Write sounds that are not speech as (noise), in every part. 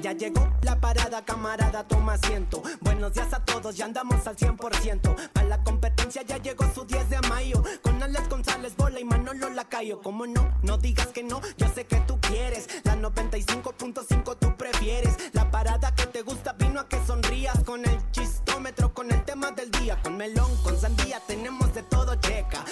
Ya llegó la parada, camarada, toma asiento. Buenos días a todos, ya andamos al 100%. Para la competencia ya llegó su 10 de mayo. Con Alex González, Bola y Manolo Lacayo. Como no, no digas que no, yo sé que tú quieres. La 95.5 tú prefieres. La parada que te gusta vino a que sonrías. Con el chistómetro, con el tema del día. Con melón, con sandía, tenemos de todo checa.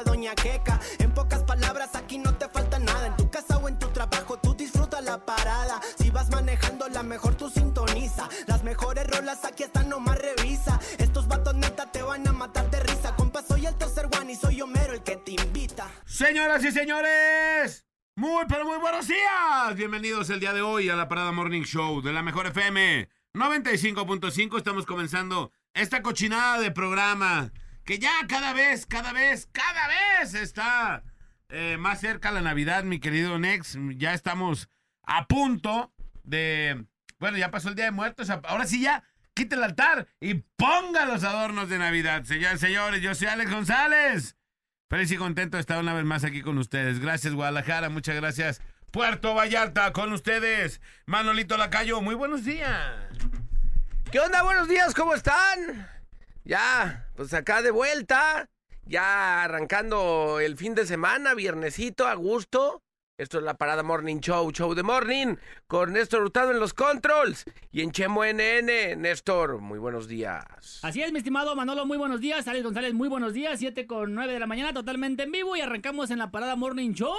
Doña Queca. En pocas palabras, aquí no te falta nada. En tu casa o en tu trabajo, tú disfruta la parada. Si vas manejando, la mejor tú sintoniza. Las mejores rolas aquí están, nomás revisa. Estos vatos neta te van a matar de risa. Compa, soy el tercer one y soy Homero el que te invita. Señoras y señores, muy pero muy buenos días. Bienvenidos el día de hoy a la Parada Morning Show de la Mejor FM 95.5. Estamos comenzando esta cochinada de programa que ya cada vez, cada vez, cada vez está eh, más cerca la Navidad, mi querido Nex. Ya estamos a punto de... Bueno, ya pasó el Día de Muertos. Ahora sí ya, quite el altar y ponga los adornos de Navidad. Señores, señores, yo soy Alex González. Feliz y contento de estar una vez más aquí con ustedes. Gracias, Guadalajara. Muchas gracias. Puerto Vallarta, con ustedes. Manolito Lacayo, muy buenos días. ¿Qué onda? Buenos días, ¿cómo están? Ya, pues acá de vuelta, ya arrancando el fin de semana, viernesito, a gusto. Esto es la Parada Morning Show, Show de Morning, con Néstor Hurtado en los controls y en Chemo NN. Néstor, muy buenos días. Así es, mi estimado Manolo, muy buenos días. Alex González, muy buenos días. 7 con 9 de la mañana, totalmente en vivo. Y arrancamos en la Parada Morning Show.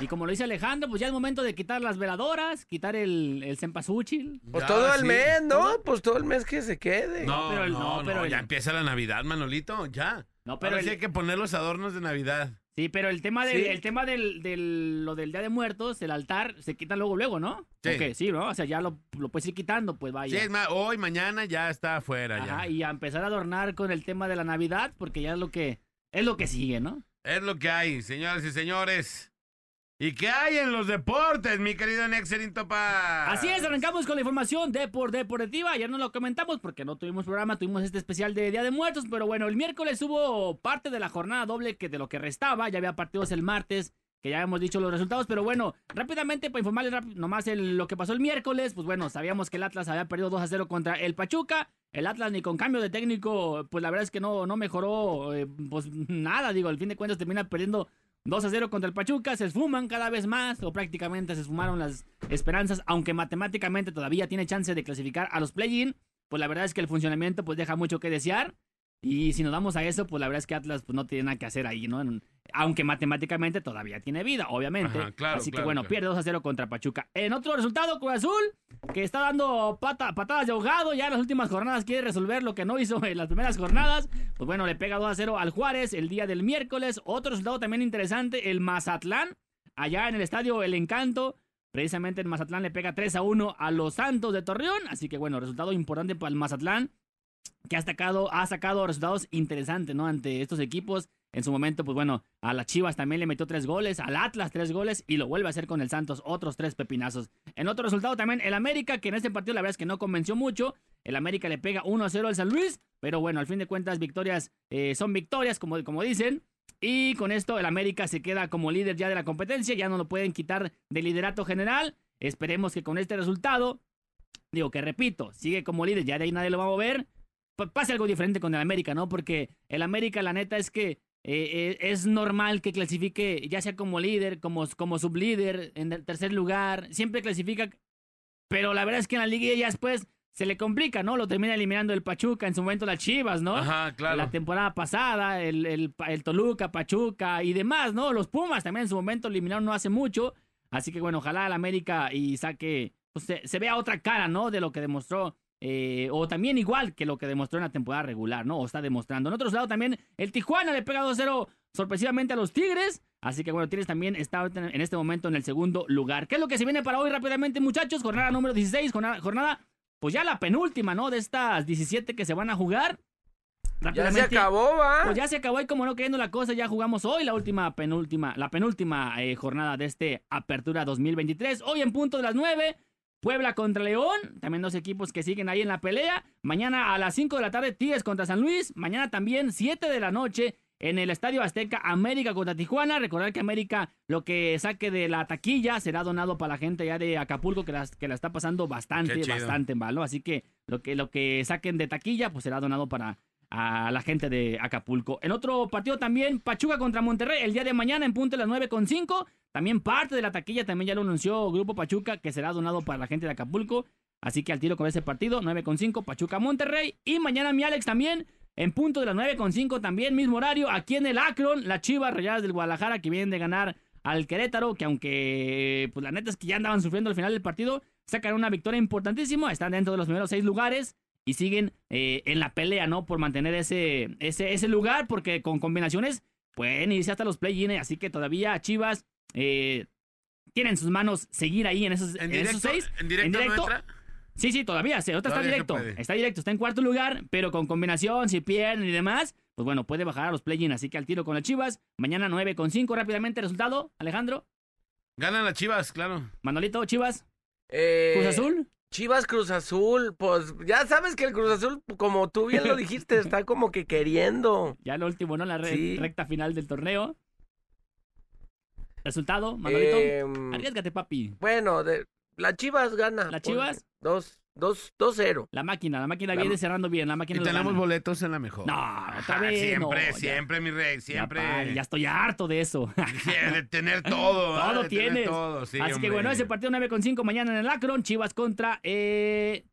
Y como lo dice Alejandro, pues ya es momento de quitar las veladoras, quitar el, el cempasúchil. Pues Ya, todo el sí. mes, ¿no? Pues todo el mes que se quede. No, pero el- no, no, no, pero el- ya empieza la Navidad, Manolito, ya. No, pero Ahora sí hay que poner los adornos de Navidad. Sí, pero el tema del, Sí. el tema del, del- lo del Día de Muertos, el altar, se quita luego, luego, ¿no? Sí. Ok, sí, ¿no? O sea, ya lo, lo puedes ir quitando, pues Sí, vaya. es más, hoy, mañana ya está afuera. Ajá, ya. y a empezar a adornar con el tema de la Navidad, porque ya es lo que, es lo que sigue, ¿no? Es lo que hay, señoras y señores. ¿Y qué hay en los deportes, mi querido Nexerin Topa? Así es, arrancamos con la información de por deportiva. Ya no lo comentamos porque no tuvimos programa, tuvimos este especial de Día de Muertos. Pero bueno, el miércoles hubo parte de la jornada doble que de lo que restaba. Ya había partidos el martes, que ya hemos dicho los resultados. Pero bueno, rápidamente para informarles nomás lo que pasó el miércoles. Pues bueno, sabíamos que el Atlas había perdido 2 a 0 contra el Pachuca. El Atlas ni con cambio de técnico, pues la verdad es que no, no mejoró eh, pues nada. Digo, al fin de cuentas termina perdiendo 2 a 0 contra el Pachuca, se esfuman cada vez más, o prácticamente se esfumaron las esperanzas, aunque matemáticamente todavía tiene chance de clasificar a los play-in, pues la verdad es que el funcionamiento pues deja mucho que desear. Y si nos damos a eso, pues la verdad es que Atlas pues, no tiene nada que hacer ahí, ¿no? En- Aunque matemáticamente todavía tiene vida, obviamente. Ajá, claro, Así que bueno, claro. pierde 2 a 0 contra Pachuca. En otro resultado, Cruz Azul, que está dando pata- patadas de ahogado, ya en las últimas jornadas quiere resolver lo que no hizo (laughs) en las primeras jornadas. Pues bueno, le pega 2 a 0 al Juárez el día del miércoles. Otro resultado también interesante, el Mazatlán, allá en el estadio El Encanto. Precisamente el Mazatlán le pega 3 a 1 a los Santos de Torreón. Así que bueno, resultado importante para el Mazatlán, que ha sacado, ha sacado resultados interesantes, ¿no? Ante estos equipos. En su momento, pues bueno, a las Chivas también le metió tres goles, al Atlas tres goles y lo vuelve a hacer con el Santos, otros tres pepinazos. En otro resultado también, el América, que en este partido la verdad es que no convenció mucho. El América le pega 1 a 0 al San Luis, pero bueno, al fin de cuentas, victorias eh, son victorias, como, como dicen. Y con esto, el América se queda como líder ya de la competencia, ya no lo pueden quitar del liderato general. Esperemos que con este resultado, digo que repito, sigue como líder, ya de ahí nadie lo va a mover. Pa- Pase algo diferente con el América, ¿no? Porque el América, la neta, es que eh, eh, es normal que clasifique, ya sea como líder, como, como sublíder, en el tercer lugar, siempre clasifica. Pero la verdad es que en la liga ya después se le complica, ¿no? Lo termina eliminando el Pachuca, en su momento las Chivas, ¿no? Ajá, claro. La temporada pasada, el, el, el Toluca, Pachuca y demás, ¿no? Los Pumas también en su momento eliminaron no hace mucho. Así que bueno, ojalá el América y saque, pues se, se vea otra cara, ¿no? De lo que demostró, eh, o también igual que lo que demostró en la temporada regular, ¿no? O está demostrando. En otro lado también, el Tijuana le pega 2-0 sorpresivamente a los Tigres. Así que bueno, Tigres también está en este momento en el segundo lugar. ¿Qué es lo que se viene para hoy rápidamente, muchachos? Jornada número 16, jornada, jornada pues ya la penúltima, ¿no? De estas 17 que se van a jugar. Ya se acabó, ¿va? Pues ya se acabó y como no queriendo la cosa, ya jugamos hoy la última penúltima, la penúltima eh, jornada de este Apertura 2023. Hoy en punto de las 9, Puebla contra León, también dos equipos que siguen ahí en la pelea. Mañana a las 5 de la tarde, Tigres contra San Luis. Mañana también, 7 de la noche, en el Estadio Azteca América contra Tijuana. Recordar que América lo que saque de la taquilla será donado para la gente ya de Acapulco que, las, que la está pasando bastante, bastante mal, ¿no? Así que lo que lo que saquen de taquilla pues será donado para a la gente de Acapulco. En otro partido también, Pachuca contra Monterrey, el día de mañana en punto de las 9.5. También parte de la taquilla, también ya lo anunció Grupo Pachuca, que será donado para la gente de Acapulco. Así que al tiro con ese partido, 9.5, Pachuca Monterrey. Y mañana mi Alex también, en punto de las 9.5, también mismo horario, aquí en el Akron, las Chivas Rayadas del Guadalajara, que vienen de ganar al Querétaro, que aunque, pues la neta es que ya andaban sufriendo al final del partido, sacan una victoria importantísima, están dentro de los primeros seis lugares y siguen eh, en la pelea, ¿no? Por mantener ese, ese, ese lugar, porque con combinaciones pueden irse hasta los play-in, así que todavía Chivas eh, tiene en sus manos seguir ahí en esos, ¿En en esos directo, seis. ¿En directo, no entra? Sí, sí, todavía. Se, otra está Todavía se directo. Está directo. Está en cuarto lugar, pero con combinación, si pierden y demás, pues bueno, puede bajar a los play-in. Así que al tiro con las Chivas. Mañana 9 con 5 rápidamente. Resultado, Alejandro. Ganan las chivas, claro. Manolito, Chivas. Eh, Cruz Azul. Chivas Cruz Azul, pues ya sabes que el Cruz Azul, como tú bien lo dijiste, (laughs) está como que queriendo. Ya lo último, ¿no? La re- Sí. recta final del torneo. Resultado, Manolito. Em, Arriesgate, papi. bueno, de, la Chivas gana. ¿La Chivas? Dos, dos, dos cero. La máquina, la máquina La viene cerrando bien. La máquina Y tenemos gana. boletos en la mejor. No, otra Ajá, vez. Siempre, no, ya- siempre, mi rey, Ya, siempre. pare, ya estoy harto de eso. (laughs) de tener (laughs) todo. Todo De tener tienes. todo, sí, Así que bueno, ese partido 9 con 5 mañana en el Akron, Chivas contra eh,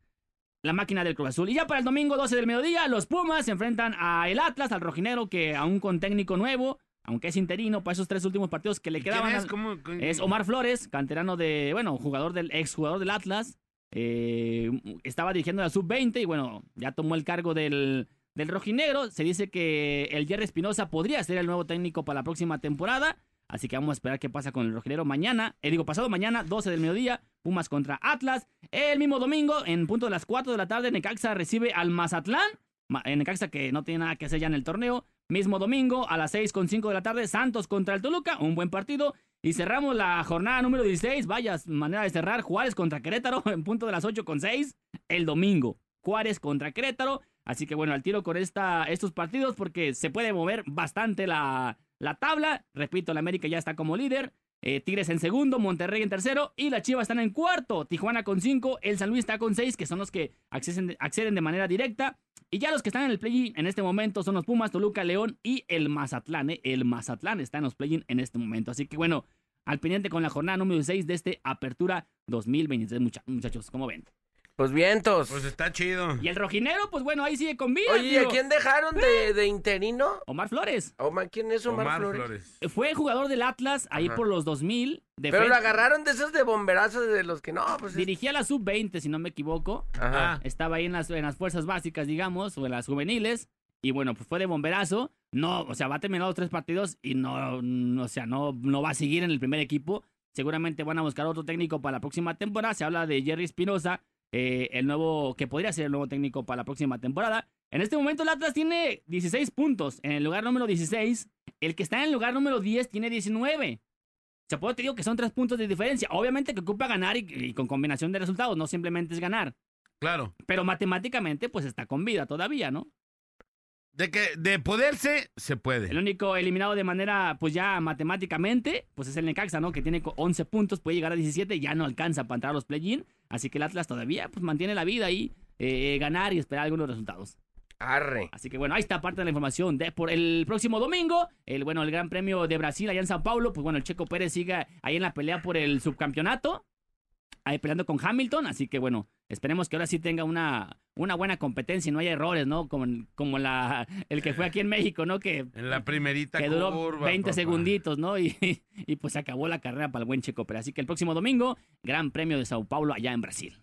la máquina del Cruz Azul. Y ya para el domingo 12 del mediodía, los Pumas se enfrentan a el Atlas, al rojinero, que aún con técnico nuevo, aunque es interino, para esos tres últimos partidos que le ¿Y quién quedaban. es? al- ¿Cómo- cómo- es Omar Flores, canterano de, bueno, jugador del ex jugador del Atlas. eh, estaba dirigiendo la sub-20 y bueno, ya tomó el cargo del, del rojinegro. Se dice que el Jerry Espinosa podría ser el nuevo técnico para la próxima temporada. Así que vamos a esperar qué pasa con el rojinegro mañana. Eh, digo, pasado mañana, 12 del mediodía, Pumas contra Atlas. El mismo domingo, en punto de las 4 de la tarde, Necaxa recibe al Mazatlán. Ma- En Necaxa que no tiene nada que hacer ya en el torneo. Mismo domingo, a las 6 con 5 de la tarde, Santos contra el Toluca. Un buen partido. Y cerramos la jornada número 16. Vaya manera de cerrar. Juárez contra Querétaro (laughs) en punto de las 8 con 6 el domingo. Juárez contra Querétaro. Así que bueno, al tiro con esta, estos partidos porque se puede mover bastante la, la tabla. Repito, la América ya está como líder. Eh, Tigres en segundo, Monterrey en tercero y las Chivas están en cuarto. Tijuana con cinco, el San Luis está con seis, que son los que acceden, de manera directa. Y ya los que están en el play-in en este momento son los Pumas, Toluca, León y el Mazatlán. ¿eh? El Mazatlán está en los play-in en este momento. Así que bueno, al pendiente con la jornada número 6 de este Apertura 2023, mucha- muchachos, como ven. Pues vientos. Pues está chido. Y el rojinero, pues bueno, ahí sigue con vida. Oye, ¿y a quién dejaron de, de interino? Omar Flores. Omar, ¿Quién es Omar, Omar Flores? Flores. Fue jugador del Atlas ahí Ajá. por los 2000. Pero defensa- lo agarraron de esos de bomberazos de los que no, pues. es- Dirigía la sub-20, si no me equivoco. Ajá. Ah. Estaba ahí en las, en las fuerzas básicas, digamos, o en las juveniles. Y bueno, pues fue de bomberazo. No, o sea, va a terminar los tres partidos y no, no, o sea, no, no va a seguir en el primer equipo. Seguramente van a buscar otro técnico para la próxima temporada. Se habla de Jerry Espinosa, eh, el nuevo, que podría ser el nuevo técnico para la próxima temporada. En este momento el Atlas tiene 16 puntos en el lugar número 16. El que está en el lugar número 10 tiene 19. O sea, puedo te digo que son tres puntos de diferencia. Obviamente que ocupa ganar y, y con combinación de resultados, no simplemente es ganar. Claro. Pero matemáticamente, pues está con vida todavía, ¿no? De que de poderse, se puede. El único eliminado de manera, pues ya matemáticamente, pues es el Necaxa, ¿no? Que tiene co- 11 puntos, puede llegar a 17, ya no alcanza para entrar a los play-in. Así que el Atlas todavía, pues mantiene la vida ahí, eh, ganar y esperar algunos resultados. Arre. Así que bueno, ahí está parte de la información de por el próximo domingo, el bueno, el Gran Premio de Brasil allá en Sao Paulo, pues bueno, el Checo Pérez sigue ahí en la pelea por el subcampeonato, ahí peleando con Hamilton, así que bueno, esperemos que ahora sí tenga una, una buena competencia y no haya errores, ¿no? Como, como la, el que fue aquí en México, ¿no? Que, En la primerita que duró curva, 20 papá. segunditos, ¿no? Y, y pues se acabó la carrera para el buen Checo Pérez. Así que el próximo domingo, Gran Premio de Sao Paulo allá en Brasil.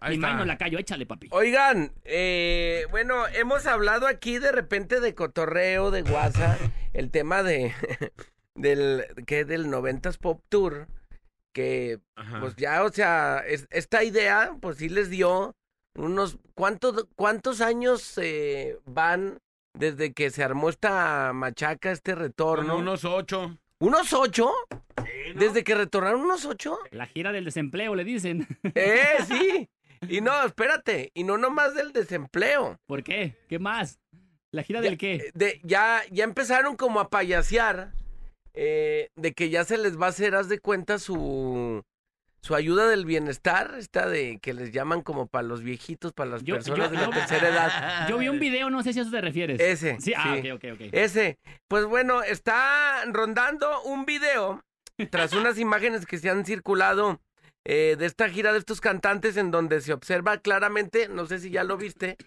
Ahí Mi mano la callo, échale, papi. Oigan, eh, bueno, hemos hablado aquí de repente de cotorreo, de guasa, el tema de (laughs) del que del 90s Pop Tour, que Ajá. pues ya, o sea, es- esta idea, pues sí les dio unos cuántos cuántos años eh, van desde que se armó esta machaca, este retorno. unos ocho. ¿Unos ocho? ¿Desde que retornaron unos ocho? La gira del desempleo, le dicen. ¡Eh, (laughs) sí! Y no, espérate, y no nomás del desempleo. ¿Por qué? ¿Qué más? ¿La gira del qué? de, ya, ya empezaron como a payasear eh, de que ya se les va a hacer, haz de cuenta, su, su ayuda del bienestar, esta de que les llaman como para los viejitos, para las Yo- personas yo- de la yo- tercera edad. (laughs) Yo vi un video, no sé si a eso te refieres. Ese. Sí, ah, sí. ok, ok, ok. Ese. Pues bueno, está rondando un video tras (laughs) unas imágenes que se han circulado eh, de esta gira de estos cantantes en donde se observa claramente, no sé si ya lo viste,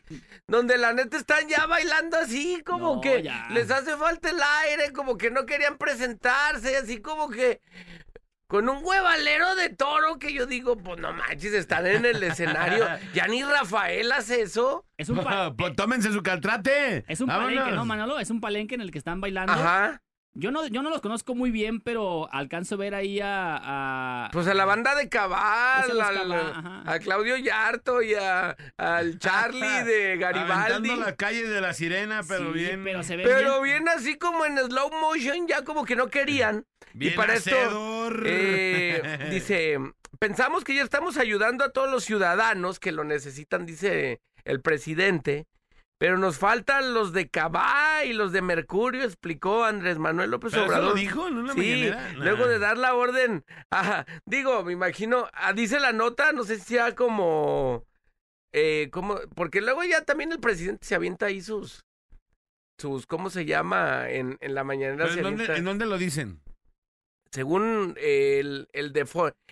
donde la neta están ya bailando así, como No, que ya. les hace falta el aire, como que no querían presentarse, así como que con un huevalero de toro que yo digo, pues no manches, están en el escenario. (laughs) Ya ni Rafael hace eso. Es un, pa- (laughs) Pues tómense su caltrate. es un Vámonos. palenque, ¿no, Manolo? Es un palenque en el que están bailando. Ajá. Yo no, yo no los conozco muy bien, pero alcanzo a ver ahí a... a- Pues a la banda de Cabal, Pues a los al- Cabal, ajá. a Claudio Yarto y a, al Charlie de (laughs) Garibaldi. Aventando las calles de la sirena, pero Sí, bien. pero se ve Pero bien. bien así como en slow motion, ya como que no querían. bien y para esto, eh, dice, pensamos que ya estamos ayudando a todos los ciudadanos que lo necesitan, dice el presidente. Pero nos faltan los de Cabá y los de Mercurio, explicó Andrés Manuel López ¿Pero eso Obrador. lo dijo en una Sí, mañanera? luego de dar la orden, ajá, digo, me imagino, ah, dice la nota, no sé si sea como, eh, como, porque luego ya también el presidente se avienta ahí sus, sus, ¿cómo se llama? En, en la mañanera ¿Pero se en, dónde, en dónde lo dicen? según el, el de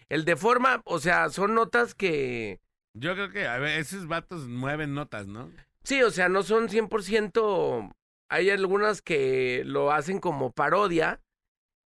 el de forma, o sea, son notas que, Yo creo que a ver, esos vatos mueven notas, ¿no? Sí, o sea, no son 100%, hay algunas que lo hacen como parodia,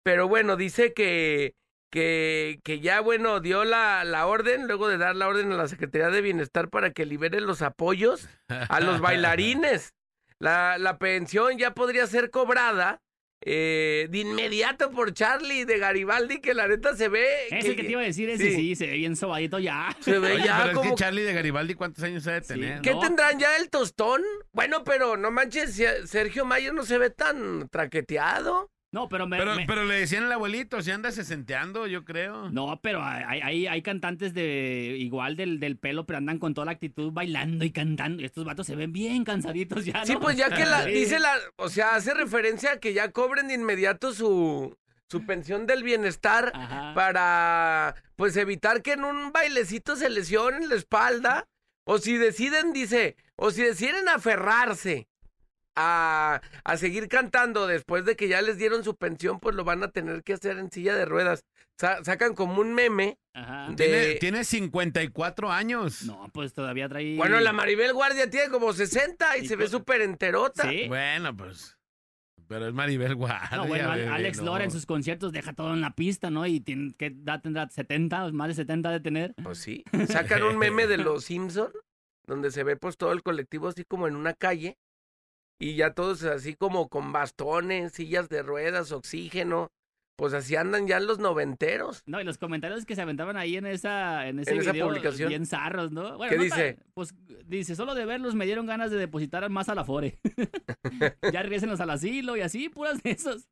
pero bueno, dice que, que, que ya, bueno, dio la, la orden, luego de dar la orden a la Secretaría de Bienestar para que libere los apoyos a los (laughs) bailarines. La, la pensión ya podría ser cobrada eh, de inmediato por Charlie de Garibaldi, que la neta se ve... Ese que te iba a decir, ese sí. sí, se ve bien sobadito ya. Se ve Oye, ya pero es como... que Charlie de Garibaldi, ¿cuántos años ha de Sí. tener? ¿Qué No. tendrán ya el tostón? Bueno, pero no manches, Sergio Mayer no se ve tan traqueteado. No, pero me... Pero, me- pero le decían al abuelito, si anda sesenteando, yo creo. No, pero hay, hay, hay cantantes de igual del, del pelo, pero andan con toda la actitud bailando y cantando. Y estos vatos se ven bien cansaditos ya, ¿no? Sí, pues ya que la, dice la, o sea, hace referencia a que ya cobren de inmediato su, su pensión del bienestar Ajá. para, pues, evitar que en un bailecito se lesionen la espalda. O si deciden, dice, o si deciden aferrarse a, a seguir cantando después de que ya les dieron su pensión, pues lo van a tener que hacer en silla de ruedas. Sa- sacan como un meme Ajá. de... Tiene, tiene 54 años. No, pues todavía trae... Bueno, la Maribel Guardia tiene como 60 y Y se ve súper enterota. Sí. Bueno, pues. Pero es Maribel Guardia. No, bueno, bebé, Alex no. Lora en sus conciertos deja todo en la pista, ¿no? Y tiene, ¿qué edad tendrá? ¿70? Más de 70 de tener. Pues sí. Sacan un meme de (laughs) los Simpson donde se ve pues todo el colectivo así como en una calle y ya todos así como con bastones, sillas de ruedas, oxígeno. Pues así andan ya los noventeros. No, y los comentarios que se aventaban ahí en esa, en ese En esa video, publicación. bien zarros, ¿no? Bueno, ¿Qué no dice? pues dice, solo de verlos me dieron ganas de depositar más a la Fore. (laughs) ya regresenlos al asilo y así, puras de esos.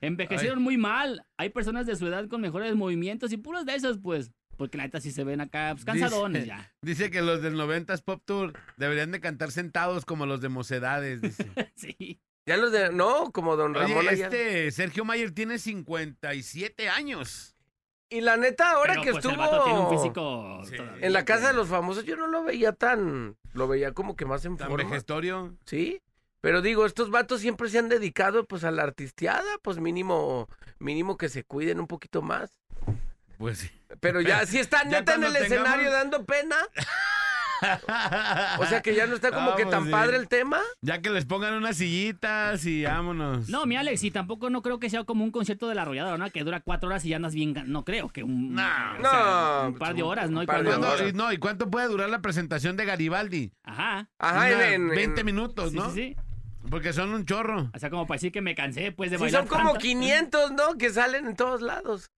Envejecieron muy mal. Hay personas de su edad con mejores movimientos y puras de esos, pues. Porque la neta sí se ven acá, pues, cansadones Dice- ya. (laughs) Dice que los del 90s Pop Tour deberían de cantar sentados como los de Mocedades. Dice. (laughs) sí. Ya los de, no, como don Ramón Oye, Ayala. este Sergio Mayer tiene 57 años. Y la neta, ahora Pero, que pues, el estuvo vato tiene un físico Sí. todavía, en la casa de pues. los famosos, yo no lo veía tan, lo veía como que más en Tan forma. vejestorio. Sí, pero digo, estos vatos siempre se han dedicado pues a la artisteada, pues mínimo, mínimo que se cuiden un poquito más. Pues sí. Pero ya, (laughs) si está Ya neta en el tengamos- escenario dando pena, o sea que ya no está como que tan sí. padre el tema. Ya que les pongan unas sillitas y vámonos. No, mi Alex, y tampoco no creo que sea como un concierto de la arrolladora, ¿no? Que dura cuatro horas y ya andas bien. No creo que un. No. o sea, No, Un par de horas, ¿no? Y par de cuando- ¿Cuándo- horas. y, no, ¿y cuánto puede durar la presentación de Garibaldi? Ajá. Ajá, en- Una- en- en- 20 minutos, Sí, ¿no? sí, sí. Porque son un chorro. O sea, como para decir que me cansé, pues, de Sí, bailar son como tanto. 500, ¿no? Que salen en todos lados.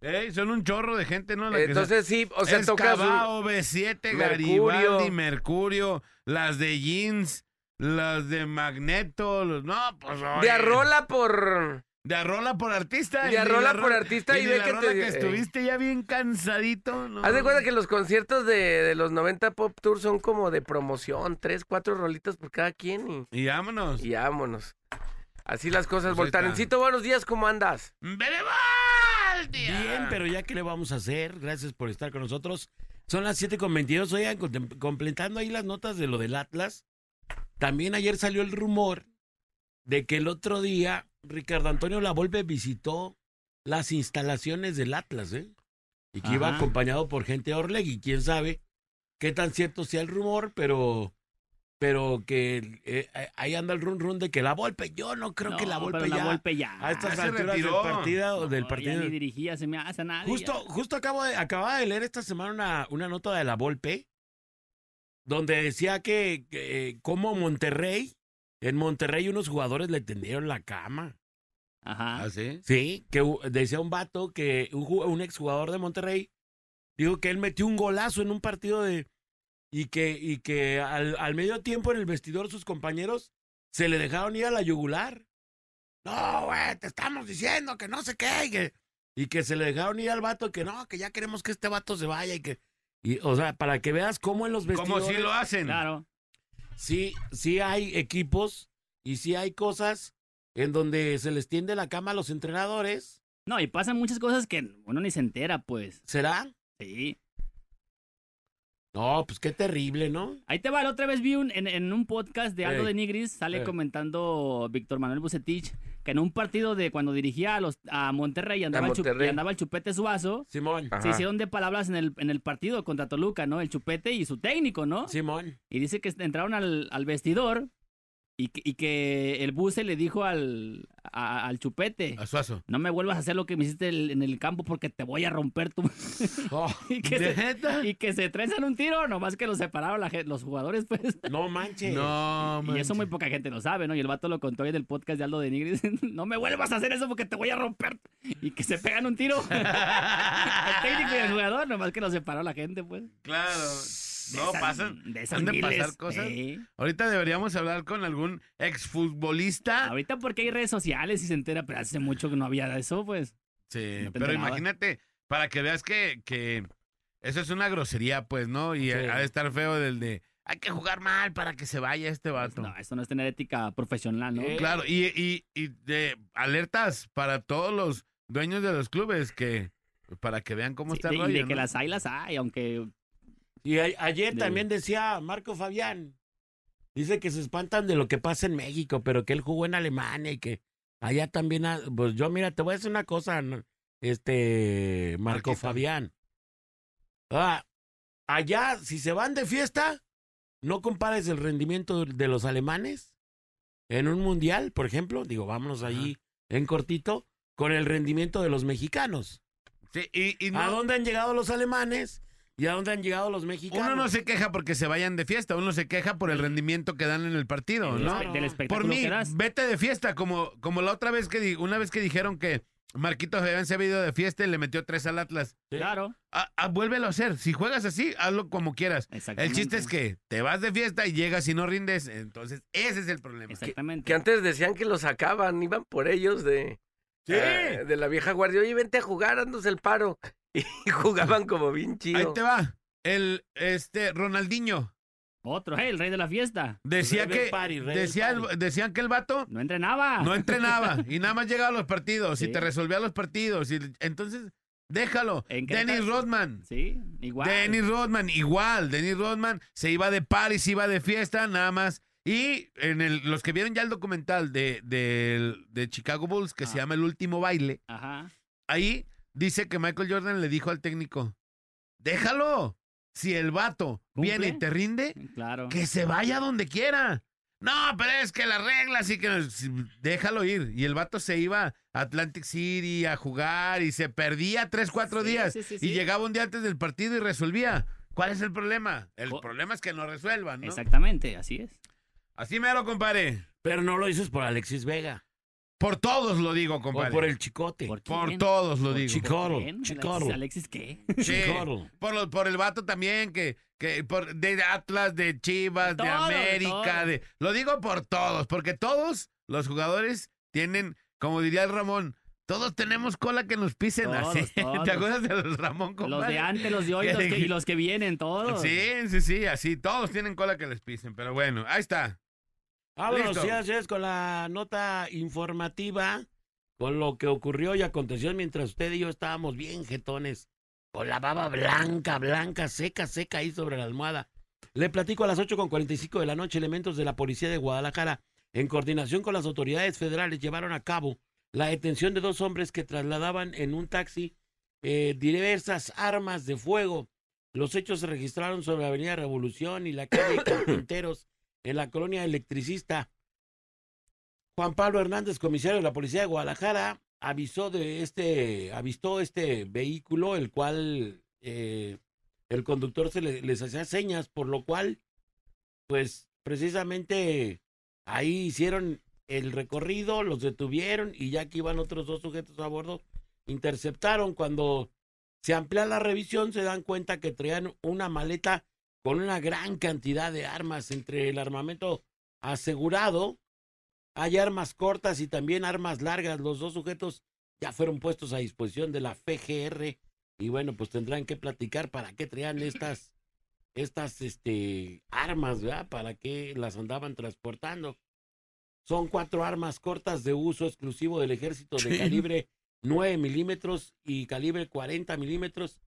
Ey, son un chorro de gente, ¿no? La que Entonces sí, o se- sea, toca su- Cabao, B7, Mercurio. Garibaldi, Mercurio, las de Jeans, las de Magneto, los- no, pues de oye, arrola por... De arrola por artista. De y arrola la por artista y de ve la que te- que estuviste ya bien cansadito. ¿no? Haz de cuenta que los conciertos de, de los 90 Pop Tour son como de promoción, tres, cuatro rolitas por cada quien y, Y vámonos. y vámonos. Así las cosas. Pues. Voltarencito, buenos días, ¿cómo andas? ¡Bebebal, Bien, pero ya que le vamos a hacer, gracias por estar con nosotros. Son las 7 con 22, oigan, completando ahí las notas de lo del Atlas. También ayer salió el rumor de que el otro día Ricardo Antonio Lavolpe visitó las instalaciones del Atlas, ¿eh? Y que iba acompañado por gente de Orlegui. Quién sabe qué tan cierto sea el rumor, pero pero que eh, ahí anda el run run de que la Volpe, yo no creo que la No, Volpe pero ya la Volpe ya. a estas se alturas del partido o del No, partido Ya ni dirigía, se me hace nada. Justo, justo acabo de, acababa de leer esta semana una, una nota de la Volpe, donde decía que, que como Monterrey, en Monterrey unos jugadores le tendieron la cama. Ajá. ¿Ah, sí? Sí, que decía un vato que un, un exjugador de Monterrey dijo que él metió un golazo en un partido de y que y que al, al medio tiempo en el vestidor sus compañeros se le dejaron ir a la yugular. No, güey, te estamos diciendo que no sé qué y que, y que se le dejaron ir al vato que no, que ya queremos que este vato se vaya y que y o sea, para que veas cómo en los Como vestidores si lo hacen. Claro. sí, sí hay equipos y sí hay cosas en donde se les tiende la cama a los entrenadores. No, y pasan muchas cosas que uno ni se entera, pues. ¿Será? Sí. No, pues qué terrible, ¿no? Ahí te va, la otra vez vi un, en, en un podcast de Aldo Ey. de Nigris, sale Ey. comentando Víctor Manuel Bucetich, que en un partido de cuando dirigía a los a Monterrey y andaba, el, chup- Monterrey. y andaba el chupete Suazo, Simón. Ajá. se hicieron de palabras en el, en el partido contra Toluca, ¿no? El chupete y su técnico, ¿no? Simón. Y dice que entraron al, al vestidor y que, y que el buce le dijo al, a- al chupete, A Suazo. no me vuelvas a hacer lo que me hiciste el- en el campo porque te voy a romper tu... (laughs) Oh, (laughs) y, que ¿De se, y que se trenzan un tiro, nomás que los separaron la los jugadores, pues. (laughs) no manches. No, Y eso muy poca gente lo sabe, ¿no? Y el vato lo contó hoy en el podcast de Aldo de Nigris. no me vuelvas a hacer eso porque te voy a romper. Y que se pegan un tiro. el técnico y el jugador, nomás que lo separó la gente, pues. Claro. No, esas- pasan. De esas han de pasar cosas. Sí. Ahorita deberíamos hablar con algún exfutbolista. Ahorita porque hay redes sociales y se entera, pero hace mucho que no había eso, pues. Sí, No pero imagínate, para que veas que, que eso es una grosería, pues, ¿no? Y Sí. ha de estar feo del de, hay que jugar mal para que se vaya este vato. No, eso no es tener ética profesional, ¿no? Eh, Claro, y, y, y de alertas para todos los dueños de los clubes que para que vean cómo Sí, está el y rollo, de que las hay, las hay, aunque Y a- ayer De- también decía Marco Fabián. Dice que se espantan de lo que pasa en México, pero que él jugó en Alemania y que allá también. ha- Pues yo, mira, te voy a decir una cosa, este Marco. Fabián. Ah, allá, si se van de fiesta, no compares el rendimiento de los alemanes en un mundial, por ejemplo. Digo, vámonos allí en cortito, con el rendimiento de los mexicanos. Sí, y, y no- ¿A dónde han llegado los alemanes y a dónde han llegado los mexicanos? uno no se queja porque se vayan de fiesta, uno se queja por el rendimiento que dan en el partido, ¿no? del Por espectáculo mí, que das. vete de fiesta, como, como la otra vez que di- una vez que dijeron que Marquito Fabián se había ido de fiesta y le metió tres al Atlas. Sí. Claro, Ah, ah, vuélvelo a hacer. Si juegas así, hazlo como quieras. El chiste es que te vas de fiesta y llegas y no rindes. Entonces, ese es el problema. Exactamente. Que antes decían que los sacaban, iban por ellos de, Sí. eh, de la vieja guardia. Oye, vente a jugar, andas el paro. Y (laughs) jugaban como bien Ahí chido. te va. El este Ronaldinho Otro, eh, el rey de la fiesta. decía que party, decía el- decían que el vato No entrenaba. no entrenaba (laughs) y nada más llegaba a los partidos y te resolvía los partidos y entonces déjalo. En Dennis Rodman. Sí, igual. Dennis Rodman, igual. Dennis Rodman se iba de party, se iba de fiesta, nada más. Y en el, los que vieron ya el documental de, de, de Chicago Bulls, que se llama El Último Baile, Ajá. ahí dice que Michael Jordan le dijo al técnico, déjalo. Si el vato ¿Cumple? viene y te rinde, Claro. que se vaya donde quiera. No, pero es que las reglas y que déjalo ir. Y el vato se iba a Atlantic City a jugar y se perdía tres, cuatro Sí, días. sí, sí, Y llegaba un día antes del partido y resolvía. ¿Cuál es el problema? El problema es que no resuelvan, ¿no? Exactamente, así es. Así me lo compadre. Pero no lo dices por Alexis Vega. Por todos lo digo, O compadre. por el chicote. ¿Por Por todos lo ¿Por digo. Chico- quién? Chicago. Alexis, ¿Alexis qué? Sí. Chicote. Por, lo- por el vato también, que, que por, de Atlas, de Chivas, de, De todo, de América, de, Lo digo por todos, porque todos los jugadores tienen como diría el Ramón, todos tenemos cola que nos pisen Todos, así. (laughs) todos. ¿Te acuerdas de los Ramón, Los compadre? de antes, los de hoy (laughs) los que- y los que vienen, todos. Sí, sí, sí, así, todos tienen cola que les pisen, pero bueno, ahí está. Vámonos, Listo. es, con la nota informativa, con lo que ocurrió y aconteció mientras usted y yo estábamos bien jetones, con la baba blanca, blanca, seca, seca ahí sobre la almohada. Le platico a las 8.45 de la noche, elementos de la policía de Guadalajara, en coordinación con las autoridades federales, llevaron a cabo la detención de dos hombres que trasladaban en un taxi eh, diversas armas de fuego. Los hechos se registraron sobre la Avenida Revolución y la calle (coughs) Carpinteros, en la colonia electricista. Juan Pablo Hernández, comisario de la Policía de Guadalajara, avisó de este, avistó este vehículo, el cual eh, el conductor se le- les hacía señas, por lo cual, pues, precisamente ahí hicieron el recorrido, los detuvieron y ya que iban otros dos sujetos a bordo, interceptaron cuando se amplía la revisión, se dan cuenta que traían una maleta con una gran cantidad de armas entre el armamento asegurado. Hay armas cortas y también armas largas. Los dos sujetos ya fueron puestos a disposición de la FGR y bueno, pues tendrán que platicar para qué traían estas estas este armas, ¿verdad? Para qué las andaban transportando. Son cuatro armas cortas de uso exclusivo del ejército de Sí. calibre 9 milímetros y calibre 40 milímetros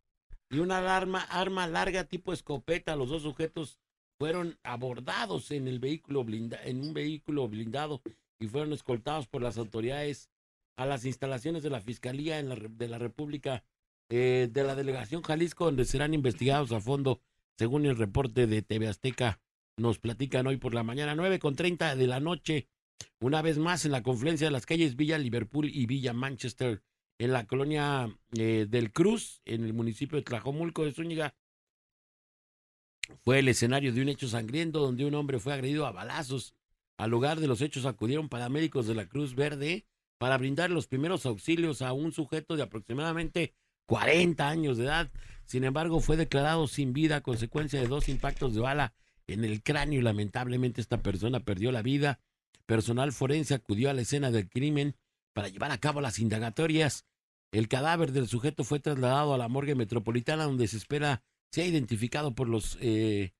y una arma, arma larga tipo escopeta. Los dos sujetos fueron abordados en el vehículo blinda, en un vehículo blindado y fueron escoltados por las autoridades a las instalaciones de la Fiscalía en la de la República eh, de la Delegación Jalisco, donde serán investigados a fondo, según el reporte de TV Azteca. Nos platican hoy por la mañana, 9 con 30 de la noche, una vez más en la confluencia de las calles Villa Liverpool y Villa Manchester, en la colonia eh, del Cruz, en el municipio de Tlajomulco de Zúñiga. Fue el escenario de un hecho sangriento donde un hombre fue agredido a balazos. Al lugar de los hechos acudieron paramédicos de la Cruz Verde para brindar los primeros auxilios a un sujeto de aproximadamente 40 años de edad. Sin embargo, fue declarado sin vida a consecuencia de dos impactos de bala en el cráneo y lamentablemente esta persona perdió la vida. Personal forense acudió a la escena del crimen para llevar a cabo las indagatorias. El cadáver del sujeto fue trasladado a la morgue metropolitana donde se espera sea identificado por los eh,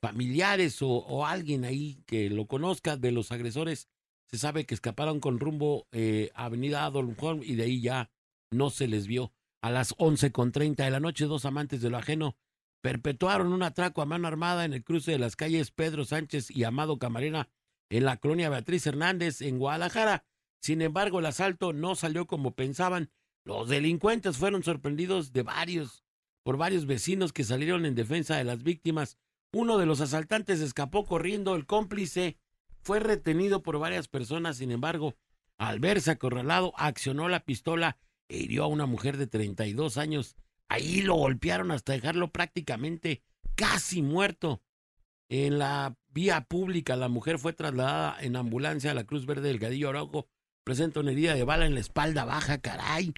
familiares o, alguien ahí que lo conozca de los agresores. Se sabe que escaparon con rumbo eh, a Avenida Adolf Horn y de ahí ya no se les vio. A las 11.30 de la noche, dos amantes de lo ajeno perpetuaron un atraco a mano armada en el cruce de las calles Pedro Sánchez y Amado Camarena en la colonia Beatriz Hernández en Guadalajara. Sin embargo, el asalto no salió como pensaban. Los delincuentes fueron sorprendidos de varios, por varios vecinos que salieron en defensa de las víctimas. Uno de los asaltantes escapó corriendo, el cómplice fue retenido por varias personas, sin embargo, al verse acorralado, accionó la pistola e hirió a una mujer de 32 años. Ahí lo golpearon hasta dejarlo prácticamente casi muerto. En la vía pública, la mujer fue trasladada en ambulancia a la Cruz Verde del Gadillo Araujo. Presenta una herida de bala en la espalda baja, caray.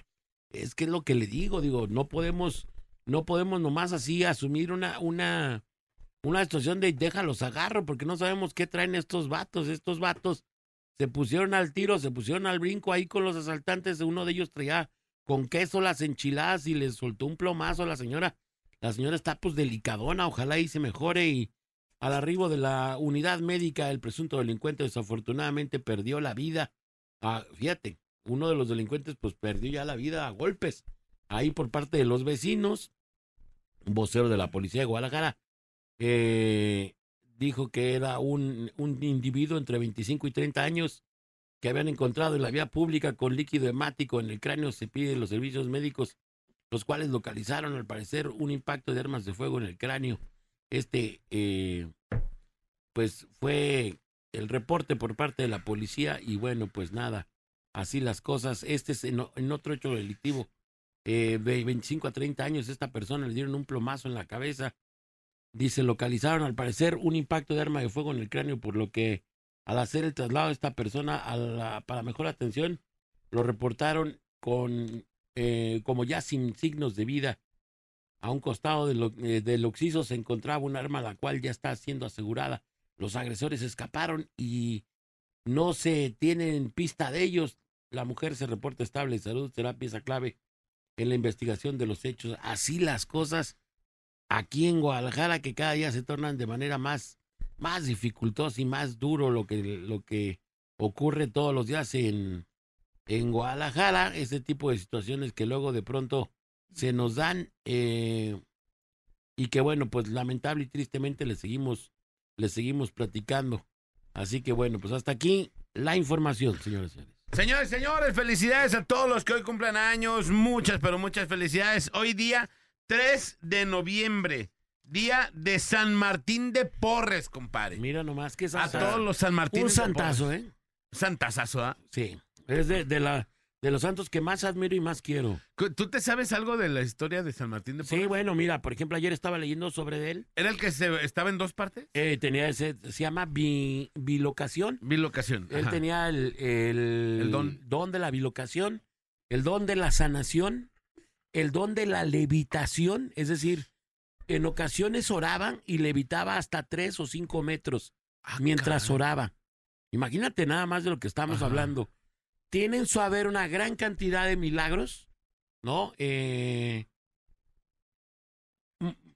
Es que es lo que le digo, digo, no podemos, no podemos nomás así asumir una, una, una situación de déjalos agarro, porque no sabemos qué traen estos vatos. Estos vatos se pusieron al tiro, se pusieron al brinco ahí con los asaltantes. Uno de ellos traía con queso las enchiladas y les soltó un plomazo a la señora. La señora está pues delicadona, ojalá y se mejore y al arribo de la unidad médica el presunto delincuente desafortunadamente perdió la vida. Ah, fíjate, uno de los delincuentes pues perdió ya la vida a golpes. Ahí por parte de los vecinos, un vocero de la policía de Guadalajara eh, dijo que era un, un individuo entre 25 y 30 años que habían encontrado en la vía pública con líquido hemático en el cráneo. Se piden los servicios médicos, los cuales localizaron al parecer un impacto de armas de fuego en el cráneo. Este, eh, pues fue el reporte por parte de la policía y bueno, pues nada, así las cosas. Este es en, otro hecho delictivo. Eh, de 25 a 30 años, esta persona le dieron un plomazo en la cabeza. Dice, localizaron al parecer un impacto de arma de fuego en el cráneo, por lo que al hacer el traslado de esta persona a la- para mejor atención, lo reportaron con eh, como ya sin signos de vida. A un costado del, eh, del occiso se encontraba un arma la cual ya está siendo asegurada. Los agresores escaparon y no se tienen pista de ellos. La mujer se reporta estable de salud, será pieza clave en la investigación de los hechos. Así las cosas aquí en Guadalajara que cada día se tornan de manera más, más dificultosa y más duro lo que, lo que ocurre todos los días en, en Guadalajara, ese tipo de situaciones que luego de pronto se nos dan eh, y que bueno, pues lamentable y tristemente le seguimos, le seguimos platicando. Así que bueno, pues hasta aquí la información, señores y señores. Señores, señores, felicidades a todos los que hoy cumplen años. Muchas, pero muchas felicidades. Hoy día 3 de noviembre, día de San Martín de Porres, compadre. Mira nomás que es A todos los San Martín. un santazo, ¿eh? Santazazo, ¿ah? Sí, es de, de la de los santos que más admiro y más quiero. ¿Tú te sabes algo de la historia de San Martín de Porres? Sí, bueno, mira, por ejemplo, ayer estaba leyendo sobre él. ¿Era el que se, estaba en dos partes? Eh, tenía ese, se llama bi- bilocación. Bilocación. Él ajá. tenía el, el, El don. de la bilocación, el don de la sanación, el don de la levitación, es decir, en ocasiones oraban y levitaba hasta tres o cinco metros Ah, mientras oraba. Imagínate nada más de lo que estamos Ajá. hablando. Tienen su haber una gran cantidad de milagros, ¿no? Eh,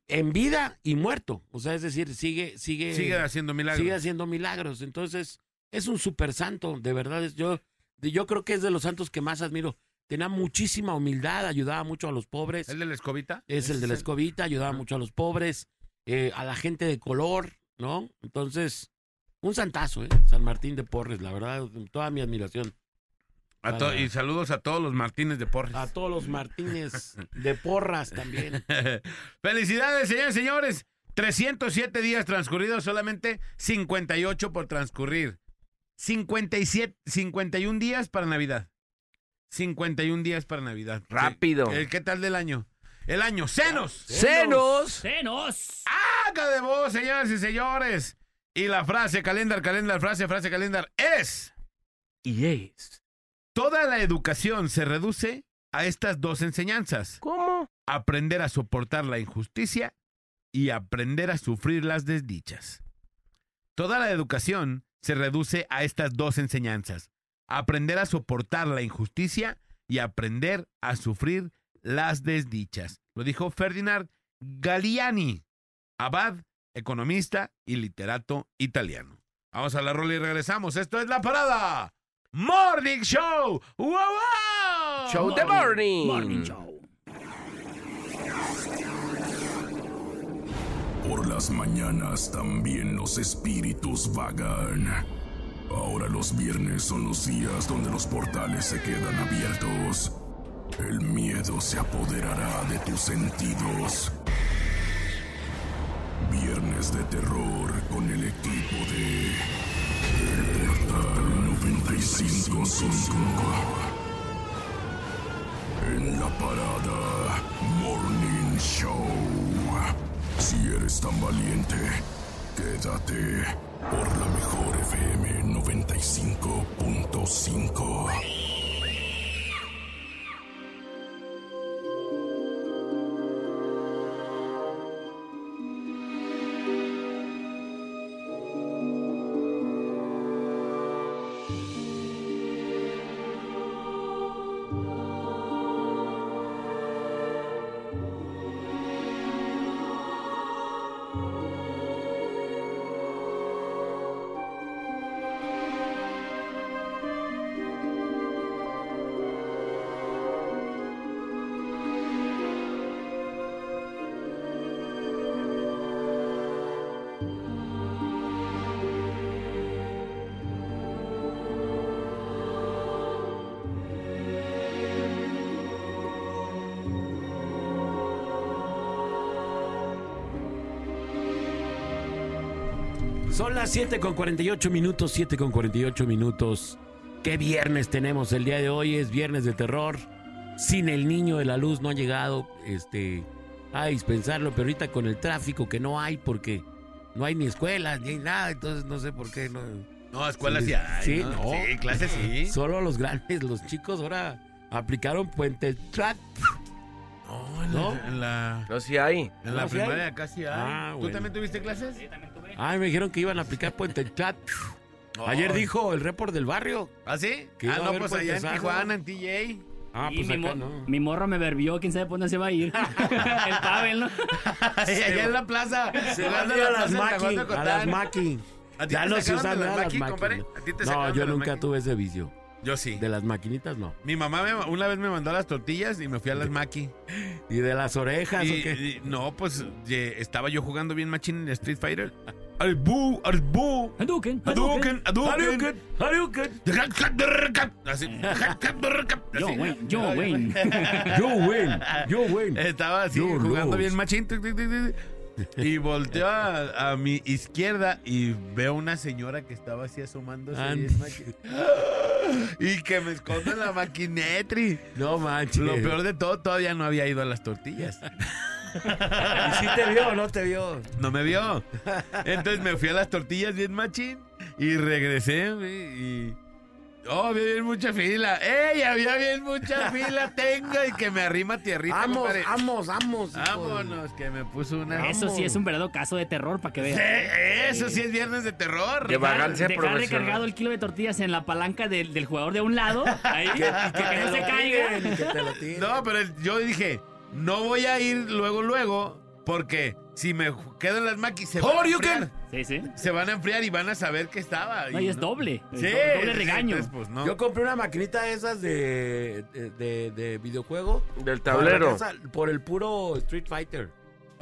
en vida y muerto. O sea, es decir, sigue, sigue, Sigue haciendo milagros. sigue haciendo milagros. Entonces, es un super santo, de verdad. Yo, yo creo que es de los santos que más admiro. Tenía muchísima humildad, ayudaba mucho a los pobres. ¿El de la escobita? Es el de la escobita, ayudaba mucho a los pobres, eh, a la gente de color, ¿no? Entonces, un santazo, ¿eh? San Martín de Porres, la verdad, toda mi admiración. A to- y saludos a todos los Martínez de Porres. A todos los Martínez de Porras también. (laughs) Felicidades, señores y señores. 307 días transcurridos, solamente 58 por transcurrir. 57, 51 días para Navidad. 51 días para Navidad. Rápido. ¿Qué, qué tal del año? El año, senos. ¡Senos! ¡Senos! ¡Haga de voz, señores y señores! Y la frase, calendar, calendar, frase, frase, calendar, es... Y es. Toda la educación se reduce a estas dos enseñanzas. ¿Cómo? aprender a soportar la injusticia y aprender a sufrir las desdichas. Toda la educación se reduce a estas dos enseñanzas. Aprender a soportar la injusticia y aprender a sufrir las desdichas. Lo dijo Ferdinand Galliani, abad, economista y literato italiano. Vamos a la rola y regresamos. Esto es La Parada Morning Show. ¡Wow, wow! Show the morning. Morning Show. Por las mañanas también los espíritus vagan. Ahora los viernes son los días donde los portales se quedan abiertos. El miedo se apoderará de tus sentidos. Viernes de terror con el equipo de 955. En la parada Morning Show. Si eres tan valiente, quédate por la mejor FM 95.5. 7 con 48 minutos, 7 con 48 minutos. ¿Qué viernes tenemos el día de hoy? Es viernes de terror. Sin el niño de la luz no ha llegado este, a dispensarlo, pero ahorita con el tráfico que no hay porque no hay ni escuelas ni hay nada, entonces no sé por qué no. No, escuelas Sí, sí hay. sí, ¿no? no. Sí, clases sí. (laughs) Solo los grandes, los chicos ahora aplicaron puente track. No, en ¿No? la, en la, No, sí hay. en la ¿No, sí primaria hay? casi hay. Ah, ¿Tú bueno. también tuviste clases? Sí, también. Ay, me dijeron que iban a aplicar puente track. Ayer Ay. dijo el report del barrio. ¿Ah, sí? Que Ah, a no, pues allá en. Tijuana, en TJ. Ah, pues mi, acá mo- no. mi morro me verbió, quién sabe por dónde se va a ir. (laughs) el Pavel, ¿no? (laughs) allá en la plaza. Se van a en a las de a las. ¿A ti Ya te no se usan de las maki. compadre? ¿A ti te No, yo nunca tuve ese vicio. Yo sí. De las maquinitas, no. Mi mamá me- una vez me mandó las tortillas y me fui a las maki. (laughs) ¿Y de las orejas Y, o qué? y- no, pues ye- estaba yo jugando bien machín en Street Fighter. Arbu, arbu. Hadouken, Hadouken, Hadouken. Hadouken. Así. Yo. Wayne, yo, Wayne. (laughs) Yo win, yo win. Estaba así Yo jugando bien machín. Y volteo a, a mi izquierda y veo una señora que estaba así asomándose. And-. (gasps) Y que me escondo en la maquinetri. No manches. Lo peor de todo, todavía no había ido a las tortillas. (laughs) (laughs) ¿Y si te vio o no te vio? No me vio. Entonces me fui a las tortillas bien machín y regresé y... Oh, había bien mucha fila. ¡Ey! Había bien mucha fila. Tenga y que me arrima tierrita. Vamos, vamos, vamos. Vámonos, que me puso una... Eso sí es un verdadero caso de terror para que Sí, veas. eso sí es viernes de terror. De vagancia Dejar recargado el kilo de tortillas en la palanca del, del jugador de un lado, ahí, que, no se caiga. tiren, que te lo tiren. No, pero el- yo dije, no voy a ir luego, luego, porque si me quedo en las maquis se van a enfriar. Sí, sí. Se van a enfriar y van a saber que estaba. No, y es doble. Sí, doble regaño. entonces, pues, no. Yo compré una maquinita de esas de, de, de- de videojuego. Del tablero. casa Por el puro Street Fighter.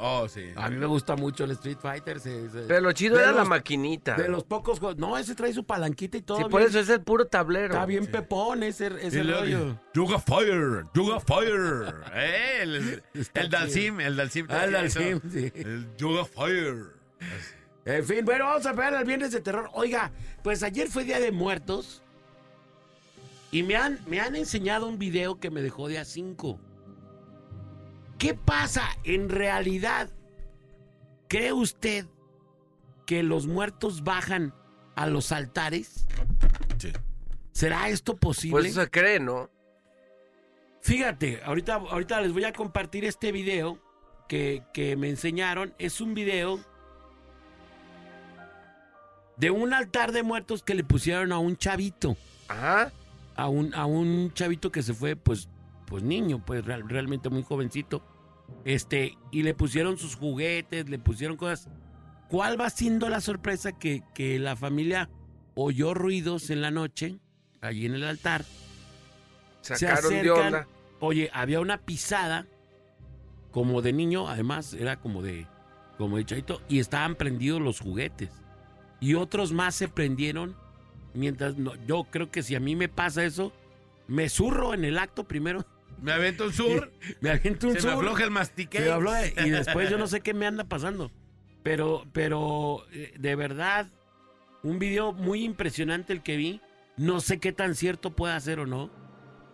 Oh, sí. A mí me gusta mucho el Street Fighter. se- se- Pero lo chido de era la maquinita. De los pocos juegos. No, ese trae su palanquita y todo. Sí, por bien- eso es el puro tablero. Está bien pepón ese, ese rollo. Yuga Fire, Yuga Fire. (laughs) Eh, el, el Dalsim, el Dalsim. Ah, el Dalsim, sí. El Yuga Fire. En fin, bueno, vamos a pegar al viernes de terror. Oiga, pues ayer fue Día de Muertos. Y me han, me han enseñado un video que me dejó día 5. ¿Qué pasa en realidad? ¿Cree usted que los muertos bajan a los altares? Sí. ¿Será esto posible? Pues eso se cree, ¿no? Fíjate, ahorita, ahorita les voy a compartir este video que, que me enseñaron. Es un video de un altar de muertos que le pusieron a un chavito. Ajá. A un, a un chavito que se fue, pues, pues niño, pues real- realmente muy jovencito. Este, y le pusieron sus juguetes, le pusieron cosas. ¿Cuál va siendo la sorpresa que, que la familia oyó ruidos en la noche, allí en el altar? se Sacaron de acercan. onda. Oye, había una pisada como de niño, además era como de como de chavito, y estaban prendidos los juguetes. Y otros más se prendieron mientras no, yo creo que si a mí me pasa eso, me zurro en el acto primero, Me avento un sur, (laughs) me aviento un se me sur, afloja el mastique. se me afloja, (laughs) y después yo no sé qué me anda pasando. Pero, pero eh, de verdad, un video muy impresionante el que vi. No sé qué tan cierto pueda ser o no.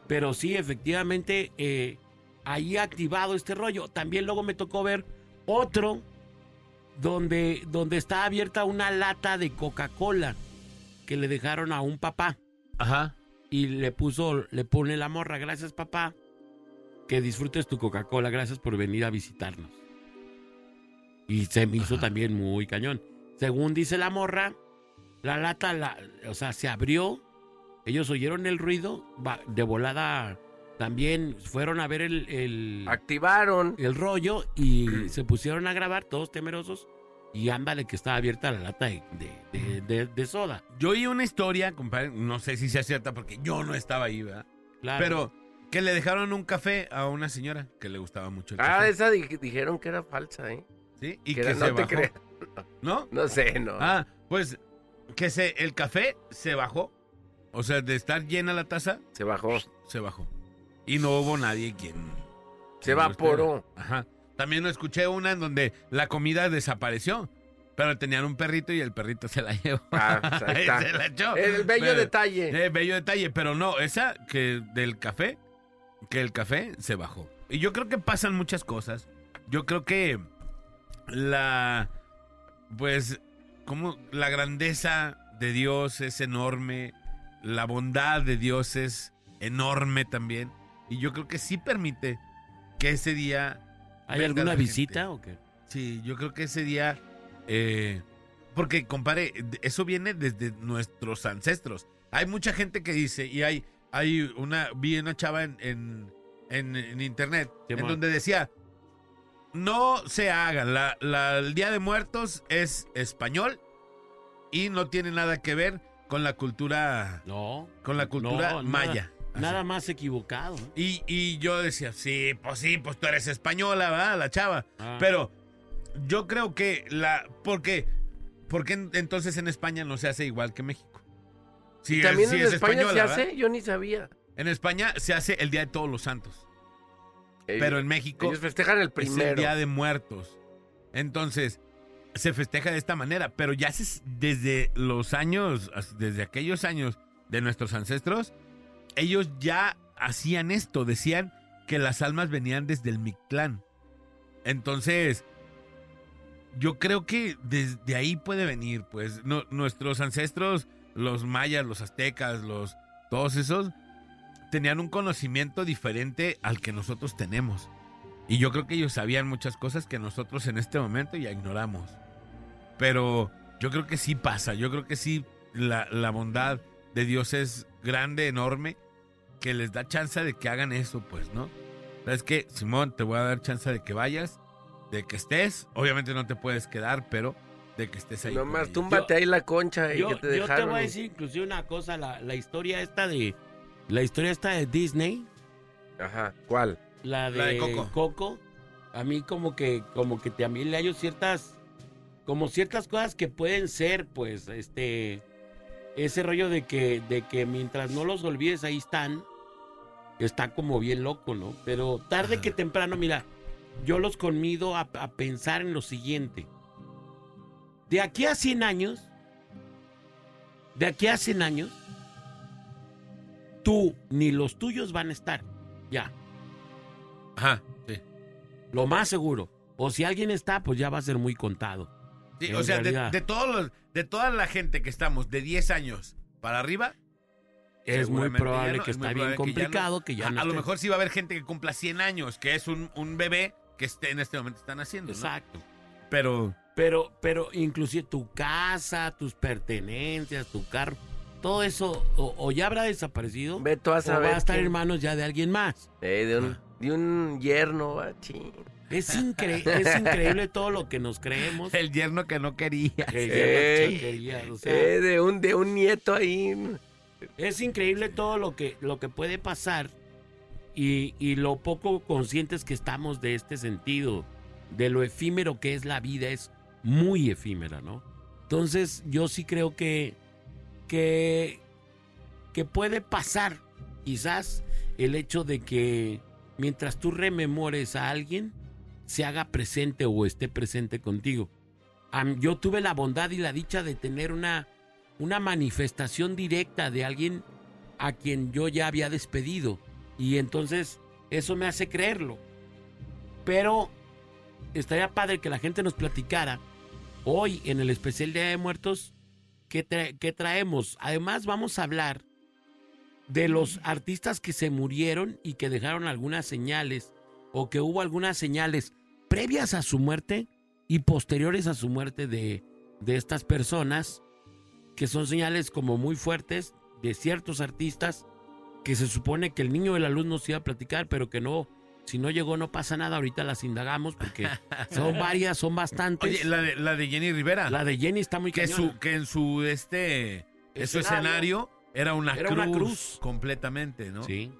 Pero sí, efectivamente, eh, ahí activado este rollo. También luego me tocó ver otro donde, donde está abierta una lata de Coca-Cola que le dejaron a un papá Ajá. y le puso, le pone la morra, gracias papá, que disfrutes tu Coca-Cola, gracias por venir a visitarnos. Y se me hizo también muy cañón. Según dice la morra, la lata, la, o sea, se abrió, ellos oyeron el ruido, de volada también fueron a ver el, el, Activaron. el rollo y (clears throat) se pusieron a grabar, todos temerosos, y ándale que estaba abierta la lata de, de- de- de- de soda. Yo oí una historia, compadre, no sé si sea cierta porque yo no estaba ahí, ¿verdad? Claro. Pero que le dejaron un café a una señora que le gustaba mucho el Ah, café. esa di- dijeron que era falsa, ¿eh? ¿sí? Y que que, era- se no te bajó. creas. ¿No? No sé, no. Ah, pues que se, el café se bajó. O sea, de estar llena la taza, Se bajó. se bajó. Y no hubo nadie quien... Se evaporó. Ajá. También escuché una en donde la comida desapareció. Pero tenían un perrito y el perrito se la (laughs) llevó. Ah, pues (laughs) se la echó. El bello Pero- detalle. Eh, bello detalle, pero no, esa que del café, que el café se bajó. Y yo creo que pasan muchas cosas. Yo creo que la, pues, como la grandeza de Dios es enorme, la bondad de Dios es enorme también. Y yo creo que sí permite que ese día... ¿Hay alguna visita o qué? Sí, yo creo que ese día eh, porque, compare, eso viene desde nuestros ancestros. Hay mucha gente que dice, y hay, hay una, vi una chava en, en, en- en internet, en man. donde decía, no se hagan, la, la- el Día de Muertos es español y no tiene nada que ver con la cultura, No. con la cultura No, maya. Nada más equivocado. Y, y yo decía, sí, pues sí, pues tú eres española, ¿verdad? La chava. Ah. Pero yo creo que la. ¿Por qué? ¿Por qué en- entonces en España no se hace igual que México? Sí, ¿Y es- también sí en es España se hace? ¿verdad? Yo ni sabía. En España se hace el Día de Todos los Santos. Ellos- Pero en México Ellos festejan el es el primero. Día de Muertos. Entonces, se festeja de esta manera. Pero ya se- desde los años, desde aquellos años de nuestros ancestros, ellos ya hacían esto. Decían que las almas venían desde el Mictlán. Entonces, yo creo que desde ahí puede venir, pues, no- nuestros ancestros, los mayas, los aztecas, los, todos esos, tenían un conocimiento diferente al que nosotros tenemos. Y yo creo que ellos sabían muchas cosas que nosotros en este momento ya ignoramos. Pero yo creo que sí pasa, yo creo que sí la, la bondad de Dios es grande, enorme, que les da chance de que hagan eso, pues, ¿no? ¿Sabes qué? Simón, te voy a dar chance de que vayas, de que estés. Obviamente no te puedes quedar, pero de que estés ahí. Nomás túmbate ahí la concha y Yo, que yo te te dejaron. voy a decir inclusive una cosa, la, la historia esta de la historia esta de Disney, Ajá, ¿cuál? la de, La de Coco. Coco, a mí como que como que también le hallo ciertas como ciertas cosas que pueden ser, pues, este ese rollo de que de que mientras no los olvides ahí están está como bien loco, ¿no? Pero tarde Ajá. que temprano, mira, yo los conmido a, a pensar en lo siguiente. De aquí a 100 años, de aquí a 100 años, tú ni los tuyos van a estar. Ya, Ajá, sí. lo más seguro. O si alguien está, pues ya va a ser muy contado. Sí, o sea, de, todos los, de toda la gente que estamos de 10 años para arriba, Es muy probable no, que es está bien probable que ya no. complicado, que ya a, no a lo mejor sí va a haber gente que cumpla 100 años, que es un, un bebé que esté en este momento están haciendo. Exacto. Pero Pero, pero inclusive tu casa, tus pertenencias, tu carro, todo eso o, o ya habrá desaparecido Ve tú a o saber. va a estar quién- en manos ya de alguien más. Eh, de, un, Ah. de un yerno. Es, incre- es increíble todo lo que nos creemos. el yerno que no quería. que ya no se quería, o sea, Eh, de, un, de un nieto ahí. Es increíble todo lo que, lo que puede pasar y, y lo poco conscientes que estamos de este sentido, de lo efímero que es la vida, es muy efímera, ¿no? Entonces yo sí creo que, que, que puede pasar quizás el hecho de que mientras tú rememores a alguien, se haga presente o esté presente contigo. Yo tuve la bondad y la dicha de tener una, una manifestación directa de alguien a quien yo ya había despedido. Y entonces eso me hace creerlo. Pero estaría padre que la gente nos platicara hoy en el especial Día de Muertos qué, tra- qué traemos. Además vamos a hablar de los artistas que se murieron y que dejaron algunas señales o que hubo algunas señales previas a su muerte y posteriores a su muerte de, de estas personas, que son señales como muy fuertes de ciertos artistas que se supone que el niño de la luz nos iba a platicar, pero que no, si no llegó no pasa nada, ahorita las indagamos porque son (laughs) varias, son bastantes. Oye, la de, la de Jenny Rivera. la de Jenny está muy que, cañona. su, que en su este en su escenario era una, Era cruz, una cruz. completamente, ¿no? Sí.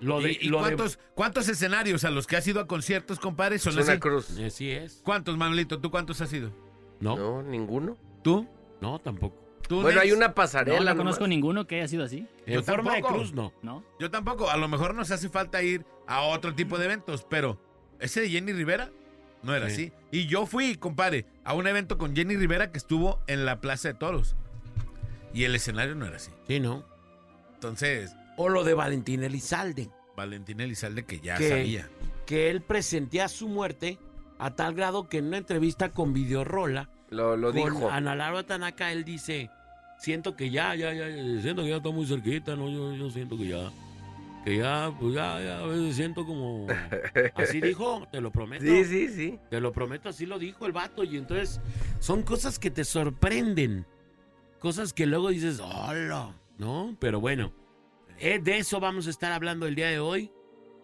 Lo de, ¿Y, y lo de- cuántos, escenarios a los que has ido a conciertos, compadre, son Es una cruz. Así es. ¿Cuántos, Manolito? ¿Tú cuántos has ido? No, no, No, ninguno. ¿Tú? tampoco. ¿Tú, Bueno, hay una No, pasarela. no nomás. conozco ninguno que haya sido así, En Yo forma de tampoco. cruz, no. ¿no? Yo tampoco. A lo mejor nos hace falta ir a otro tipo de eventos, pero ese de Jenny Rivera no era Sí. así. Y yo fui, compadre, a un evento con Jenny Rivera que estuvo en la Plaza de Toros. Y el escenario no era así. Sí, no. Entonces, O lo de Valentín Elizalde, Valentín Elizalde que ya sabía. que él presentía su muerte a tal grado que en una entrevista con Videorola, Lo, lo con dijo. Ana Laura Tanaka, él dice, siento que ya, ya, ya, ya, siento que ya está muy cerquita, ¿no? Yo, yo siento que ya, que ya, pues ya, ya, a veces siento como... (laughs) Así dijo, te lo prometo. Sí, sí, sí. Te lo prometo, así lo dijo el vato. Y entonces, son cosas que te sorprenden. Cosas que luego dices, hola, ¿no? Pero bueno, eh, de eso vamos a estar hablando el día de hoy,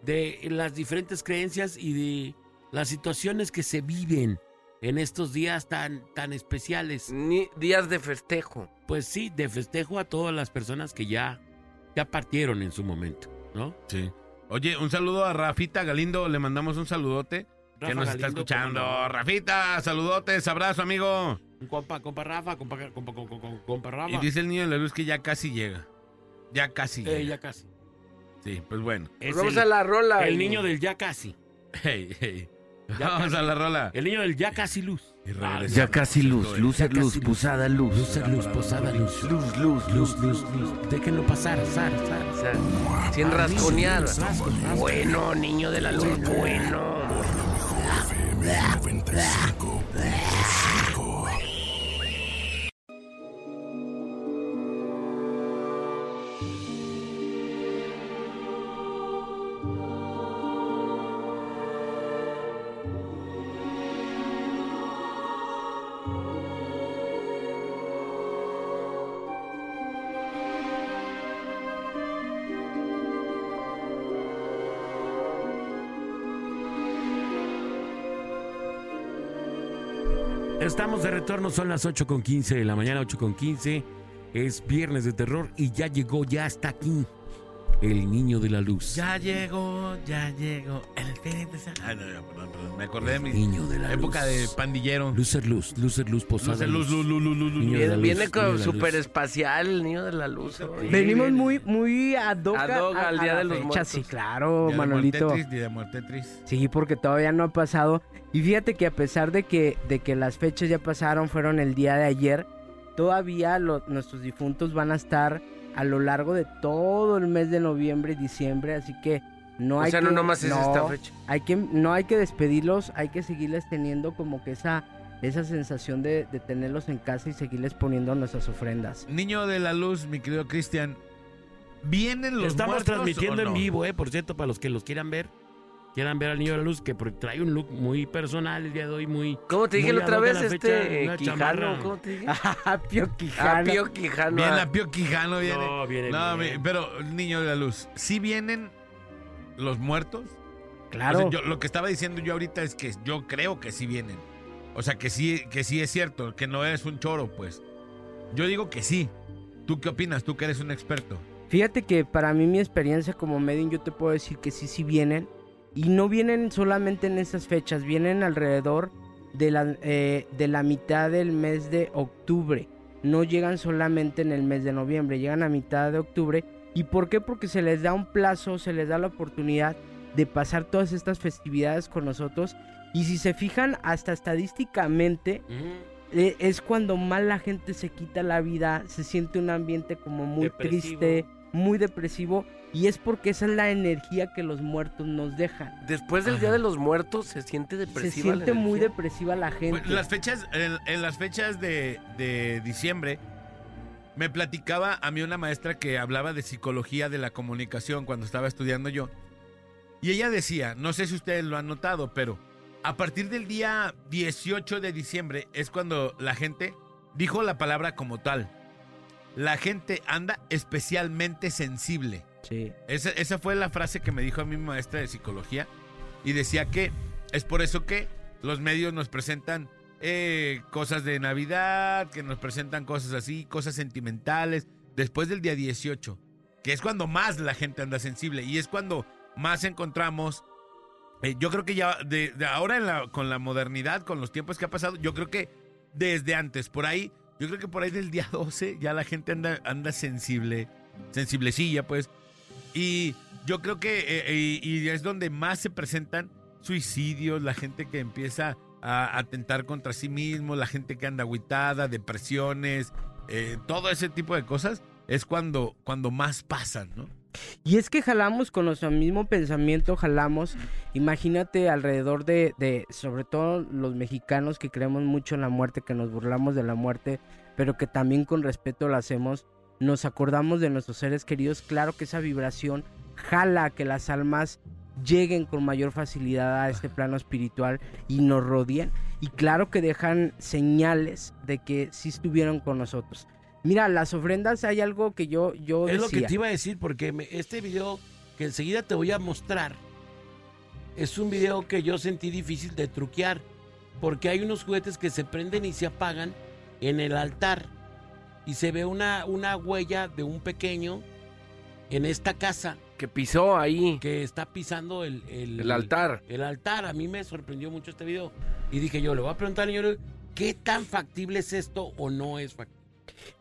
de las diferentes creencias y de las situaciones que se viven en estos días tan, tan especiales. Ni días de festejo. Pues sí, de festejo a todas las personas que ya, ya partieron en su momento, ¿no? Sí. Oye, un saludo a Rafita Galindo, le mandamos un saludote. que Rafa nos está escuchando. Rafita, saludotes, abrazo, amigo. Compa, compa Rafa, compa, compa, compa, compa- compa Rafa. Y dice el niño de la luz que ya casi llega. Ya casi llega. Eh, ya casi. Sí, pues bueno. Es Vamos el, a la rola. el niño del ya casi. Hey, hey. Ya (laughs) Vamos casi. a la rola. El niño del ya casi luz. Ya casi luz, luz, luz, posada luz, luz, luz, posada luz, luz, luz, luz, luz, luz. Déjenlo pasar, zar, zar, zar. Sin rasconear. Bueno, niño de la luz, bueno. 95. Estamos de retorno, son las 8 con 15 de la mañana, 8 con 15. Es viernes de terror y ya llegó, ya está aquí. El niño de la luz. Ya llegó, ya llegó. El fin de semana. Ay, no, no, perdón, perdón. Me acordé de mi niño de la época luz. de pandillero. Lucer luz, lucer luz, posada Luce luz, luz, luz, luz, luz, luz. Niño de la Viene, luz, de super luz. espacial el niño de la luz. Venimos muy, muy ad hoc, Ad hoc a- al a Día de los fecha, Muertos. Sí, claro, Día de Manolito. Muerte Tris, Día de muerte Tris. Sí, porque todavía no ha pasado. Y fíjate que a pesar de que, de que las fechas ya pasaron, fueron el día de ayer, todavía lo- nuestros difuntos van a estar a lo largo de todo el mes de noviembre y diciembre, así que no O hay sea, que... no nomás es no, esta fecha. Hay que, no hay que despedirlos, hay que seguirles teniendo como que esa, esa sensación de, de tenerlos en casa y seguirles poniendo nuestras ofrendas. Niño de la luz, mi querido Cristian. ¿Vienen los Estamos muertos transmitiendo o no? en vivo, eh, por cierto, para los que los quieran ver. Quieran ver al niño de la luz, que porque trae un look muy personal el día de hoy, muy... ¿Cómo te dije la otra vez, la este una Quijano? ¿Cómo te dije? (laughs) Ah, Ah, Quijano. Pío Quijano. Viene ah. a Pío Quijano, viene. No, viene No, bien. pero niño de la luz, ¿sí vienen los muertos? Claro. O sea, yo- lo que estaba diciendo yo ahorita es que yo creo que sí vienen. O sea, que sí, que sí es cierto, que no es un choro, pues. Yo digo que sí. ¿Tú qué opinas? Tú que eres un experto. Fíjate que para mí mi experiencia como medium yo te puedo decir que sí, sí vienen. Y no vienen solamente en esas fechas, vienen alrededor de la, eh, de la mitad del mes de octubre. No llegan solamente en el mes de noviembre, llegan a mitad de octubre. ¿Y por qué? Porque se les da un plazo, se les da la oportunidad de pasar todas estas festividades con nosotros. Y si se fijan, hasta estadísticamente, eh, es cuando más la gente se quita la vida, se siente un ambiente como muy Depresivo. triste, muy depresivo, y es porque esa es la energía que los muertos nos dejan. Después del Día de los Muertos se siente Se depresiva. la siente muy energía. depresiva la gente. Pues, las fechas, en, en las fechas de, de diciembre, me platicaba a mí una maestra que hablaba de psicología de la comunicación cuando estaba estudiando yo. Y ella decía, no sé si ustedes lo han notado, pero a partir del día 18 de diciembre es cuando la gente dijo la palabra como tal. La gente anda especialmente sensible. Sí. Esa, esa fue la frase que me dijo a mi maestra de psicología y decía que es por eso que los medios nos presentan eh, cosas de Navidad, que nos presentan cosas así, cosas sentimentales, después del día 18, que es cuando más la gente anda sensible y es cuando más encontramos, eh, yo creo que ya de, de ahora en la- con la modernidad, con los tiempos que ha pasado, yo creo que desde antes, por ahí, yo creo que por ahí del día (laughs) 12 ya la gente anda, anda sensible, sensiblecilla pues, y yo creo que eh, y, y es donde más se presentan suicidios, la gente que empieza a atentar contra sí mismo, la gente que anda agüitada, depresiones, eh, todo ese tipo de cosas, es cuando, cuando más pasan, ¿no? Y es que jalamos con nuestro mismo pensamiento, jalamos, imagínate alrededor de, de, sobre todo los mexicanos que creemos mucho en la muerte, que nos burlamos de la muerte, pero que también con respeto la hacemos, nos acordamos de nuestros seres queridos, claro que esa vibración jala que las almas lleguen con mayor facilidad a este plano espiritual y nos rodeen. Y claro que dejan señales de que sí estuvieron con nosotros. Mira, las ofrendas hay algo que yo, yo Es lo que te iba a decir, porque me- este video que enseguida te voy a mostrar es un video que yo sentí difícil de truquear, porque hay unos juguetes que se prenden y se apagan en el altar. Y se ve una, una huella de un pequeño en esta casa Que pisó ahí que está pisando el, el, el altar. el altar. A mí me sorprendió mucho este video. Y dije yo, le voy a preguntar al señor, ¿qué tan factible es esto o no es factible?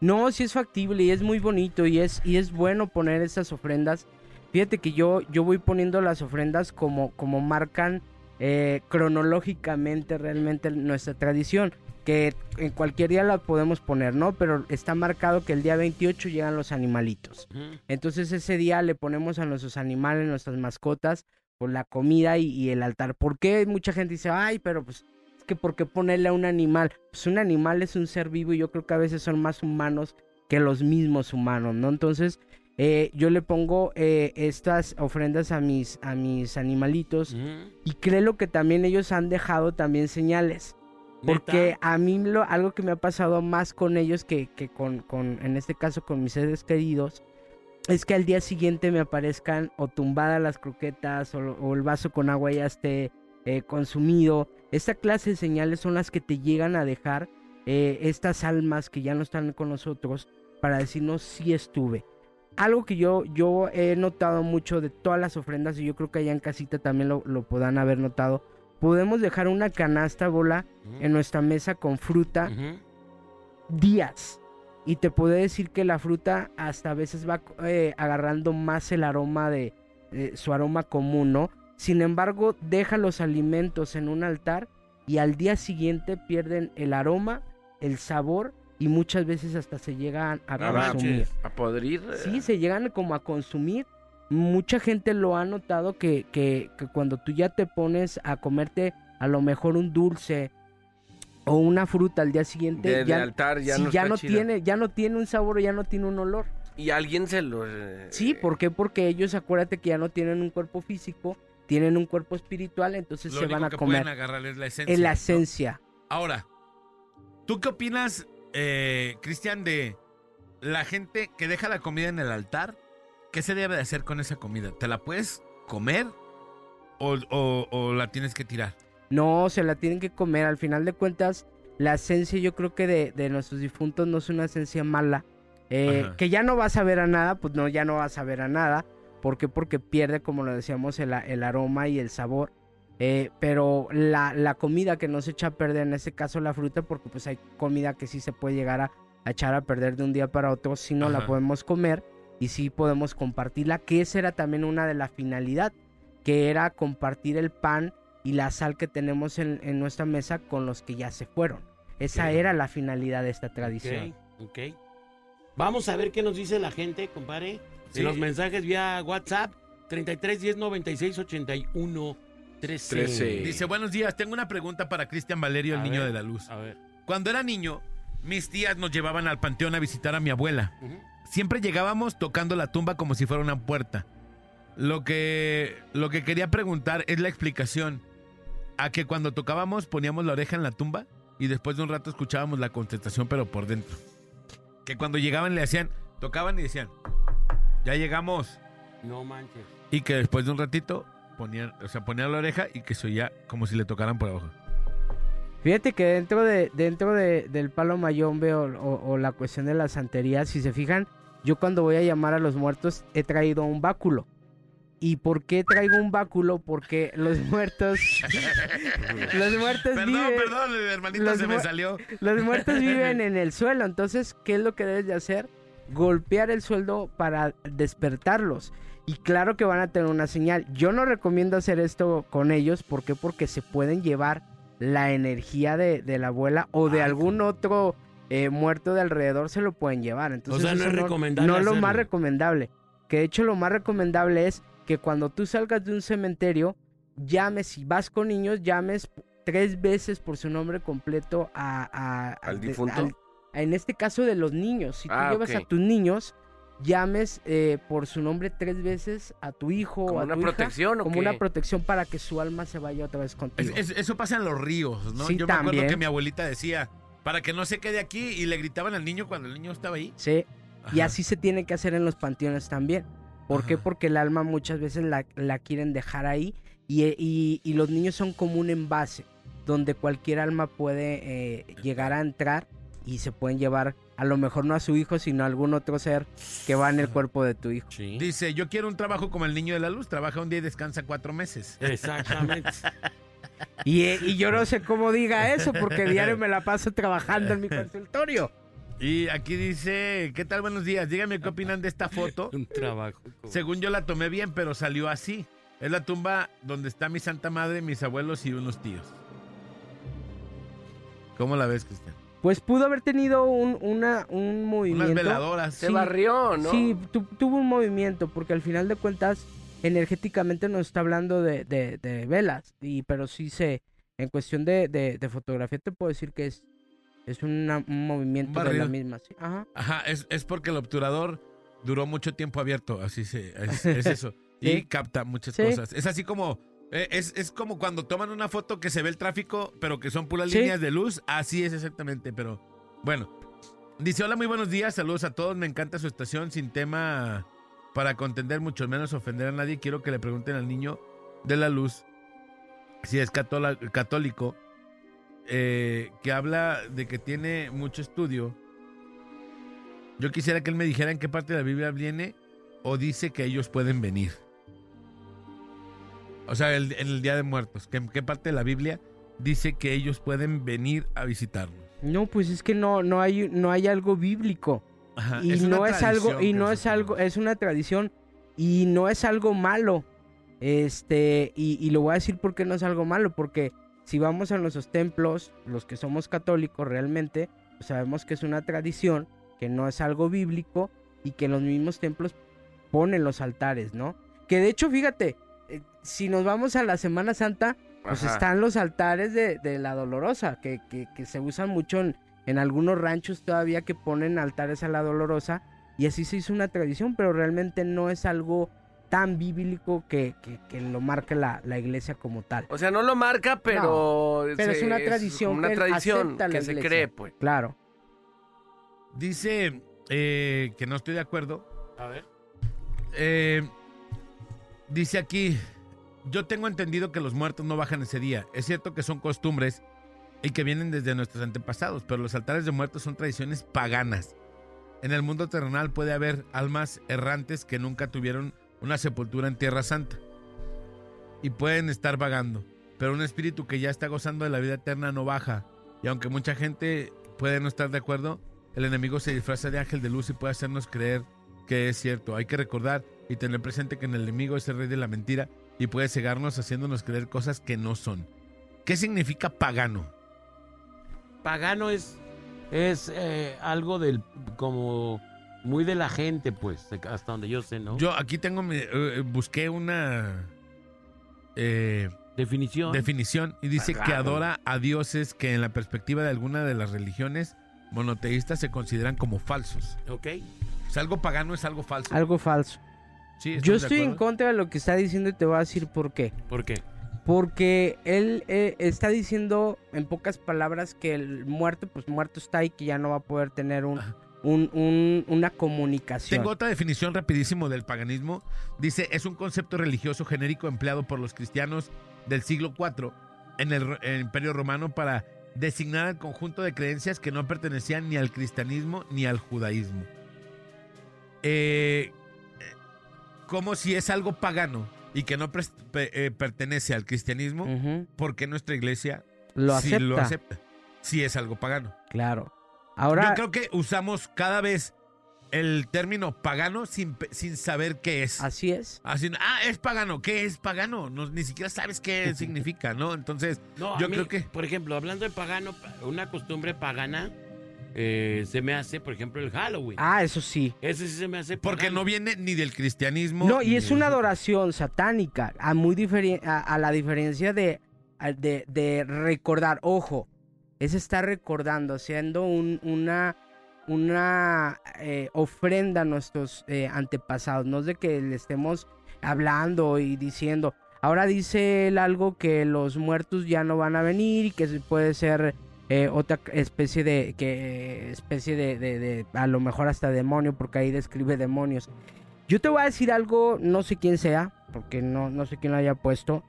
No, sí es factible y es muy bonito y es, y es bueno poner estas ofrendas. Fíjate que yo, yo voy poniendo las ofrendas como, como marcan eh, cronológicamente realmente nuestra tradición. Que en cualquier día la podemos poner, ¿no? Pero está marcado que el día 28 llegan los animalitos. Entonces ese día le ponemos a nuestros animales, nuestras mascotas, con la comida y, y el altar. ¿Por qué mucha gente dice, ay, pero pues es que por qué ponerle a un animal? Pues un animal es un ser vivo y yo creo que a veces son más humanos que los mismos humanos, ¿no? Entonces eh, yo le pongo eh, estas ofrendas a mis, a mis animalitos y creo que también ellos han dejado también señales. Porque ¿Neta? a mí lo, algo que me ha pasado más con ellos que, que con, con, en este caso con mis seres queridos, es que al día siguiente me aparezcan o tumbadas las croquetas o el vaso con agua ya esté eh, consumido. Esta clase de señales son las que te llegan a dejar eh, estas almas que ya no están con nosotros para decirnos si estuve. Algo que yo, yo he notado mucho de todas las ofrendas y yo creo que allá en casita también lo, lo podrán haber notado. Podemos dejar una canasta bola en nuestra mesa con fruta días. Y te puedo decir que la fruta hasta a veces va eh, agarrando más el aroma de, de su aroma común, ¿no? Sin embargo, deja los alimentos en un altar y al día siguiente pierden el aroma, el sabor y muchas veces hasta se llegan a No consumir. manches. A podrir. Sí, se llegan como a consumir. Mucha gente lo ha notado que, que, que cuando tú ya te pones a comerte a lo mejor un dulce o una fruta al día siguiente, Del ya, altar ya sí, no ya no tiene, ya no tiene un sabor, ya no tiene un olor. Y alguien se lo. eh, Sí, ¿por qué? Porque ellos acuérdate que ya no tienen un cuerpo físico, tienen un cuerpo espiritual, entonces Lo se único van a que comer. pueden agarrar es la esencia. En la ¿no? esencia. Ahora, ¿tú qué opinas, eh, Cristian, de la gente que deja la comida en el altar? ¿Qué se debe de hacer con esa comida? ¿Te la puedes comer o, o- o la tienes que tirar? No, se la tienen que comer. Al final de cuentas, la esencia yo creo que de, de nuestros difuntos no es una esencia mala. Eh, que ya no vas a ver a nada, pues no, ya no vas a ver a nada. ¿Por qué? Porque pierde, como lo decíamos, el, aroma y el sabor. Eh, pero la, la comida que no se echa a perder, en este caso la fruta, porque pues hay comida que sí se puede llegar a, a echar a perder de un día para otro, si no la podemos comer y sí podemos compartirla, que esa era también una de la finalidad, que era compartir el pan y la sal que tenemos en, en nuestra mesa con los que ya se fueron. Esa era la finalidad de esta tradición. Ok, ok. Vamos a ver qué nos dice la gente, compadre. Sí. En los mensajes vía WhatsApp, 33 10 96 81 13. 13. Dice, buenos días, tengo una pregunta para Cristian Valerio, el A niño ver. de la luz. A ver. Cuando era niño, mis tías nos llevaban al panteón a visitar a mi abuela. Siempre llegábamos tocando la tumba como si fuera una puerta. Lo que, lo que quería preguntar es la explicación a que cuando tocábamos poníamos la oreja en la tumba y después de un rato escuchábamos la contestación pero por dentro. Que cuando llegaban le hacían, tocaban y decían, ya llegamos. No manches. Y que después de un ratito ponían, o sea, ponían la oreja y que se oía como si le tocaran por abajo. Fíjate que dentro de dentro de- del palo mayombe o, o- o la cuestión de la santería, si se fijan, yo cuando voy a llamar a los muertos he traído un báculo. ¿Y por qué traigo un báculo? Porque los (laughs) muertos... (laughs) los muertos Perdón, viven... perdón, hermanito, los se me salió. Los muertos (laughs) viven en el suelo, entonces, ¿qué es lo que debes de hacer? Golpear el suelo para despertarlos. Y claro que van a tener una señal. Yo no recomiendo hacer esto con ellos, ¿por qué? Porque se pueden llevar la energía de, de la abuela o de Ay, algún otro eh, muerto de alrededor, se lo pueden llevar. Entonces, sea, no es recomendable No lo más recomendable. Que de hecho lo más recomendable es que cuando tú salgas de un cementerio, llames, si vas con niños, llames tres veces por su nombre completo a, a- ¿Al de- difunto? En este caso de los niños, si tú Ah, llevas a tus niños, llames eh, por su nombre tres veces a tu hijo ¿Como o a una tu hija, protección o como qué? una protección para que su alma se vaya otra vez contigo. es- eso pasa en los ríos, ¿no? Sí, Yo me acuerdo también. que mi abuelita decía, para que no se quede aquí, y le gritaban al niño cuando el niño estaba ahí. Sí, y así se tiene que hacer en los panteones también. ¿Por qué? Porque el alma muchas veces la, la quieren dejar ahí y, y- y los niños son como un envase donde cualquier alma puede eh, llegar a entrar y se pueden llevar a lo mejor no a su hijo, sino a algún otro ser que va en el cuerpo de tu hijo. Sí. Dice, yo quiero un trabajo como el niño de la luz, trabaja un día y descansa cuatro meses. Exactamente. (laughs) Y, eh, y yo no sé cómo diga eso porque diario me la paso trabajando en mi consultorio. Y aquí dice, ¿qué tal? Buenos días, díganme qué opinan de esta foto. (laughs) Un trabajo. Según yo la tomé bien, pero salió así. Es la tumba donde está mi santa madre, mis abuelos y unos tíos. ¿Cómo la ves, Cristian? Pues pudo haber tenido un, una, un movimiento. Unas veladoras. Se barrió, ¿no? Sí, tu- tuvo un movimiento, porque al final de cuentas, energéticamente nos está hablando de, de- de velas, y pero sí se, en cuestión de, de- de fotografía te puedo decir que es, es una- un movimiento de la misma. sí, Ajá. Ajá, es, es porque el obturador duró mucho tiempo abierto, así se, es, es (laughs) eso. Y capta muchas Sí. cosas. Es así como, es, es como cuando toman una foto que se ve el tráfico, pero que son puras Sí. líneas de luz. Así es exactamente, pero bueno. Dice, hola, muy buenos días, saludos a todos, me encanta su estación, sin tema para contender, mucho menos ofender a nadie. Quiero que le pregunten al niño de la luz si es católa- católico, eh, que habla de que tiene mucho estudio. Yo quisiera que él me dijera en qué parte de la Biblia viene o dice que ellos pueden venir. O sea, el- en el Día de Muertos, qué parte de la Biblia dice que ellos pueden venir a visitarnos. No, pues es que no, no hay, no hay algo bíblico. Ajá, y no es algo, y no es algo, es una tradición, y no es algo malo. Este, y, y lo voy a decir porque no es algo malo, porque si vamos a nuestros templos, los que somos católicos realmente, pues sabemos que es una tradición, que no es algo bíblico, y que en los mismos templos ponen los altares, ¿no? Que de hecho, fíjate, eh, si nos vamos a la Semana Santa, pues Ajá. están los altares de, de la Dolorosa, que, que- que se usan mucho en, en algunos ranchos todavía que ponen altares a la Dolorosa, y así se hizo una tradición, pero realmente no es algo tan bíblico que, que- que lo marque la, la iglesia como tal. O sea, no lo marca, pero... pero es una tradición una que tradición que se iglesia. cree, pues. Claro. Dice eh, que no estoy de acuerdo. A ver. Eh, dice aquí, yo tengo entendido que los muertos no bajan ese día. Es cierto que son costumbres y que vienen desde nuestros antepasados, pero los altares de muertos son tradiciones paganas. En el mundo terrenal puede haber almas errantes que nunca tuvieron una sepultura en Tierra Santa y pueden estar vagando, pero un espíritu que ya está gozando de la vida eterna no baja. Y aunque mucha gente puede no estar de acuerdo, el enemigo se disfraza de ángel de luz y puede hacernos creer que es cierto. Hay que recordar y tener presente que el enemigo es el rey de la mentira y puede cegarnos haciéndonos creer cosas que no son. ¿Qué significa pagano? Pagano es, es eh, algo del, como, muy de la gente, pues, hasta donde yo sé, ¿no? Yo aquí tengo, mi- eh, busqué una eh, Definición. definición y dice que adora a dioses que en la perspectiva de alguna de las religiones monoteístas se consideran como falsos. ok. O sea, algo pagano es algo falso. Algo falso. Sí, ¿estamos Yo estoy en contra de lo que está diciendo y te voy a decir por qué. ¿Por qué? Porque él eh, está diciendo en pocas palabras que el muerto, pues muerto está y que ya no va a poder tener un, Ajá. un- un- una comunicación. Tengo otra definición rapidísimo del paganismo. Dice, es un concepto religioso genérico empleado por los cristianos del siglo IV en el, ro- el Imperio Romano para designar al conjunto de creencias que no pertenecían ni al cristianismo ni al judaísmo. Eh, como si es algo pagano y que no eh, pertenece al cristianismo, Ujú. ¿por qué nuestra iglesia Lo acepta. lo acepta? Si es algo pagano. Claro. Ahora, Yo creo que usamos cada vez el término pagano sin, sin saber qué es. así es. Así, ah, es pagano. ¿Qué es pagano? No, ni siquiera sabes qué (laughs) significa, ¿no? Entonces, No, Yo mí, creo que- Por ejemplo, hablando de pagano, una costumbre pagana, eh, se me hace, por ejemplo, el Halloween. Ah, eso sí. Ese sí se me hace porque pagano. no viene ni del cristianismo. No, y es una adoración satánica, a, muy diferen- a, a la diferencia de, a- de, de recordar, ojo, es estar recordando, haciendo un- una, una eh, ofrenda a nuestros eh, antepasados, no es de que le estemos hablando y diciendo. Ahora dice él algo que los muertos ya no van a venir y que se- puede ser eh, otra especie de que especie de, de- de- a lo mejor hasta demonio porque ahí describe demonios. Yo te voy a decir algo, no sé quién sea, porque no, no sé quién lo haya puesto,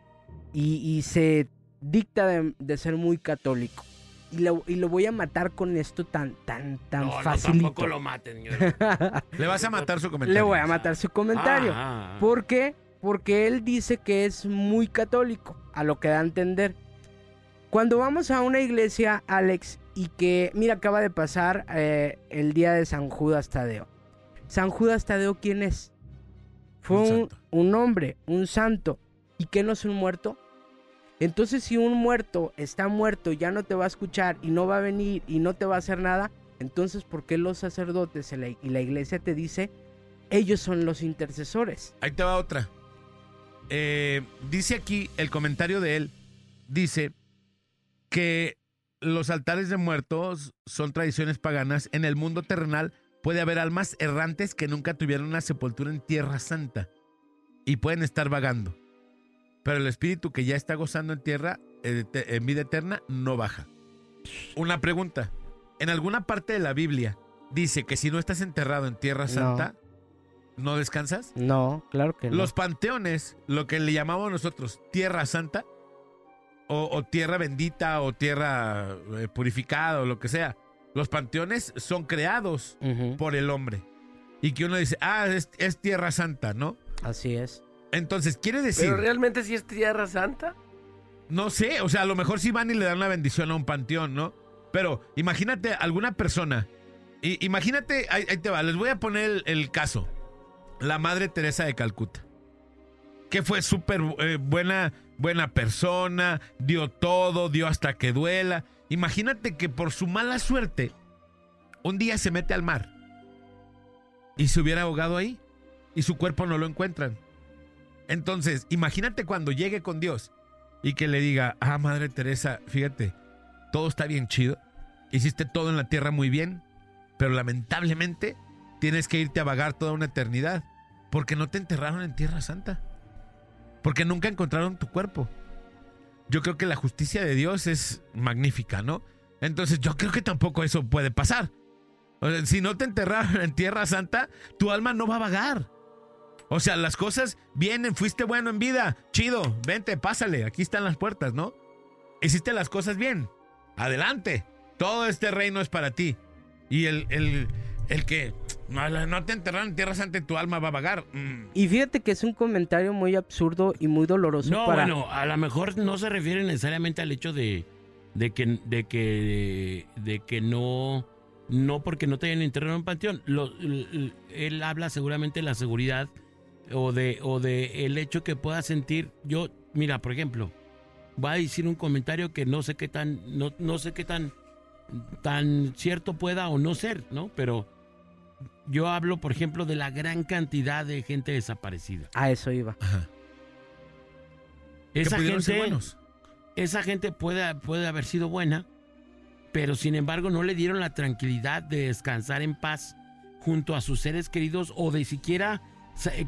y, y se dicta de, de ser muy católico. Y lo, y lo voy a matar con esto tan, tan, tan No, no, facilito. tampoco lo maten. (laughs) Le vas a matar su comentario. Le voy a matar su comentario. Ah, ah. ¿Por qué? Porque él dice que es muy católico, a lo que da a entender. Cuando vamos a una iglesia, Alex, y que, mira, acaba de pasar eh, el día de San Judas Tadeo. San Judas Tadeo, ¿quién es? Fue Un un, hombre, un santo. ¿Y qué no es un muerto? Entonces, si un muerto está muerto, ya no te va a escuchar y no va a venir y no te va a hacer nada, entonces, ¿por qué los sacerdotes y la- y la iglesia te dice, ellos son los intercesores? Ahí te va otra. Eh, dice aquí, el comentario de él, dice que los altares de muertos son tradiciones paganas. En el mundo terrenal puede haber almas errantes que nunca tuvieron una sepultura en Tierra Santa y pueden estar vagando. Pero el espíritu que ya está gozando en tierra, eh, en vida eterna, no baja. Una pregunta. En alguna parte de la Biblia dice que si no estás enterrado en Tierra No. Santa, ¿no descansas? No, claro que no. Los panteones, lo que le llamamos nosotros tierra santa, o, o tierra bendita, o tierra eh, purificada, o lo que sea, los panteones son creados por el hombre. Y que uno dice, ah, es, es tierra santa, ¿no? Así es. Entonces, quiere decir, Pero realmente sí es Tierra Santa. no sé, o sea, a lo mejor sí van y le dan una bendición a un panteón, ¿no? Pero imagínate alguna persona, i- imagínate, ahí, ahí te va, les voy a poner el, el caso, la Madre Teresa de Calcuta, que fue súper eh, buena, buena persona, dio todo, dio hasta que duela. Imagínate que por su mala suerte, un día se mete al mar y se hubiera ahogado ahí y su cuerpo no lo encuentran. Entonces, imagínate cuando llegue con Dios y que le diga, ah, Madre Teresa, fíjate, todo está bien chido, hiciste todo en la tierra muy bien, pero lamentablemente tienes que irte a vagar toda una eternidad, porque no te enterraron en Tierra Santa, porque nunca encontraron tu cuerpo. Yo creo que la justicia de Dios es magnífica, ¿no? Entonces yo creo que tampoco eso puede pasar. O sea, si no te enterraron en Tierra Santa, tu alma no va a vagar. O sea, las cosas vienen, fuiste bueno en vida, chido, vente, pásale, aquí están las puertas, ¿no? Hiciste las cosas bien, adelante, todo este reino es para ti. Y el, el, el que no, no te enterraron en Tierra Santa, tu alma va a vagar. mm, Y fíjate que es un comentario muy absurdo y muy doloroso No, para... bueno, a lo mejor no se refiere necesariamente al hecho de, de que de que de que no no porque no te hayan enterrado en un panteón. Lo- l- l- él habla seguramente de la seguridad o de o de el hecho que pueda sentir. Yo, mira, por ejemplo, voy a decir un comentario que no sé qué tan no, no sé qué tan tan cierto pueda o no ser, ¿no? Pero yo hablo, por ejemplo, de la gran cantidad de gente desaparecida. A eso iba. ajá. Que Esa ser gente, buenos. esa gente puede, puede haber sido buena, pero sin embargo no le dieron la tranquilidad de descansar en paz junto a sus seres queridos o de siquiera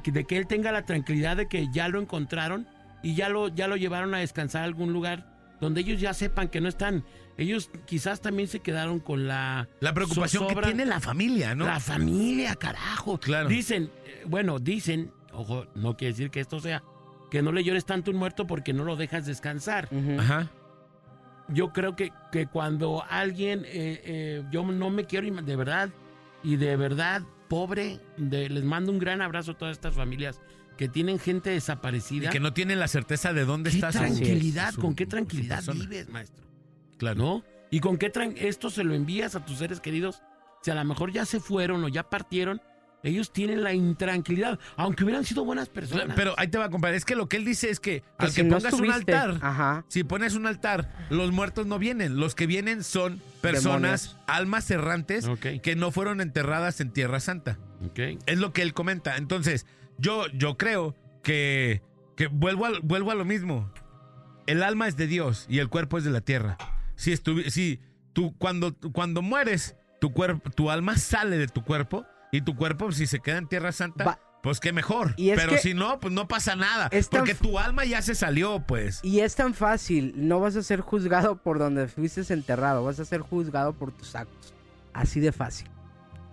de que él tenga la tranquilidad de que ya lo encontraron y ya lo, ya lo llevaron a descansar a algún lugar donde ellos ya sepan que no están. Ellos quizás también se quedaron con la... La preocupación que tiene la familia, ¿no? La familia, carajo. Claro. Dicen, eh, bueno, dicen, ojo, no quiere decir que esto sea, que no le llores tanto a un muerto porque no lo dejas descansar. Ajá. Yo creo que, que cuando alguien, eh, eh, yo no me quiero, de verdad, y de verdad, pobre, de- les mando un gran abrazo a todas estas familias que tienen gente Y desaparecida. que no tienen la certeza de dónde ¿Qué está su- tranquilidad? su- ¿Con qué tranquilidad vives, maestro? Claro. ¿No? ¿Y con qué tran- esto se lo envías a tus seres queridos? Si a lo mejor ya se fueron o ya partieron, ellos tienen la intranquilidad, aunque hubieran sido buenas personas. Pero ahí te va, compadre. Es que lo que él dice es que, Que al si que no pongas un altar, Ajá. si pones un altar, los muertos no vienen. Los que vienen son personas, Demonios. almas errantes que no fueron enterradas en Tierra Santa. Es lo que él comenta. Entonces, yo, yo creo que, que vuelvo, a, vuelvo a lo mismo. El alma es de Dios y el cuerpo es de la tierra. Si, si tú cuando, cuando mueres tu cuerpo, tu alma sale de tu cuerpo y tu cuerpo, si se queda en Tierra Santa, Va- pues qué mejor. Y Pero que- si no, pues no pasa nada. Porque tu alma ya se salió, pues. Y es tan fácil, no vas a ser juzgado por donde fuiste enterrado, vas a ser juzgado por tus actos. Así de fácil.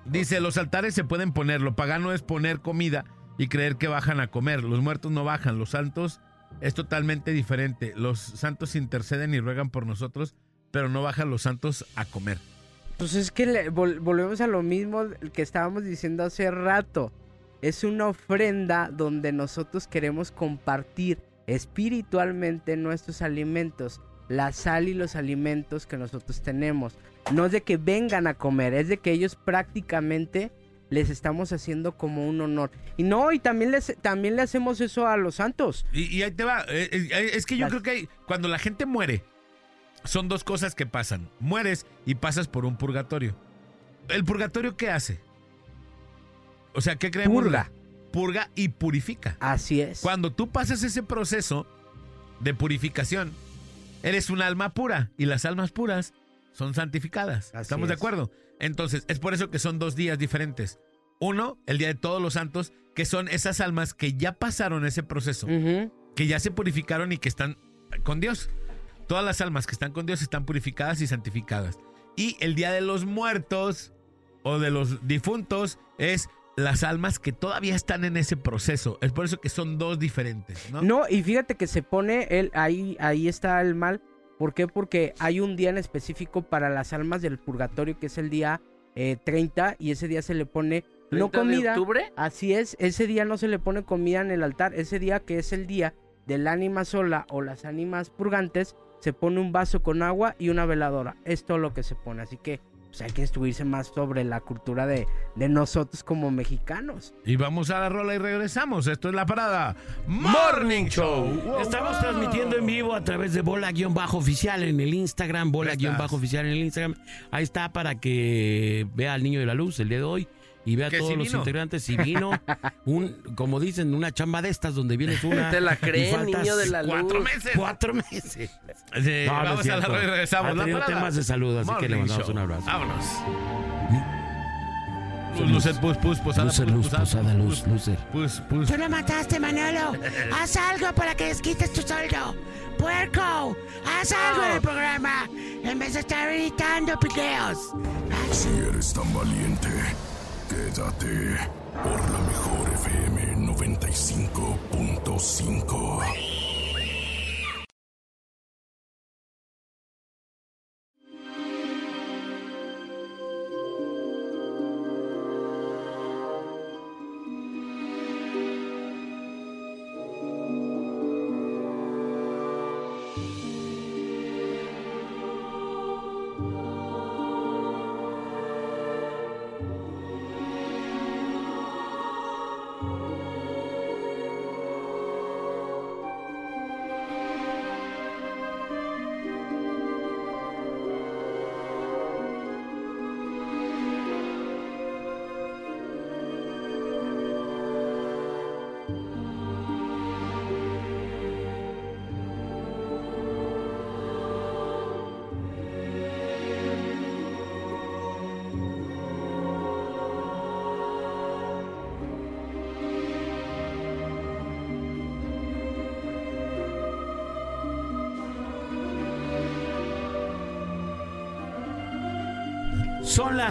Dice, los altares se pueden poner, lo pagano es poner comida y creer que bajan a comer. Los muertos no bajan, los santos es totalmente diferente. Los santos interceden y ruegan por nosotros, pero no bajan los santos a comer. Pues es que le- vol- volvemos a lo mismo que estábamos diciendo hace rato. Es una ofrenda donde nosotros queremos compartir espiritualmente nuestros alimentos, la sal y los alimentos que nosotros tenemos. No es de que vengan a comer, es de que ellos prácticamente les estamos haciendo como un honor. Y no, y también, les, también le hacemos eso a los santos. Y, y ahí te va. eh, eh, es que yo Las- creo que cuando la gente muere, son dos cosas que pasan. Mueres y pasas por un purgatorio. ¿El purgatorio qué hace? O sea, ¿qué creemos? Purga. Purga y purifica. Así es. Cuando tú pasas ese proceso de purificación, eres un alma pura y las almas puras son santificadas. Así ¿Estamos de acuerdo? Entonces, es por eso que son dos días diferentes. Uno, el Día de Todos los Santos, que son esas almas que ya pasaron ese proceso, que ya se purificaron y que están con Dios. Todas las almas que están con Dios están purificadas y santificadas. Y el Día de los Muertos o de los difuntos es las almas que todavía están en ese proceso. Es por eso que son dos diferentes, ¿no? No, y fíjate que se pone el, ahí, ahí está el mal. ¿Por qué? Porque hay un día en específico para las almas del purgatorio, que es el día eh, 30, y ese día se le pone no 30 de comida. octubre? Así es, ese día no se le pone comida en el altar. Ese día que es el día del ánima sola o las ánimas purgantes, se pone un vaso con agua y una veladora. Es todo lo que se pone. Así que pues, hay que instruirse más sobre la cultura de, de nosotros como mexicanos. Y vamos a la rola y regresamos. Esto es La Parada Morning Show. Estamos transmitiendo en vivo a través de bola-oficial en el Instagram, bola-oficial en el Instagram. Ahí está para que vea al niño de la luz el día de hoy y vea a todos sí los integrantes. Si vino, (laughs) un, como dicen, una chamba de estas donde vienes una. ¿Te la y creen, niño de la luz? Cuatro meses. Cuatro meses. Sí, No, vamos a la y regresamos. Ha tenido temas de salud, así que le Morning mandamos Show. un abrazo. Vámonos. Lucer, pus, pus, posada, Lucer, pus, luz, posada, posada, luz, lucer. Pus, pus. Tú lo mataste, Manolo. (laughs) Haz algo para que desquites tu sueldo. Puerco, haz algo en el programa. En vez de estar editando videos. Si eres tan valiente, quédate por la mejor FM 95.5.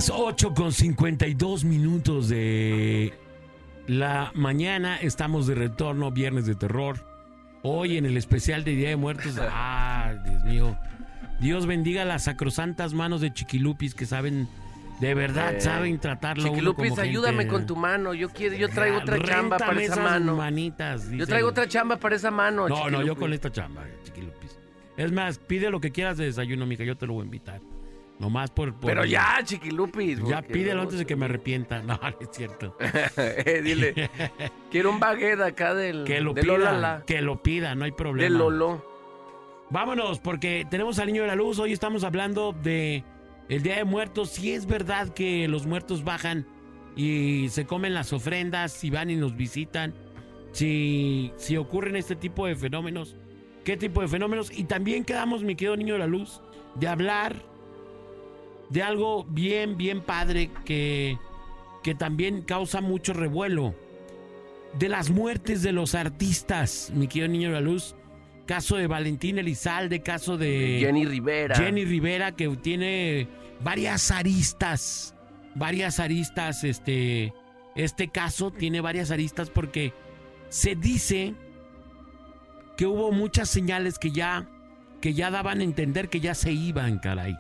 las 8 con 52 minutos de la mañana. Estamos de retorno, viernes de terror. Hoy en el especial de Día de Muertos. (laughs) Ah, Dios mío. Dios bendiga las sacrosantas manos de Chiquilupis que saben, de verdad, Eh, saben tratarlo. a uno Chiquilupis, como gente. ayúdame con tu mano. Yo quiero, yo traigo otra chamba para esa esas mano. manitas, Yo traigo otra chamba para esa mano. No, no, yo Chiquilupis. con esta chamba, Chiquilupis. Es más, pide lo que quieras de desayuno, mija, yo te lo voy a invitar. Nomás por... por- Pero ya, Chiquilupis. Ya pídelo antes de que me arrepienta. No, no (laughs) es cierto. (laughs) Eh, Dile, (laughs) quiero un baguette acá del, Que lo pida, que lo pida, no hay problema. de Lolo. Vámonos, porque tenemos al niño de la luz. Hoy estamos hablando de el Día de Muertos. Si es verdad que los muertos bajan y se comen las ofrendas, si van y nos visitan, si, si ocurren este tipo de fenómenos, ¿qué tipo de fenómenos? Y también quedamos, mi querido niño de la luz, de hablar de algo bien, bien padre que, que también causa mucho revuelo. De las muertes de los artistas, mi querido niño de la luz. Caso de Valentín Elizalde, caso de Jenny Rivera. Jenny Rivera, que tiene varias aristas. Varias aristas, este. Este caso tiene varias aristas porque se dice que hubo muchas señales que ya, que ya daban a entender que ya se iban, caray.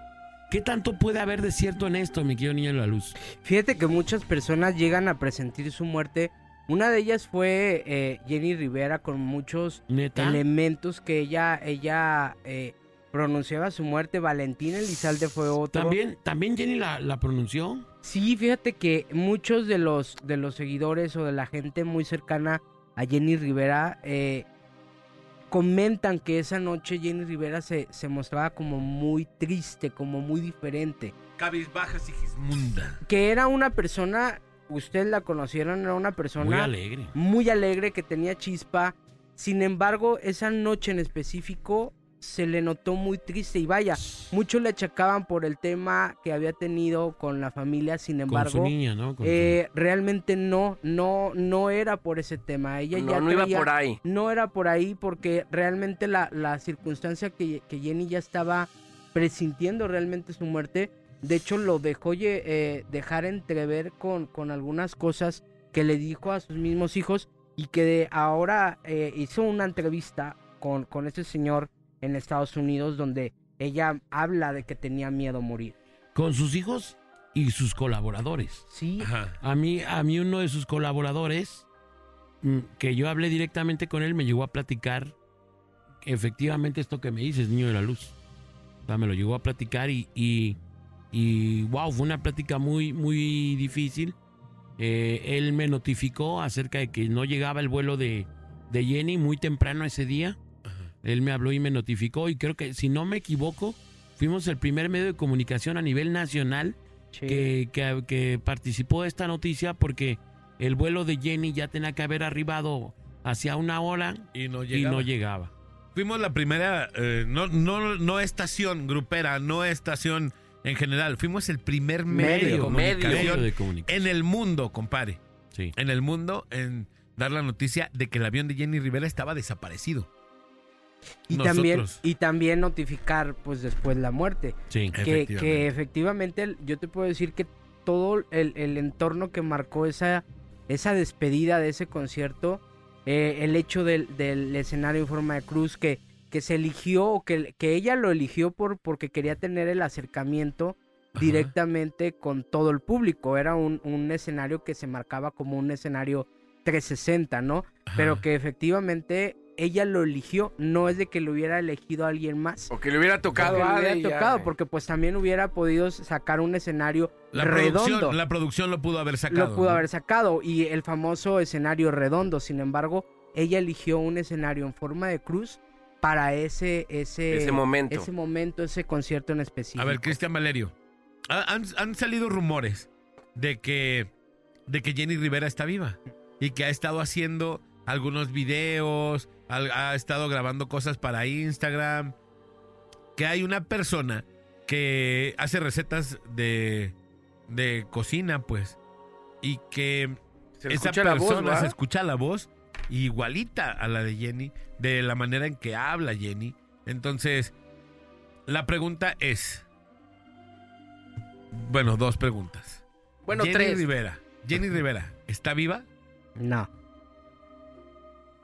¿Qué tanto puede haber de cierto en esto, mi querido niño de la luz? Fíjate que muchas personas llegan a presentir su muerte. Una de ellas fue eh, Jenny Rivera con muchos ¿Neta? elementos que ella, ella eh, pronunciaba su muerte. Valentín Elizalde fue otro. ¿También, ¿También Jenny la, la pronunció? Sí, fíjate que muchos de los, de los seguidores o de la gente muy cercana a Jenny Rivera eh, comentan que esa noche Jenny Rivera se, se mostraba como muy triste, como muy diferente. Cabizbaja Sigismunda. Que era una persona, ustedes la conocieron, era una persona Muy alegre. muy alegre, que tenía chispa. Sin embargo, esa noche en específico se le notó muy triste y vaya, muchos le achacaban por el tema que había tenido con la familia, sin Con su embargo, niña, ¿no? Con su- eh, realmente no, no, no era por ese tema. Ella No, ya no iba traía- por ahí. no era por ahí porque realmente la, la circunstancia que, que Jenny ya estaba presintiendo realmente su muerte, de hecho lo dejó eh, dejar entrever con, con algunas cosas que le dijo a sus mismos hijos y que de ahora eh, hizo una entrevista con, con este señor en Estados Unidos donde ella habla de que tenía miedo a morir. con sus hijos y sus colaboradores. Sí, Ajá. A mí, a mí uno de sus colaboradores, mm, que yo hablé directamente con él, me llegó a platicar efectivamente esto que me dices, niño de la luz. O sea, me lo llegó a platicar y, y, y, wow, fue una plática muy, muy difícil. Eh, él me notificó acerca de que no llegaba el vuelo de, de Jenny muy temprano ese día. Él me habló y me notificó y creo que, si no me equivoco, fuimos el primer medio de comunicación a nivel nacional sí. que, que- que participó de esta noticia porque el vuelo de Jenny ya tenía que haber arribado hacia una hora Y no y llegaba. no llegaba. Fuimos la primera, eh, no, no, no estación grupera, no estación en general. Fuimos el primer medio, de Medio, comunicación Medio de comunicación. en el mundo, compadre. Sí. En el mundo, en dar la noticia de que el avión de Jenny Rivera estaba desaparecido. Y, nosotros. también, y también notificar pues después la muerte. Sí. que, Efectivamente. que efectivamente yo te puedo decir que todo el, el entorno que marcó esa, esa despedida de ese concierto, eh, el hecho del, del escenario en forma de cruz que, que se eligió, o que, que ella lo eligió por, porque quería tener el acercamiento Ajá. directamente con todo el público. Era un, un escenario que se marcaba como un escenario 360, ¿no? Ajá. Pero que efectivamente ella lo eligió, no es de que lo hubiera elegido alguien más. O que le hubiera tocado Porque a le hubiera ya. tocado, porque pues también hubiera podido sacar un escenario la redondo. producción, la producción lo pudo haber sacado. lo pudo ¿no? haber sacado y el famoso escenario redondo. Sin embargo, ella eligió un escenario en forma de cruz para ese ese Ese momento. ese momento, ese concierto en específico. A ver, Cristian Valerio. ha- Han, han salido rumores de que, de que Jenny Rivera está viva y que ha estado haciendo algunos videos, ha estado grabando cosas para Instagram, que hay una persona que hace recetas de, de cocina, pues, y que Se esa voz, persona ¿va? se escucha la voz igualita a la de Jenny, de la manera en que habla Jenny. Entonces, la pregunta es, bueno, dos preguntas. Bueno, Jenny tres. Rivera, Jenny Rivera, ¿está viva? No.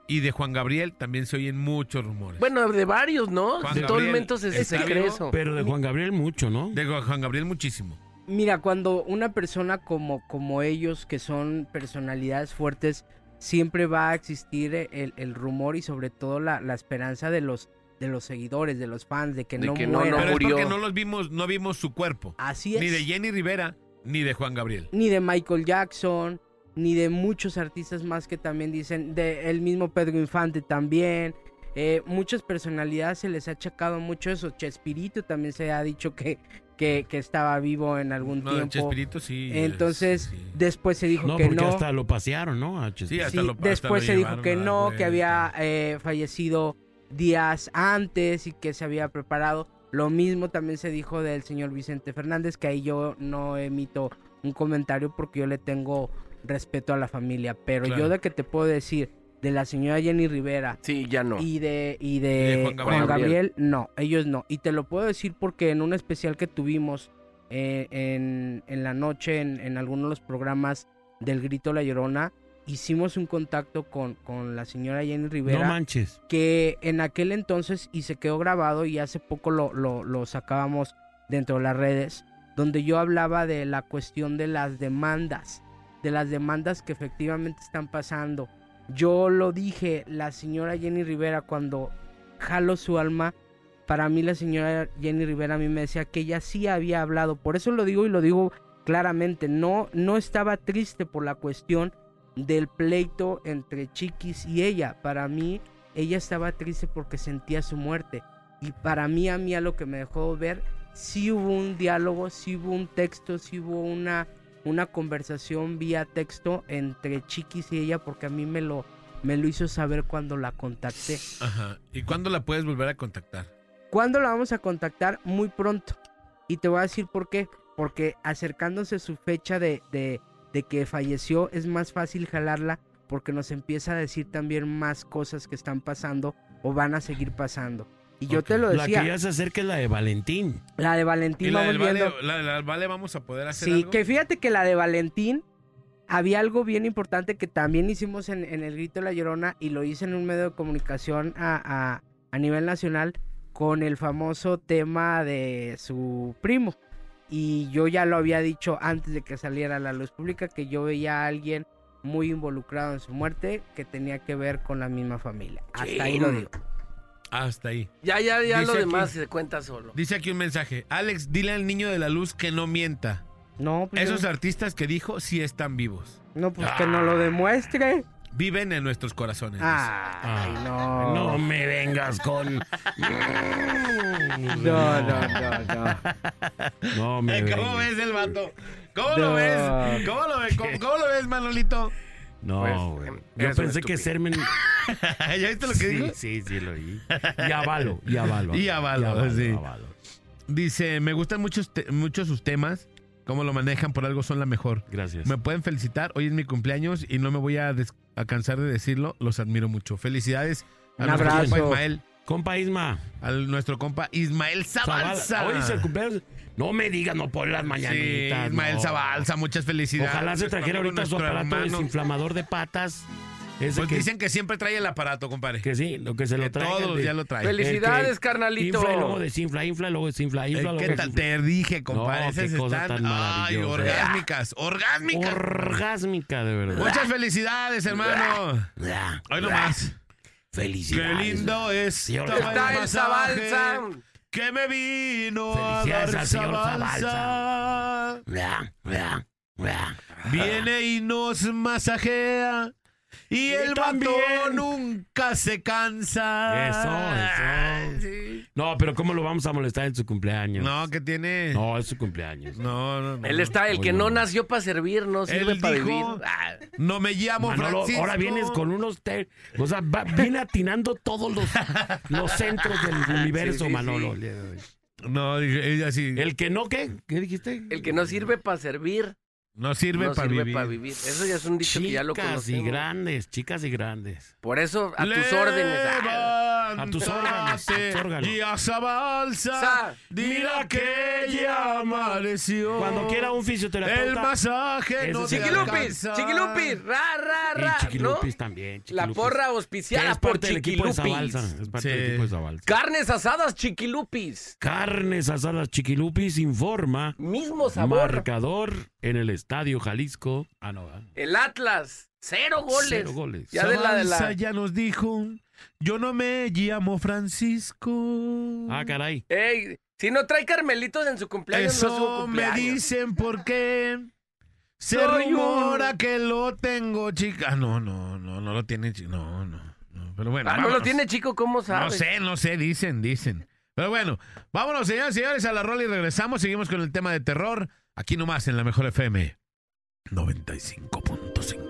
Y de Juan Gabriel también se oyen muchos rumores. Bueno, de varios, ¿no? Juan de todo el momento se, se ¿está cree eso. Pero de Juan Gabriel mucho, ¿no? de Juan Gabriel muchísimo. Mira, cuando una persona como, como ellos, que son personalidades fuertes, siempre va a existir el, el rumor y sobre todo la, la esperanza de los, de los seguidores, de los fans, de que De no que no, no Pero murió. es porque no los vimos, no vimos su cuerpo. Así es. Ni de Jenny Rivera, ni de Juan Gabriel. ni de Michael Jackson, ni de muchos artistas más que también dicen, de el mismo Pedro Infante también. Eh, muchas personalidades se les ha achacado mucho eso. Chespirito también se ha dicho que, que, que estaba vivo en algún No, tiempo. Chespirito sí. Entonces, sí. después se dijo No, que porque no. hasta lo pasearon, ¿no? A Chespirito. Sí, hasta Sí, lo- hasta después lo se dijo que no, que había eh, fallecido días antes y que se había preparado. Lo mismo también se dijo del señor Vicente Fernández, que ahí yo no emito un comentario porque yo le tengo respeto a la familia. Pero Claro. yo de que te puedo decir de la señora Jenny Rivera Sí, ya no. y de, y de, Juan Juan, Gabriel. No, ellos no. Y te lo puedo decir porque en un especial que tuvimos eh, en, en la noche, en, en algunos de los programas del Grito La Llorona, hicimos un contacto con, con la señora Jenny No Rivera, manches. que en aquel entonces, y se quedó grabado, y hace poco lo, lo, lo sacábamos dentro de las redes, donde yo hablaba de la cuestión de las demandas, de las demandas que efectivamente están pasando. Yo lo dije, la señora Jenny Rivera cuando jalo su alma, para mí la señora Jenny Rivera a mí me decía que ella sí había hablado, por eso lo digo y lo digo claramente, no, no estaba triste por la cuestión del pleito entre Chiquis y ella, para mí ella estaba triste porque sentía su muerte. Y para mí a mí a lo que me dejó ver sí hubo un diálogo, sí hubo un texto, sí hubo una una conversación vía texto entre Chiquis y ella porque a mí me lo me lo hizo saber cuando la contacté. Ajá. ¿Y cuándo la puedes volver a contactar? ¿Cuándo la vamos a contactar? Muy pronto. Y te voy a decir por qué. Porque acercándose su fecha de, de, de que falleció es más fácil jalarla porque nos empieza a decir también más cosas que están pasando o van a seguir pasando. Y yo te lo La decía, que ya se acerca es la de Valentín. la de ¿Y Valentín la vamos del vale, la del vale vamos a poder hacer Sí, algo? que fíjate que la de Valentín había algo bien importante que también hicimos en, en el Grito de la Llorona y lo hice en un medio de comunicación a, a- a nivel nacional con el famoso tema de su primo. Y yo ya lo había dicho antes de que saliera a la luz pública que yo veía a alguien muy involucrado en su muerte que tenía que ver con la misma familia. Hasta ahí lo digo. Hasta ahí. Ya, ya, ya Dice lo demás aquí- se cuenta solo. Dice aquí un mensaje. Alex, dile al niño de la luz que no mienta. No, pues Esos yo- artistas que dijo sí están vivos. no, pues que no lo demuestre. Viven en nuestros corazones. Ay, no. No me vengas con. (laughs) No, no, no, no. No me. ¿Cómo vengas. ves el vato? ¿Cómo No. lo ves? ¿Cómo lo ves? ¿Cómo, cómo lo ves, Manolito? No, Pues, güey. eres Yo pensé que. Sermen. (laughs) ¿Ya viste lo que dijo? Sí, sí, sí, lo oí. (laughs) Y avalo, y avalo. Y avalo, sí. avalo. Dice, me gustan muchos, muchos sus temas. Cómo lo manejan, por algo son la mejor. Gracias. Me pueden felicitar. Hoy es mi cumpleaños y no me voy a, a cansar de decirlo. Los admiro mucho. Felicidades a Un abrazo. compa Ismael. Compa Isma. A nuestro compa Ismael. Zabalza. Hoy es el cumpleaños. No me digas, no por las Sí, mañanitas. Ismael no. Zabalza, muchas felicidades. Ojalá se trajera ahorita su aparato hermano. desinflamador de patas. Ese Pues que, dicen que siempre trae el aparato, compadre. que sí, lo que se Que lo trae. todos días lo trae. Felicidades, que carnalito. Infla y luego desinfla, infla, luego desinfla, infla, luego ¿Qué tal? desinfla. Te dije, compadre. No, Esas qué cosa están. tan Ay, orgásmicas. Orgásmicas. Orgásmica, de verdad. Muchas felicidades, hermano. Hoy nomás. Qué Felicidades. lindo es. Está el Zabalza. Que me vino a dar al señor Zabalza. Viene y nos masajea. Y el vato también. nunca se cansa. Eso, eso. Sí. No, pero ¿cómo lo vamos a molestar en su cumpleaños? No, que tiene. No, es su cumpleaños. No, no, no. Él está, el que no. no nació para servir, no sirve Él para dijo- vivir. Ah, No me llamo Manolo, Francisco. ahora vienes con unos... te- O sea, va- viene atinando todos los, los centros del universo, sí, sí. Manolo. No, dije, ella sí. El que no, ¿qué? ¿Qué dijiste? el que no sirve para servir, no sirve no para sirve vivir. para vivir. Eso ya es un dicho que ya lo Chicas y conocemos. grandes, chicas y grandes. Por eso, a tus órdenes. ah, A tus órganos, a tus órganos. Y a esa balsa. Sa- Mira que ya amaneció. Cuando quiera un fisioterapeuta. El masaje no sí. te Chiquilupis, alcanza. Chiquilupis, ra, ra, Y ra. Chiquilupis ¿no? también. La Chiquilupis. porra Que auspiciada es por parte del equipo de Chiquilupis. Zabalza. Es parte Sí. del equipo de Zabalza. Carnes asadas Chiquilupis. Carnes asadas Chiquilupis informa. Mismo sabor. Marcador en el Estadio Jalisco. Ah, no. ah. El Atlas. Cero goles. Cero goles. Ya de la de la. ya nos dijo, yo no me llamo Francisco. Ah, caray. Ey, si no trae Carmelitos en su cumpleaños, no es su Eso me cumpleaños. dicen porque se Soy rumora un- que lo tengo, chica. Ah, no, no, no, no lo tiene, chi- no, no, no. Pero bueno, Ah, no lo tiene chico, ¿cómo No sabes? sé, no sé, dicen, dicen. Pero bueno, vámonos, señores y señores, a la rola y regresamos. Seguimos con el tema de terror. Aquí nomás en la mejor FM 95.5.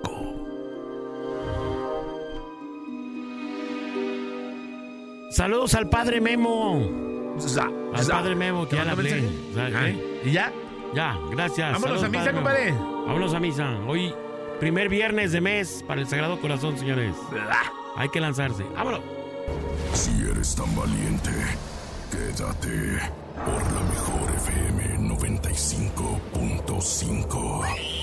Saludos al padre Memo. Al padre Memo, que ¿Te ya mandó hablé. Ah, ¿qué? ¿Y ya? Ya, gracias. Vámonos Saludos, a misa, compadre. Vámonos a misa. Hoy, primer viernes de mes para el Sagrado Corazón, señores. Hay que lanzarse. Vámonos. Si eres tan valiente, quédate por la mejor FM 95.5.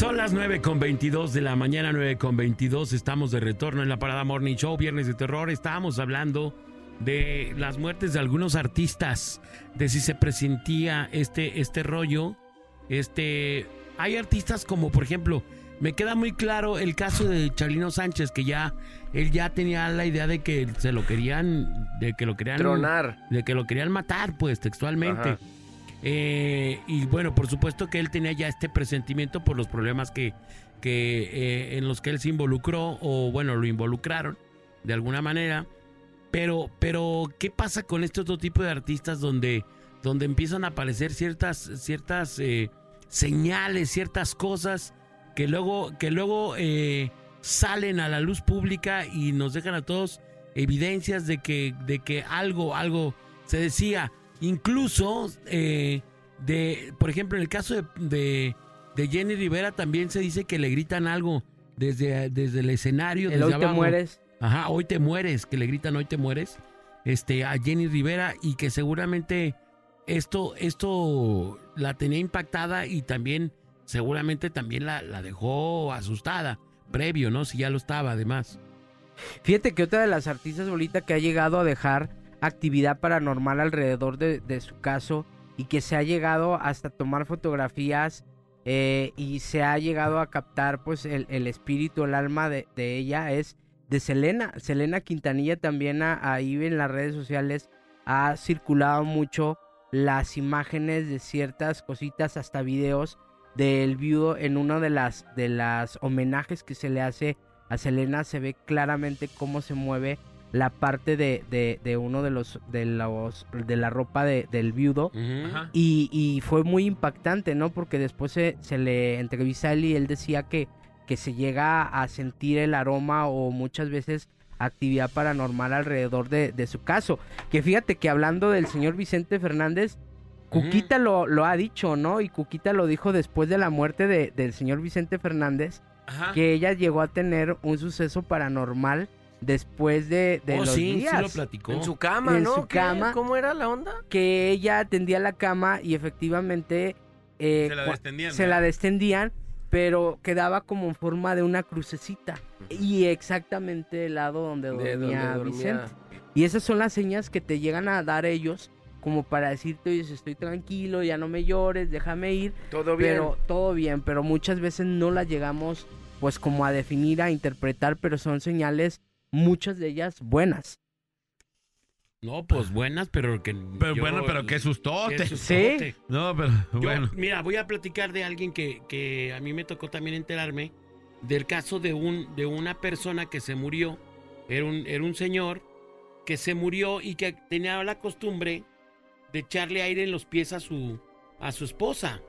Son las 9 con 22 de la mañana, 9 con 22. Estamos de retorno en la Parada Morning Show, Viernes de Terror. Estábamos hablando de las muertes de algunos artistas, de si se presentía este, este rollo. Este, hay artistas como, por ejemplo, me queda muy claro el caso de Charlino Sánchez, que ya, él ya tenía la idea de que se lo querían, de que lo querían Tronar. de que lo querían matar, pues, textualmente. Ajá. Eh, y bueno, por supuesto que él tenía ya este presentimiento por los problemas que, que eh, en los que él se involucró, o bueno, lo involucraron de alguna manera. Pero, pero, ¿qué pasa con este otro tipo de artistas donde, donde empiezan a aparecer ciertas, ciertas eh, señales, ciertas cosas que luego, que luego eh, salen a la luz pública y nos dejan a todos evidencias de que, de que algo, algo se decía. Incluso, eh, de, por ejemplo, en el caso de, de, de Jenny Rivera también se dice que le gritan algo desde, desde el escenario. El desde hoy te mueres. Ajá, hoy te mueres, que le gritan hoy te mueres, este, a Jenny Rivera y que seguramente esto, esto la tenía impactada y también, seguramente también la, la dejó asustada, previo, ¿no? Si ya lo estaba, además. Fíjate que otra de las artistas ahorita que ha llegado a dejar actividad paranormal alrededor de, de su caso y que se ha llegado hasta tomar fotografías eh, y se ha llegado a captar pues el, el espíritu, el alma de, de ella es de Selena. Selena Quintanilla también ha- ahí en las redes sociales ha circulado mucho las imágenes de ciertas cositas, hasta videos del viudo en uno de las de las homenajes que se le hace a Selena se ve claramente cómo se mueve la parte de, de, de uno de los de los de la ropa de- del viudo y, y fue muy impactante, ¿no? Porque después se, se le entrevista a él y él decía que, que se llega a sentir el aroma o muchas veces actividad paranormal alrededor de, de su caso. Que fíjate que hablando del señor Vicente Fernández, Cuquita lo, lo ha dicho, ¿no? Y Cuquita lo dijo después de la muerte de- del señor Vicente Fernández, Ajá. que ella llegó a tener un suceso paranormal después de, de oh, los sí, días sí lo platicó. En su cama, En ¿no? su cama. ¿Cómo era la onda? que ella tendía la cama y efectivamente eh, Se la destendían, se la destendían pero quedaba como en forma de una crucecita. Y exactamente el lado donde De dormía, donde dormía. Vicente. Y esas son las señas que te llegan a dar ellos como para decirte, oye, estoy tranquilo, ya no me llores, déjame ir. Todo bien. Pero todo bien, pero muchas veces no las llegamos pues como a definir, a interpretar, pero son señales, muchas de ellas buenas. No, pues buenas, pero que. Pero yo- bueno, pero qué sustote. qué sustote. No, pero Yo, bueno. Mira, voy a platicar de alguien que, que a mí me tocó también enterarme del caso de, un, de una persona que se murió. Era un, era un señor que se murió y que tenía la costumbre de echarle aire en los pies a su, a su esposa.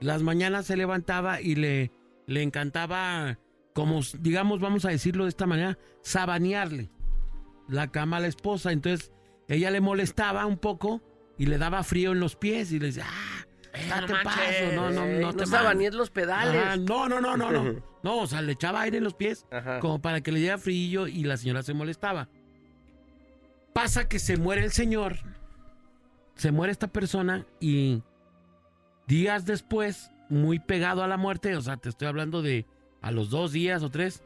Las mañanas se levantaba y le, le encantaba, como digamos, vamos a decirlo de esta manera, sabanearle la cama a la esposa. Entonces ella le molestaba un poco y le daba frío en los pies y le decía, ah, date paso, no, no, Eh, no te sabanees los pedales. Ajá, no, no, no, no, no. (laughs) No, o sea, le echaba aire en los pies Ajá. como para que le diera frío y la señora se molestaba. Pasa que se muere el señor, se muere esta persona y días después, muy pegado a la muerte, o sea, te estoy hablando de a los dos días o tres,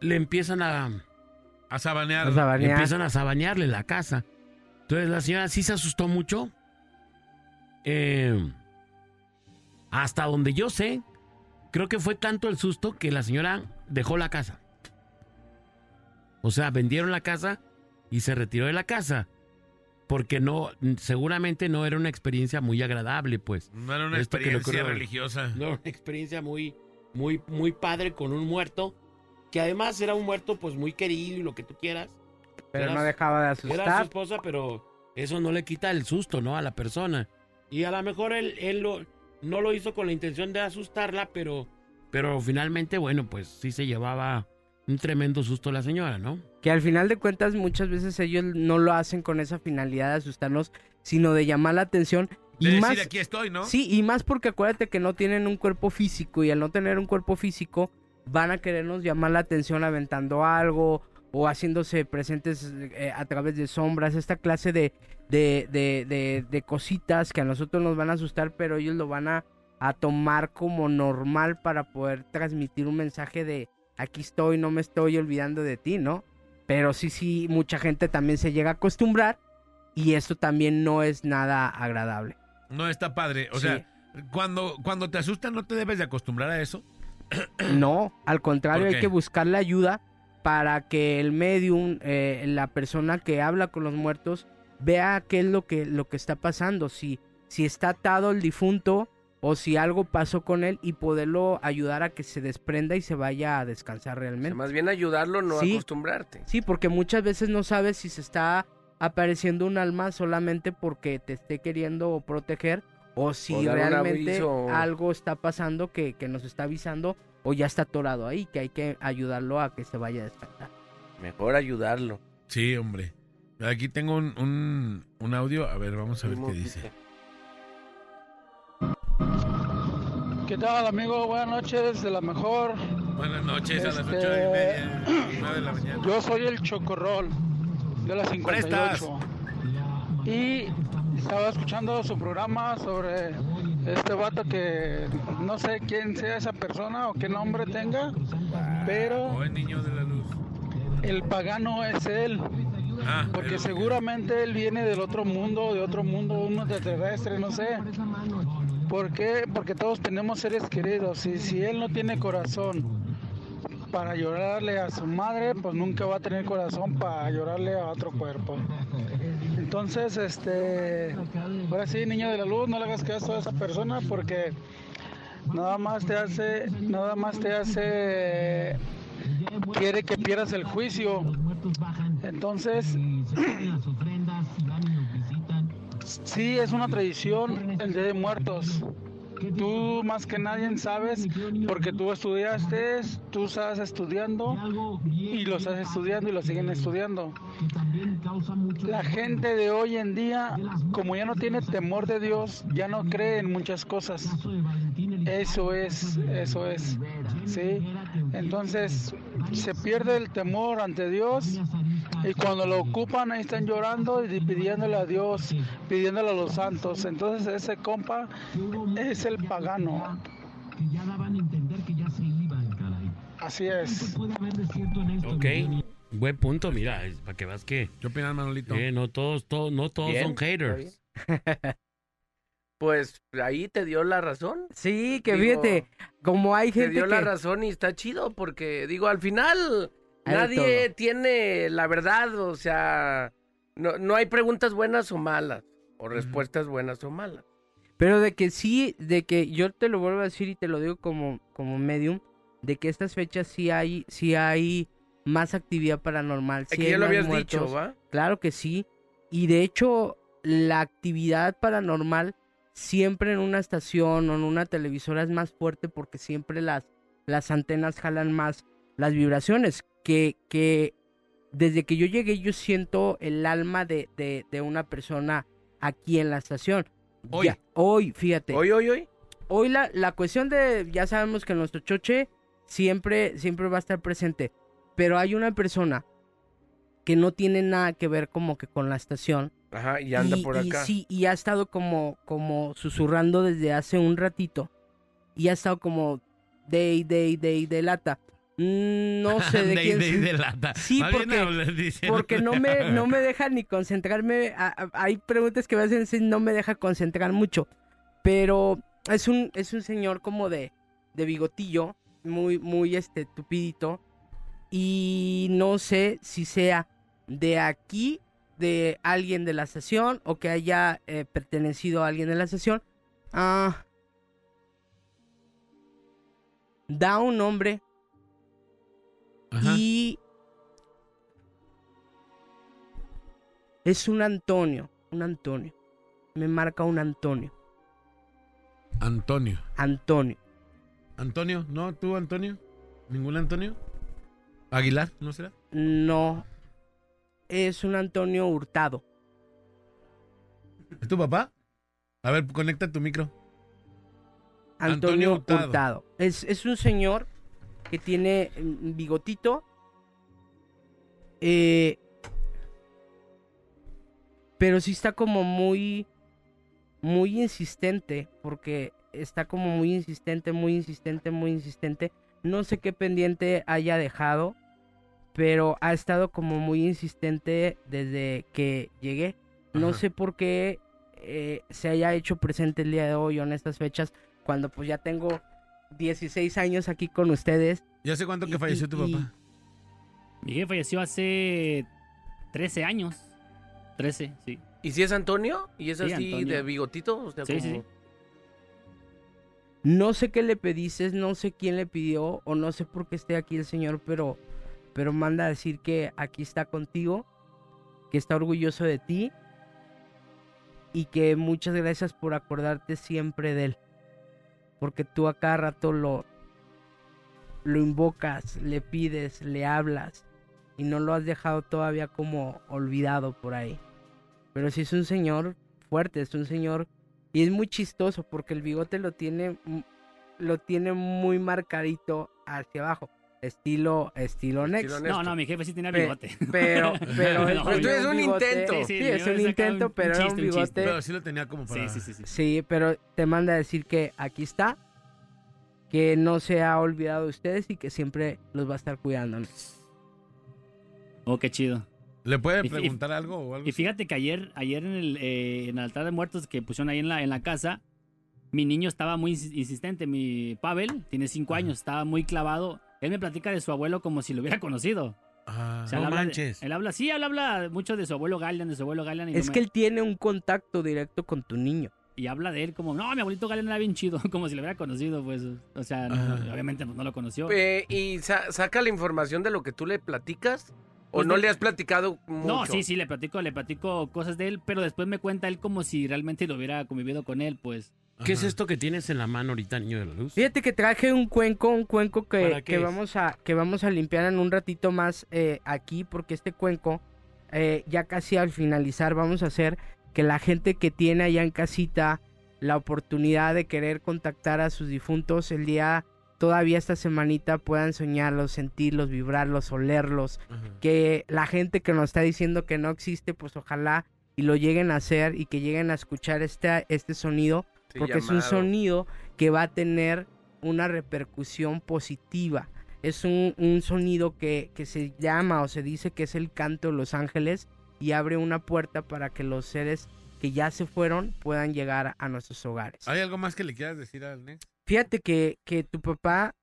le empiezan a, A sabanear. A sabanear. empiezan a sabanearle la casa. Entonces la señora sí se asustó mucho. Eh, hasta donde yo sé, creo que fue tanto el susto que la señora dejó la casa. O sea, vendieron la casa y se retiró de la casa. Porque no, seguramente no era una experiencia muy agradable, pues. No era una Esto que lo experiencia creo. religiosa. No, una experiencia muy, muy, muy padre con un muerto. Que además era un muerto, pues muy querido y lo que tú quieras. Pero no dejaba de Era su asustar. esposa, pero eso no le quita el susto, ¿no? A la persona. Y a lo mejor él, él lo- no lo hizo con la intención de asustarla, pero, pero finalmente, bueno, pues sí se llevaba un tremendo susto la señora, ¿no? Que al final de cuentas muchas veces ellos no lo hacen con esa finalidad de asustarnos, sino de llamar la atención. Y más, decir, aquí estoy, ¿no? Sí, y más porque acuérdate que no tienen un cuerpo físico y al no tener un cuerpo físico van a querernos llamar la atención aventando algo o haciéndose presentes eh, a través de sombras, esta clase de, de, de, de- de cositas que a nosotros nos van a asustar, pero ellos lo van a, a tomar como normal para poder transmitir un mensaje de aquí estoy, no me estoy olvidando de ti, ¿no? Pero sí, sí, mucha gente también se llega a acostumbrar y esto también no es nada agradable. No está padre. O Sí. sea, cuando, cuando te asustan, ¿no te debes de acostumbrar a eso? (clears throat) No, al contrario, ¿Por hay que buscarle ayuda para que el medium, eh, la persona que habla con los muertos, vea qué es lo que, lo que está pasando, si, si está atado el difunto o si algo pasó con él y poderlo ayudar a que se desprenda y se vaya a descansar O sea, realmente. más bien ayudarlo, no Sí. acostumbrarte. Sí, porque muchas veces no sabes si se está apareciendo un alma solamente porque te esté queriendo proteger o si O realmente algo está pasando que, que nos está avisando o ya está atorado ahí, que hay que ayudarlo a que se vaya a despertar. Mejor ayudarlo. Sí, hombre. Aquí tengo un, un, un audio. A ver, vamos a ver qué dice. ¿Qué tal, amigo? Buenas noches, de la mejor. Buenas noches, a las Este, ocho y media, nueve de la mañana. Yo soy el Chocorrol de la 58. Y estaba escuchando su programa sobre este vato que no sé quién sea esa persona o qué nombre tenga, pero el niño de la luz. el pagano es él. Ah, Porque el- seguramente él viene del otro mundo, de otro mundo, un extraterrestre, no sé. ¿Por qué? Porque todos tenemos seres queridos y si él no tiene corazón para llorarle a su madre, pues nunca va a tener corazón para llorarle a otro cuerpo. Entonces, este, ahora sí, niño de la luz, no le hagas caso a esa persona porque nada más te hace, nada más te hace, quiere que pierdas el juicio. Entonces, (clears throat) sí es una tradición el Día de Muertos. Tú más que nadie sabes porque tú estudiaste, tú estás estudiando y lo estás estudiando y lo siguen estudiando. La gente de hoy en día, como ya no tiene temor de Dios, ya no cree en muchas cosas. Eso es, eso es. ¿sí? Entonces se pierde el temor ante Dios y cuando lo ocupan ahí están llorando y pidiéndole a Dios, pidiéndole a los santos. Entonces ese compa es el pagano. Así es. Ok. Buen punto, mira, para que veas que ¿Qué opinas, Manolito? eh, no todos, todos, no todos Bien, son haters. (laughs) Pues ahí te dio la razón. Sí, que Digo, fíjate, como hay Te gente dio la razón y está chido porque, digo, al final nadie tiene la verdad, o sea, no, no hay preguntas buenas o malas, o respuestas buenas o malas. Pero de que sí, de que yo te lo vuelvo a decir y te lo digo como, como medium, de que estas fechas sí hay, sí hay más actividad paranormal. Sí hay ya lo habías muertos. dicho, ¿va? Claro que sí. Y de hecho, la actividad paranormal siempre en una estación o en una televisora es más fuerte porque siempre las, las antenas jalan más las vibraciones. Que, que desde que yo llegué yo siento el alma de, de, de una persona aquí en la estación. Hoy. Ya, hoy, fíjate. Hoy, hoy, hoy. Hoy la, la cuestión de, ya sabemos que nuestro choche siempre, siempre va a estar presente, pero hay una persona que no tiene nada que ver como que con la estación. Ajá, y anda por y acá. sí, y ha estado como, como susurrando desde hace un ratito. Y ha estado como de, de, de, de lata. Mm, No (laughs) sé de, de, quién. de, de lata. Sí, Más porque- porque no me, (laughs) no me deja ni concentrarme. hay preguntas que me hacen sí, no me deja concentrar mucho. Pero es un, es un señor como de, de bigotillo, muy, muy este, tupidito. Y no sé si sea de aquí, de alguien de la estación, o que haya eh, pertenecido a alguien de la estación. Ah, da un nombre Ajá. y es un Antonio, un Antonio. Me marca un Antonio, Antonio. Antonio. Antonio, ¿no? ¿Tú, Antonio? ¿Ningún Antonio? ¿Aguilar? ¿No será? No, es un Antonio Hurtado. ¿Es tu papá? A ver, conecta tu micro. Antonio, Antonio Hurtado. Hurtado. Es, es un señor que tiene mm, bigotito. eh, pero sí está como muy, muy insistente, porque está como muy insistente, muy insistente, muy insistente. No sé qué pendiente haya dejado, pero ha estado como muy insistente desde que llegué. No Ajá. sé por qué eh, se haya hecho presente el día de hoy o en estas fechas, cuando pues ya tengo 16 años aquí con ustedes. ¿Ya hace cuánto Y- que falleció y- tu y- papá? Mi jefe falleció hace 13 años. 13, sí. ¿Y si es Antonio? ¿Y es Sí, así Antonio. de bigotito? O sea, Sí, sí, como- sí. No sé qué le pediste, no sé quién le pidió o no sé por qué esté aquí el señor, pero, pero manda a decir que aquí está contigo, que está orgulloso de ti y que muchas gracias por acordarte siempre de él. Porque tú a cada rato lo, lo invocas, le pides, le hablas y no lo has dejado todavía como olvidado por ahí. Pero sí es un señor fuerte, es un señor y es muy chistoso porque el bigote lo tiene lo tiene muy marcadito hacia abajo, estilo estilo Next. No, no, mi jefe sí tenía Pe- bigote. Pero (laughs) pero No, eres un bigote- intento. Sí, Sí, sí, es un intento, un- pero un era un chiste, un chiste. bigote. Pero sí lo tenía como para... Sí, sí, sí, sí. Sí, pero te manda a decir que aquí está, que no se ha olvidado de ustedes y que siempre los va a estar cuidando. Oh, qué chido. ¿Le puede y- preguntar algo o algo? Y fíjate que ayer, ayer en el, eh, en el altar de muertos que pusieron ahí en la, en la casa, mi niño estaba muy insi- insistente. Mi Pavel tiene cinco años, estaba muy clavado. Él me platica de su abuelo como si lo hubiera conocido. Ah, O sea, No él habla manches. él habla, sí, él habla mucho de su abuelo Galian, de su abuelo Galian. Y, Es no que me- él tiene un contacto directo con tu niño. y habla de él como, no, mi abuelito Galian era bien chido, (laughs) como si lo hubiera conocido, pues. O sea, no, Ajá. obviamente pues, no lo conoció. Eh, ¿Y sa- saca la información de lo que tú le platicas? ¿O Pues no de- le has platicado mucho? No, sí, sí, le platico, le platico cosas de él, pero después me cuenta él como si realmente lo hubiera convivido con él, pues. ¿Qué es esto que tienes en la mano ahorita, niño de la luz? Fíjate que traje un cuenco, un cuenco que, vamos a que vamos a limpiar en un ratito más eh, aquí, porque este cuenco eh, ya casi al finalizar vamos a hacer que la gente que tiene allá en casita la oportunidad de querer contactar a sus difuntos el día todavía esta semanita puedan soñarlos, sentirlos, vibrarlos, olerlos, Ajá. que la gente que nos está diciendo que no existe, pues ojalá y lo lleguen a hacer y que lleguen a escuchar este, este sonido Sí, porque es un sonido que va a tener una repercusión positiva. Es un, un sonido que, que se llama o se dice que es el canto de los ángeles y abre una puerta para que los seres que ya se fueron puedan llegar a nuestros hogares. ¿Hay algo más que le quieras decir al Nex? Fíjate que, que tu papá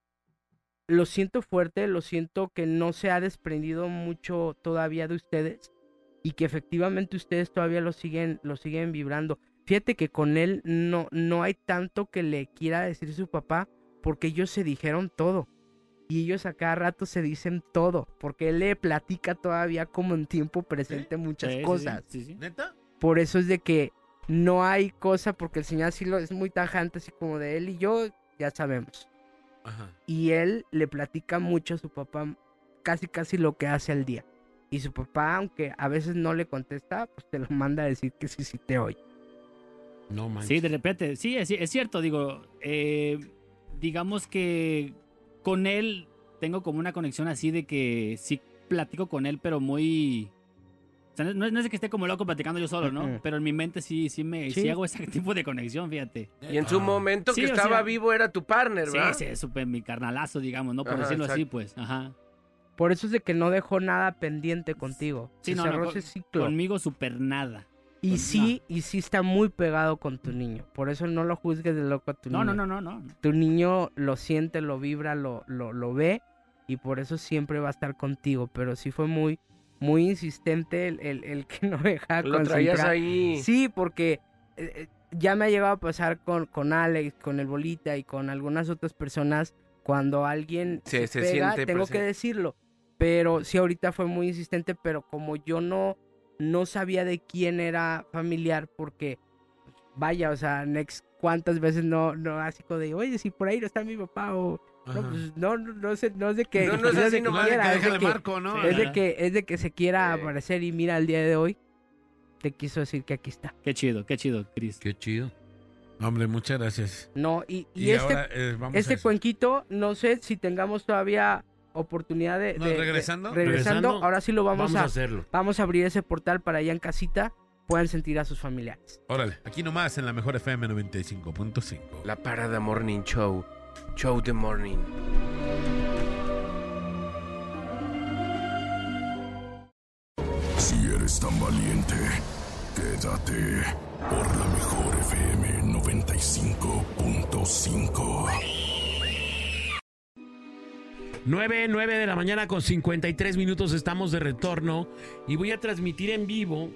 lo siento fuerte, lo siento que no se ha desprendido mucho todavía de ustedes y que efectivamente ustedes todavía lo siguen, lo siguen vibrando. Fíjate que con él no, no hay tanto que le quiera decir su papá porque ellos se dijeron todo. Y ellos a cada rato se dicen todo, porque él le platica todavía como en tiempo presente muchas Sí, sí, sí, cosas. sí, sí. ¿Neta? Por eso es de que no hay cosa, porque el señor así lo es muy tajante, así como de él y yo, ya sabemos. Ajá. Y él le platica mucho a su papá, casi casi lo que hace al día. Y su papá, aunque a veces no le contesta, pues te lo manda a decir que sí, sí te oye. No manches. Sí, de repente, sí, es, es cierto, digo, eh, digamos que con él tengo como una conexión así de que sí platico con él, pero muy... O sea, no, no es que esté como loco platicando yo solo, ¿no? Pero en mi mente sí, sí me sí. Sí. hago ese (laughs) tipo de conexión, fíjate. Y en su Ah. momento Sí, que estaba sea- vivo era tu partner, Sí, ¿verdad? sí, es súper mi carnalazo, digamos, ¿no? Por Ajá, decirlo así, pues, ajá. Por eso es de que no dejó nada pendiente contigo. Sí, Se no, cerró no, ese con- ciclo. Conmigo súper nada. Y con- sí, y sí está muy pegado con tu niño. Por eso no lo juzgues de loco a tu No, niño. no, no, no, no. Tu niño lo siente, lo vibra, lo, lo, lo ve y por eso siempre va a estar contigo. Pero sí fue muy, muy insistente el, el, el que no (laughs) dejaba Lo traías concentrar. ahí. Sí, porque eh, eh, ya me ha llegado a pasar con, con Alex, con el Bolita y con algunas otras personas. Cuando alguien Se- se, se pega, siente tengo que decirlo. Pero sí, ahorita fue muy insistente, pero como yo no, no sabía de quién era familiar, porque vaya, o sea, Next, ¿cuántas veces no, no, así como de, oye, si por ahí no está mi papá o... No, pues no, no, no sé, no es de que... No, no es de así que nomás, de quiera, que es de que- marco, ¿no? Es de que, es de que se quiera Sí. aparecer y mira el día de hoy, te quiso decir que aquí está. Qué chido, qué chido, Chris. Qué chido. Hombre, muchas gracias. No, y, y Y, este, ahora eh, este cuenquito, no sé si tengamos todavía oportunidad de... No, de- de- regresando. regresando, Regresando, ahora sí lo vamos, Vamos, a, a hacerlo. vamos a abrir ese portal para allá en casita puedan sentir a sus familiares. Órale, aquí nomás en la mejor FM 95.5. La Parada Morning Show. Show the Morning. Si eres tan valiente, quédate por la mejor FM 95.5. 9, 9 de la mañana con 53 minutos estamos de retorno y voy a transmitir en vivo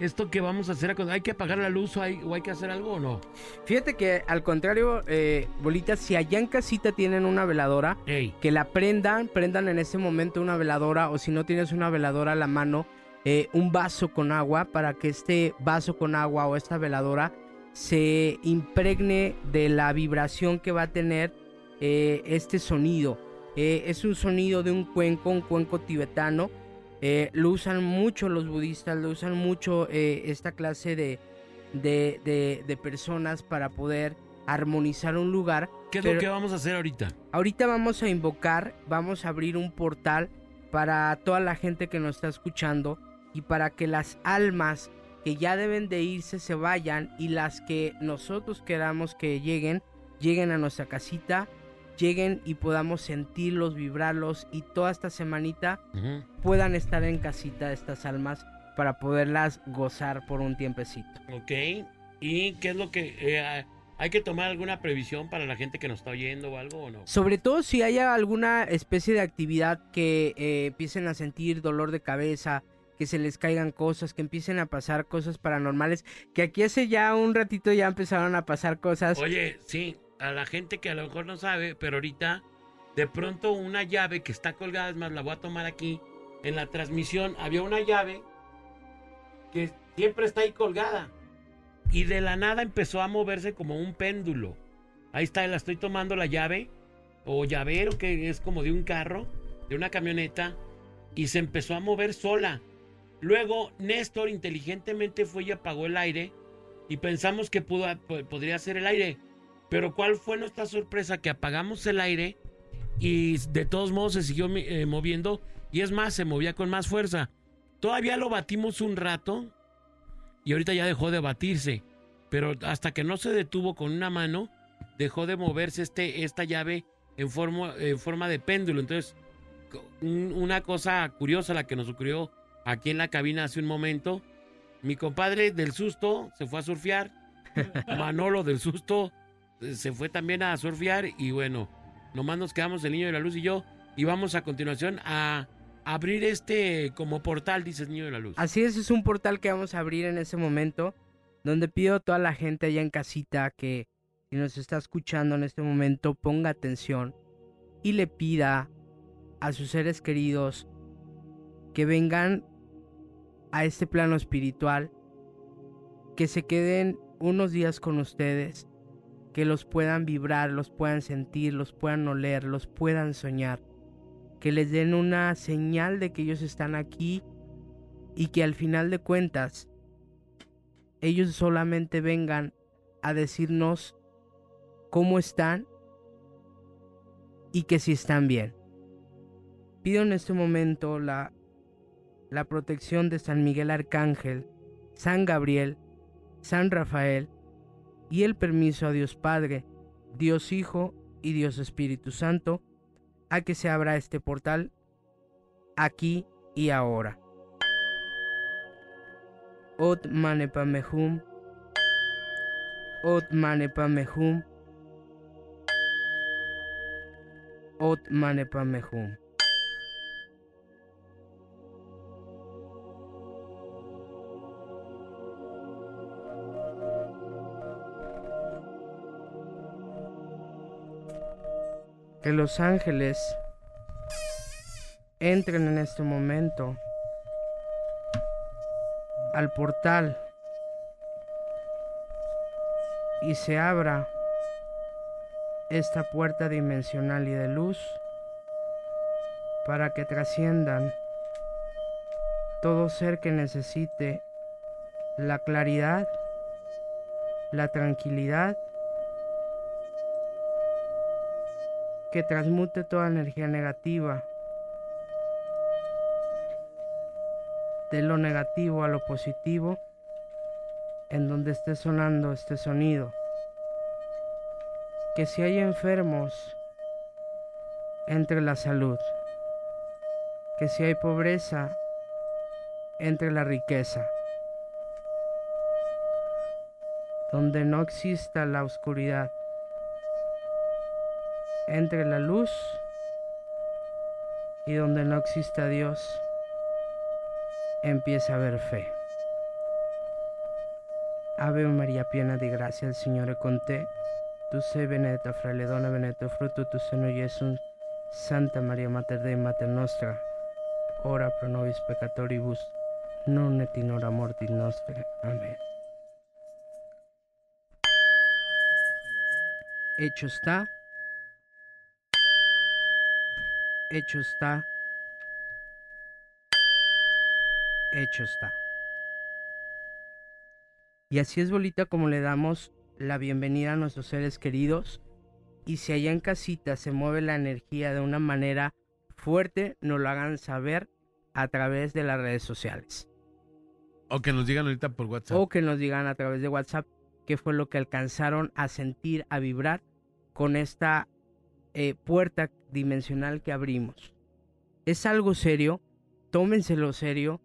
esto que vamos a hacer. ¿Hay que apagar la luz o hay, o hay que hacer algo o no? Fíjate que al contrario, eh, Bolita, si allá en casita tienen una veladora, Ey, que la prendan, prendan en ese momento una veladora o si no tienes una veladora a la mano, eh, un vaso con agua para que este vaso con agua o esta veladora se impregne de la vibración que va a tener eh, este sonido. Eh, es un sonido de un cuenco, un cuenco tibetano. Eh, lo usan mucho los budistas, lo usan mucho eh, esta clase de, de, de- de personas para poder armonizar un lugar. ¿qué es pero- lo que vamos a hacer ahorita? Ahorita vamos a invocar, vamos a abrir un portal para toda la gente que nos está escuchando y para que las almas que ya deben de irse se vayan y las que nosotros queramos que lleguen, lleguen a nuestra casita, lleguen y podamos sentirlos, vibrarlos y toda esta semanita puedan estar en casita estas almas para poderlas gozar por un tiempecito. Ok. ¿Y qué es lo que... eh, ¿Hay que tomar alguna previsión para la gente que nos está oyendo o algo o no? Sobre todo si haya alguna especie de actividad que eh, empiecen a sentir dolor de cabeza, que se les caigan cosas, que empiecen a pasar cosas paranormales, que aquí hace ya un ratito ya empezaron a pasar cosas. Oye, sí, a la gente que a lo mejor no sabe, pero ahorita de pronto una llave que está colgada, es más, la voy a tomar aquí. En la transmisión había una llave que siempre está ahí colgada. Y de la nada empezó a moverse como un péndulo. Ahí está, la estoy tomando la llave, o llavero, que es como de un carro, de una camioneta, y se empezó a mover sola. Luego Néstor inteligentemente fue y apagó el aire y pensamos que pudo, po- podría ser el aire. Pero ¿cuál fue nuestra sorpresa? Que apagamos el aire y de todos modos se siguió eh, moviendo y es más, se movía con más fuerza. Todavía lo batimos un rato y ahorita ya dejó de batirse. Pero hasta que no se detuvo con una mano, dejó de moverse este, esta llave en forma, en forma de péndulo. Entonces, un- una cosa curiosa la que nos ocurrió aquí en la cabina hace un momento. Mi compadre del susto se fue a surfear. (laughs) Manolo del susto se fue también a surfear. Y bueno, nomás nos quedamos el niño de la luz y yo. Y vamos a continuación a abrir este como portal, dices niño de la luz. Así es, es un portal que vamos a abrir en ese momento, donde pido a toda la gente allá en casita que si nos está escuchando en este momento ponga atención y le pida a sus seres queridos que vengan a este plano espiritual, que se queden unos días con ustedes, que los puedan vibrar, los puedan sentir, los puedan oler, los puedan soñar, que les den una señal de que ellos están aquí y que al final de cuentas ellos solamente vengan a decirnos cómo están y que si están bien. Pido en este momento la, la protección de San Miguel Arcángel, San Gabriel, San Rafael y el permiso a Dios Padre, Dios Hijo y Dios Espíritu Santo a que se abra este portal aquí y ahora. Ot manepamehum. Ot manepamehum. Manepamehum. Que los ángeles entren en este momento al portal y se abra esta puerta dimensional y de luz para que trasciendan todo ser que necesite la claridad, la tranquilidad, que transmute toda energía negativa de lo negativo a lo positivo en donde esté sonando este sonido. Que si hay enfermos, entre la salud. Que si hay pobreza, entre la riqueza. Donde no exista la oscuridad, entre la luz y donde no exista Dios, empieza a haber fe. Ave María, piena di grazia, il Signore è con te. Tu sei benedetta fra le donne, benedetto tu seno, Gesù. Santa Maria, Mater Dei, Mater nostra, ora pro nobis peccatoribus, non et in hora mortis nostre. Amén. Hecho está. Hecho está. Hecho está. Y así es, Bolita, como le damos la bienvenida a nuestros seres queridos. Y si allá en casita se mueve la energía de una manera fuerte, nos lo hagan saber a través de las redes sociales. O que nos digan ahorita por WhatsApp. O que nos digan a través de WhatsApp qué fue lo que alcanzaron a sentir, a vibrar con esta eh, puerta dimensional que abrimos. Es algo serio, tómenselo serio,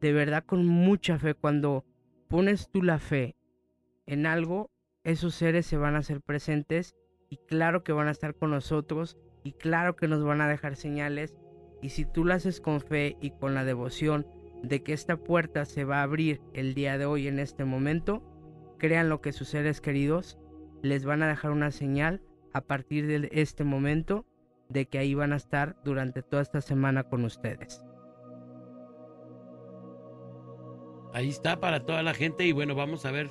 de verdad con mucha fe. Cuando pones tú la fe en algo, esos seres se van a hacer presentes y claro que van a estar con nosotros y claro que nos van a dejar señales. Y si tú lo haces con fe y con la devoción de que esta puerta se va a abrir el día de hoy en este momento, crean lo que sus seres queridos les van a dejar una señal a partir de este momento de que ahí van a estar durante toda esta semana con ustedes. Ahí está para toda la gente y bueno, vamos a ver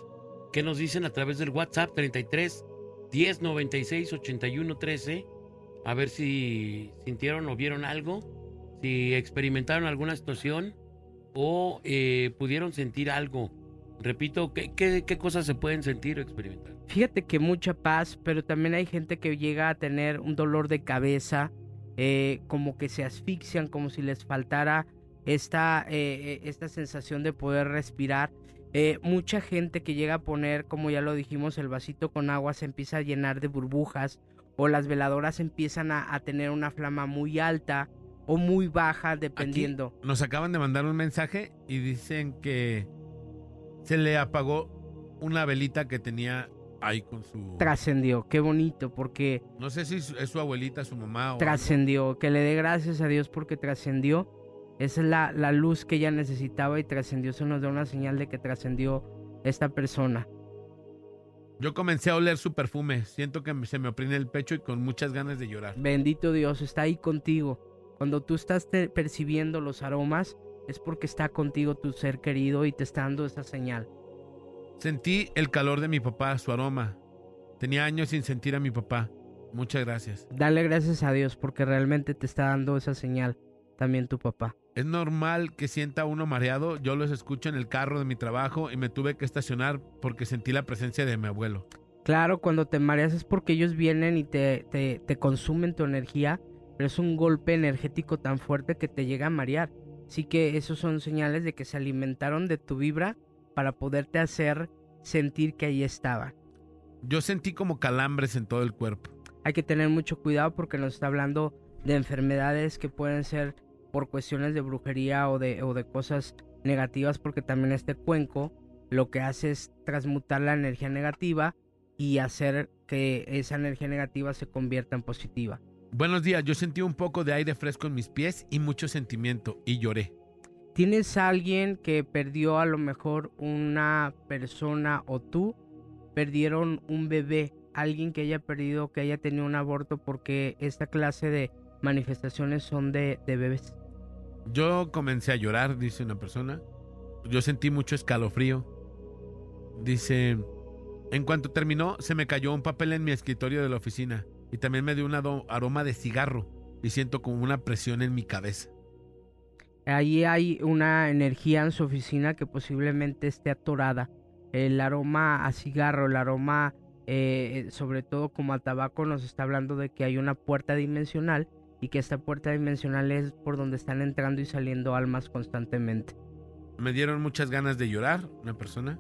qué nos dicen a través del WhatsApp 33 10 96 81 13. A ver si sintieron o vieron algo, si experimentaron alguna situación o eh, pudieron sentir algo. Repito, ¿qué, qué, qué cosas se pueden sentir o experimentar? Fíjate que mucha paz, pero también hay gente que llega a tener un dolor de cabeza, eh, como que se asfixian, como si les faltara esta, eh, esta sensación de poder respirar. Eh, mucha gente que llega a poner, como ya lo dijimos, el vasito con agua se empieza a llenar de burbujas o las veladoras empiezan a, a tener una flama muy alta o muy baja dependiendo. Aquí nos acaban de mandar un mensaje y dicen que se le apagó una velita que tenía ahí con su... Trascendió, qué bonito, porque No sé si es su abuelita, su mamá o... trascendió, que le dé gracias a Dios porque trascendió. Esa es la, la luz que ella necesitaba y trascendió. Eso nos da una señal de que trascendió esta persona. Yo comencé a oler su perfume. Siento que se me oprime el pecho y con muchas ganas de llorar. Bendito Dios, está ahí contigo. Cuando tú estás percibiendo los aromas, es porque está contigo tu ser querido y te está dando esa señal. Sentí el calor de mi papá, su aroma. Tenía años sin sentir a mi papá. Muchas gracias. Dale gracias a Dios porque realmente te está dando esa señal también tu papá. Es normal que sienta uno mareado. Yo los escucho en el carro de mi trabajo y me tuve que estacionar porque sentí la presencia de mi abuelo. Claro, cuando te mareas es porque ellos vienen y te, te, te consumen tu energía, pero es un golpe energético tan fuerte que te llega a marear. Así que esos son señales de que se alimentaron de tu vibra para poderte hacer sentir que ahí estaba. Yo sentí como calambres en todo el cuerpo. Hay que tener mucho cuidado porque nos está hablando de enfermedades que pueden ser por cuestiones de brujería o de, o de cosas negativas porque también este cuenco lo que hace es transmutar la energía negativa y hacer que esa energía negativa se convierta en positiva. Buenos días, yo sentí un poco de aire fresco en mis pies y mucho sentimiento y lloré. ¿Tienes a alguien que perdió a lo mejor una persona o tú perdieron un bebé? Alguien que haya perdido, que haya tenido un aborto porque esta clase de manifestaciones son de, de bebés. Yo comencé a llorar, dice una persona. Yo sentí mucho escalofrío. Dice, en cuanto terminó, se me cayó un papel en mi escritorio de la oficina y también me dio un aroma de cigarro y siento como una presión en mi cabeza. Ahí hay una energía en su oficina que posiblemente esté atorada. El aroma a cigarro, el aroma eh, sobre todo como a tabaco nos está hablando de que hay una puerta dimensional y que esta puerta dimensional es por donde están entrando y saliendo almas constantemente. Me dieron muchas ganas de llorar, una persona.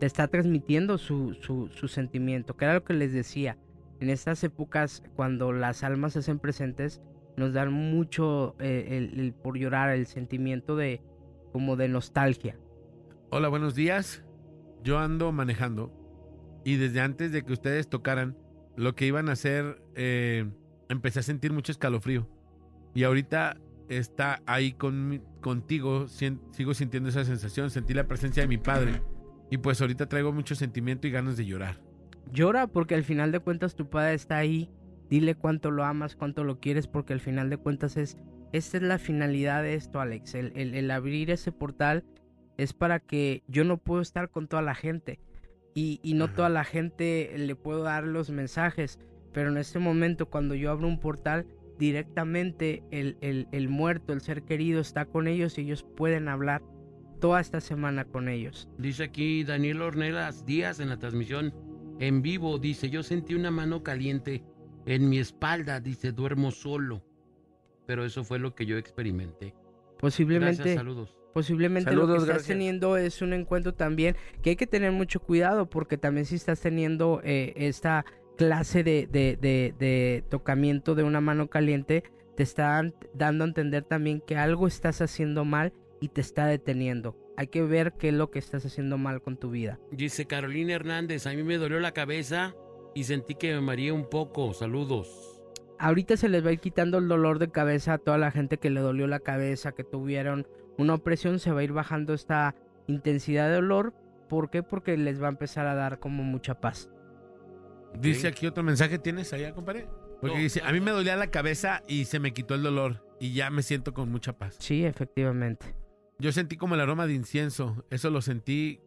Te está transmitiendo su, su, su sentimiento, que era lo que les decía. En estas épocas, cuando las almas se hacen presentes, nos dan mucho eh, el- por llorar, el sentimiento de como de nostalgia. Hola, buenos días. Yo ando manejando y desde antes de que ustedes tocaran lo que iban a hacer, eh, empecé a sentir mucho escalofrío. Y ahorita está ahí con, contigo, sigo sintiendo esa sensación, sentí la presencia de mi padre. Y pues ahorita traigo mucho sentimiento y ganas de llorar. Llora porque al final de cuentas tu padre está ahí. Dile cuánto lo amas, cuánto lo quieres, porque al final de cuentas es... Esta es la finalidad de esto, Alex. El, el- el abrir ese portal es para que yo no puedo estar con toda la gente. Y, y no Ajá. toda la gente le puedo dar los mensajes. Pero en este momento, cuando yo abro un portal, directamente el, el- el muerto, el ser querido, está con ellos y ellos pueden hablar toda esta semana con ellos. Dice aquí Daniel Ornelas Díaz en la transmisión en vivo. Dice, yo sentí una mano caliente en mi espalda. Dice, duermo solo. Pero eso fue lo que yo experimenté. Posiblemente... Gracias, saludos. Posiblemente lo que estás gracias. teniendo es un encuentro también que hay que tener mucho cuidado porque también si estás teniendo eh, esta clase de, de, de- de tocamiento de una mano caliente, te están dando a entender también que algo estás haciendo mal y te está deteniendo. Hay que ver qué es lo que estás haciendo mal con tu vida. Dice Carolina Hernández, a mí me dolió la cabeza y sentí que me mareé un poco. Saludos. Ahorita se les va a ir quitando el dolor de cabeza a toda la gente que le dolió la cabeza, que tuvieron una opresión, se va a ir bajando esta intensidad de dolor. ¿Por qué? Porque les va a empezar a dar como mucha paz. Dice aquí otro mensaje, ¿tienes allá, compadre? Porque No, dice, a mí me dolía la cabeza y se me quitó el dolor y ya me siento con mucha paz. Sí, efectivamente. Yo sentí como el aroma de incienso, eso lo sentí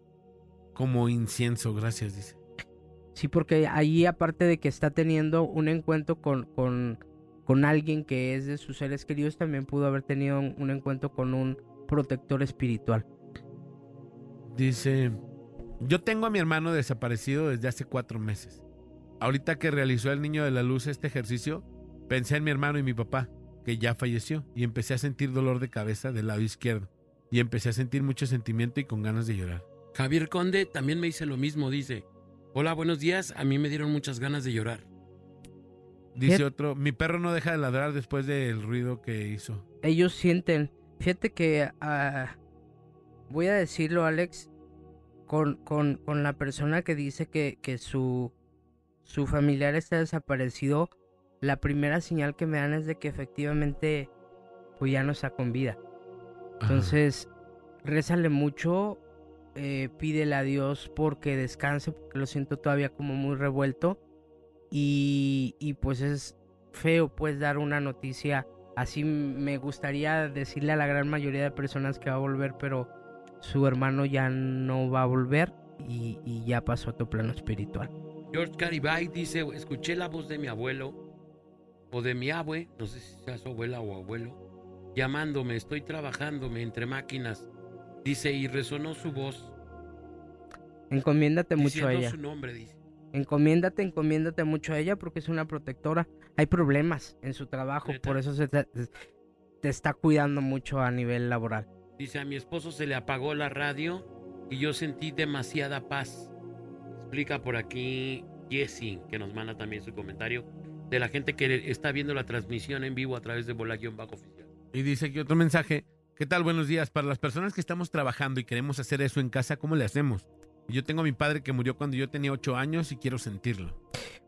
como incienso, gracias, dice. Sí, porque ahí aparte de que está teniendo un encuentro con, con, con alguien que es de sus seres queridos, también pudo haber tenido un, un encuentro con un protector espiritual. Dice, yo tengo a mi hermano desaparecido desde hace cuatro meses. Ahorita que realizó el niño de la luz este ejercicio, pensé en mi hermano y mi papá, que ya falleció, y empecé a sentir dolor de cabeza del lado izquierdo. Y empecé a sentir mucho sentimiento y con ganas de llorar. Javier Conde también me dice lo mismo, dice, hola, buenos días, a mí me dieron muchas ganas de llorar. Dice otro, mi perro no deja de ladrar después del ruido que hizo. ellos sienten. Fíjate que ah, voy a decirlo, Alex, con, con, con la persona que dice que, que su, su familiar está desaparecido. La primera señal que me dan es de que efectivamente pues ya no está con vida. Entonces, rézale mucho, eh, pídele a Dios porque descanse, porque lo siento todavía como muy revuelto. Y, y pues es feo pues dar una noticia así. Me gustaría decirle a la gran mayoría de personas que va a volver, pero su hermano ya no va a volver y, y ya pasó a tu plano espiritual. George Caribay dice, escuché la voz de mi abuelo o de mi abue, no sé si sea su abuela o abuelo, llamándome, estoy trabajándome entre máquinas. Dice, y resonó su voz. Encomiéndate mucho a ella. su nombre, dice. Encomiéndate, encomiéndate mucho a ella porque es una protectora. Hay problemas en su trabajo, por eso se te, te está cuidando mucho a nivel laboral. Dice, a mi esposo se le apagó la radio y yo sentí demasiada paz. Explica por aquí Jessy, que nos manda también su comentario, de la gente que está viendo la transmisión en vivo a través de Bola-Bajo Oficial. Y dice aquí otro mensaje. ¿Qué tal? Buenos días. Para las personas que estamos trabajando y queremos hacer eso en casa, ¿cómo le hacemos? Yo tengo a mi padre que murió cuando yo tenía ocho años y quiero sentirlo.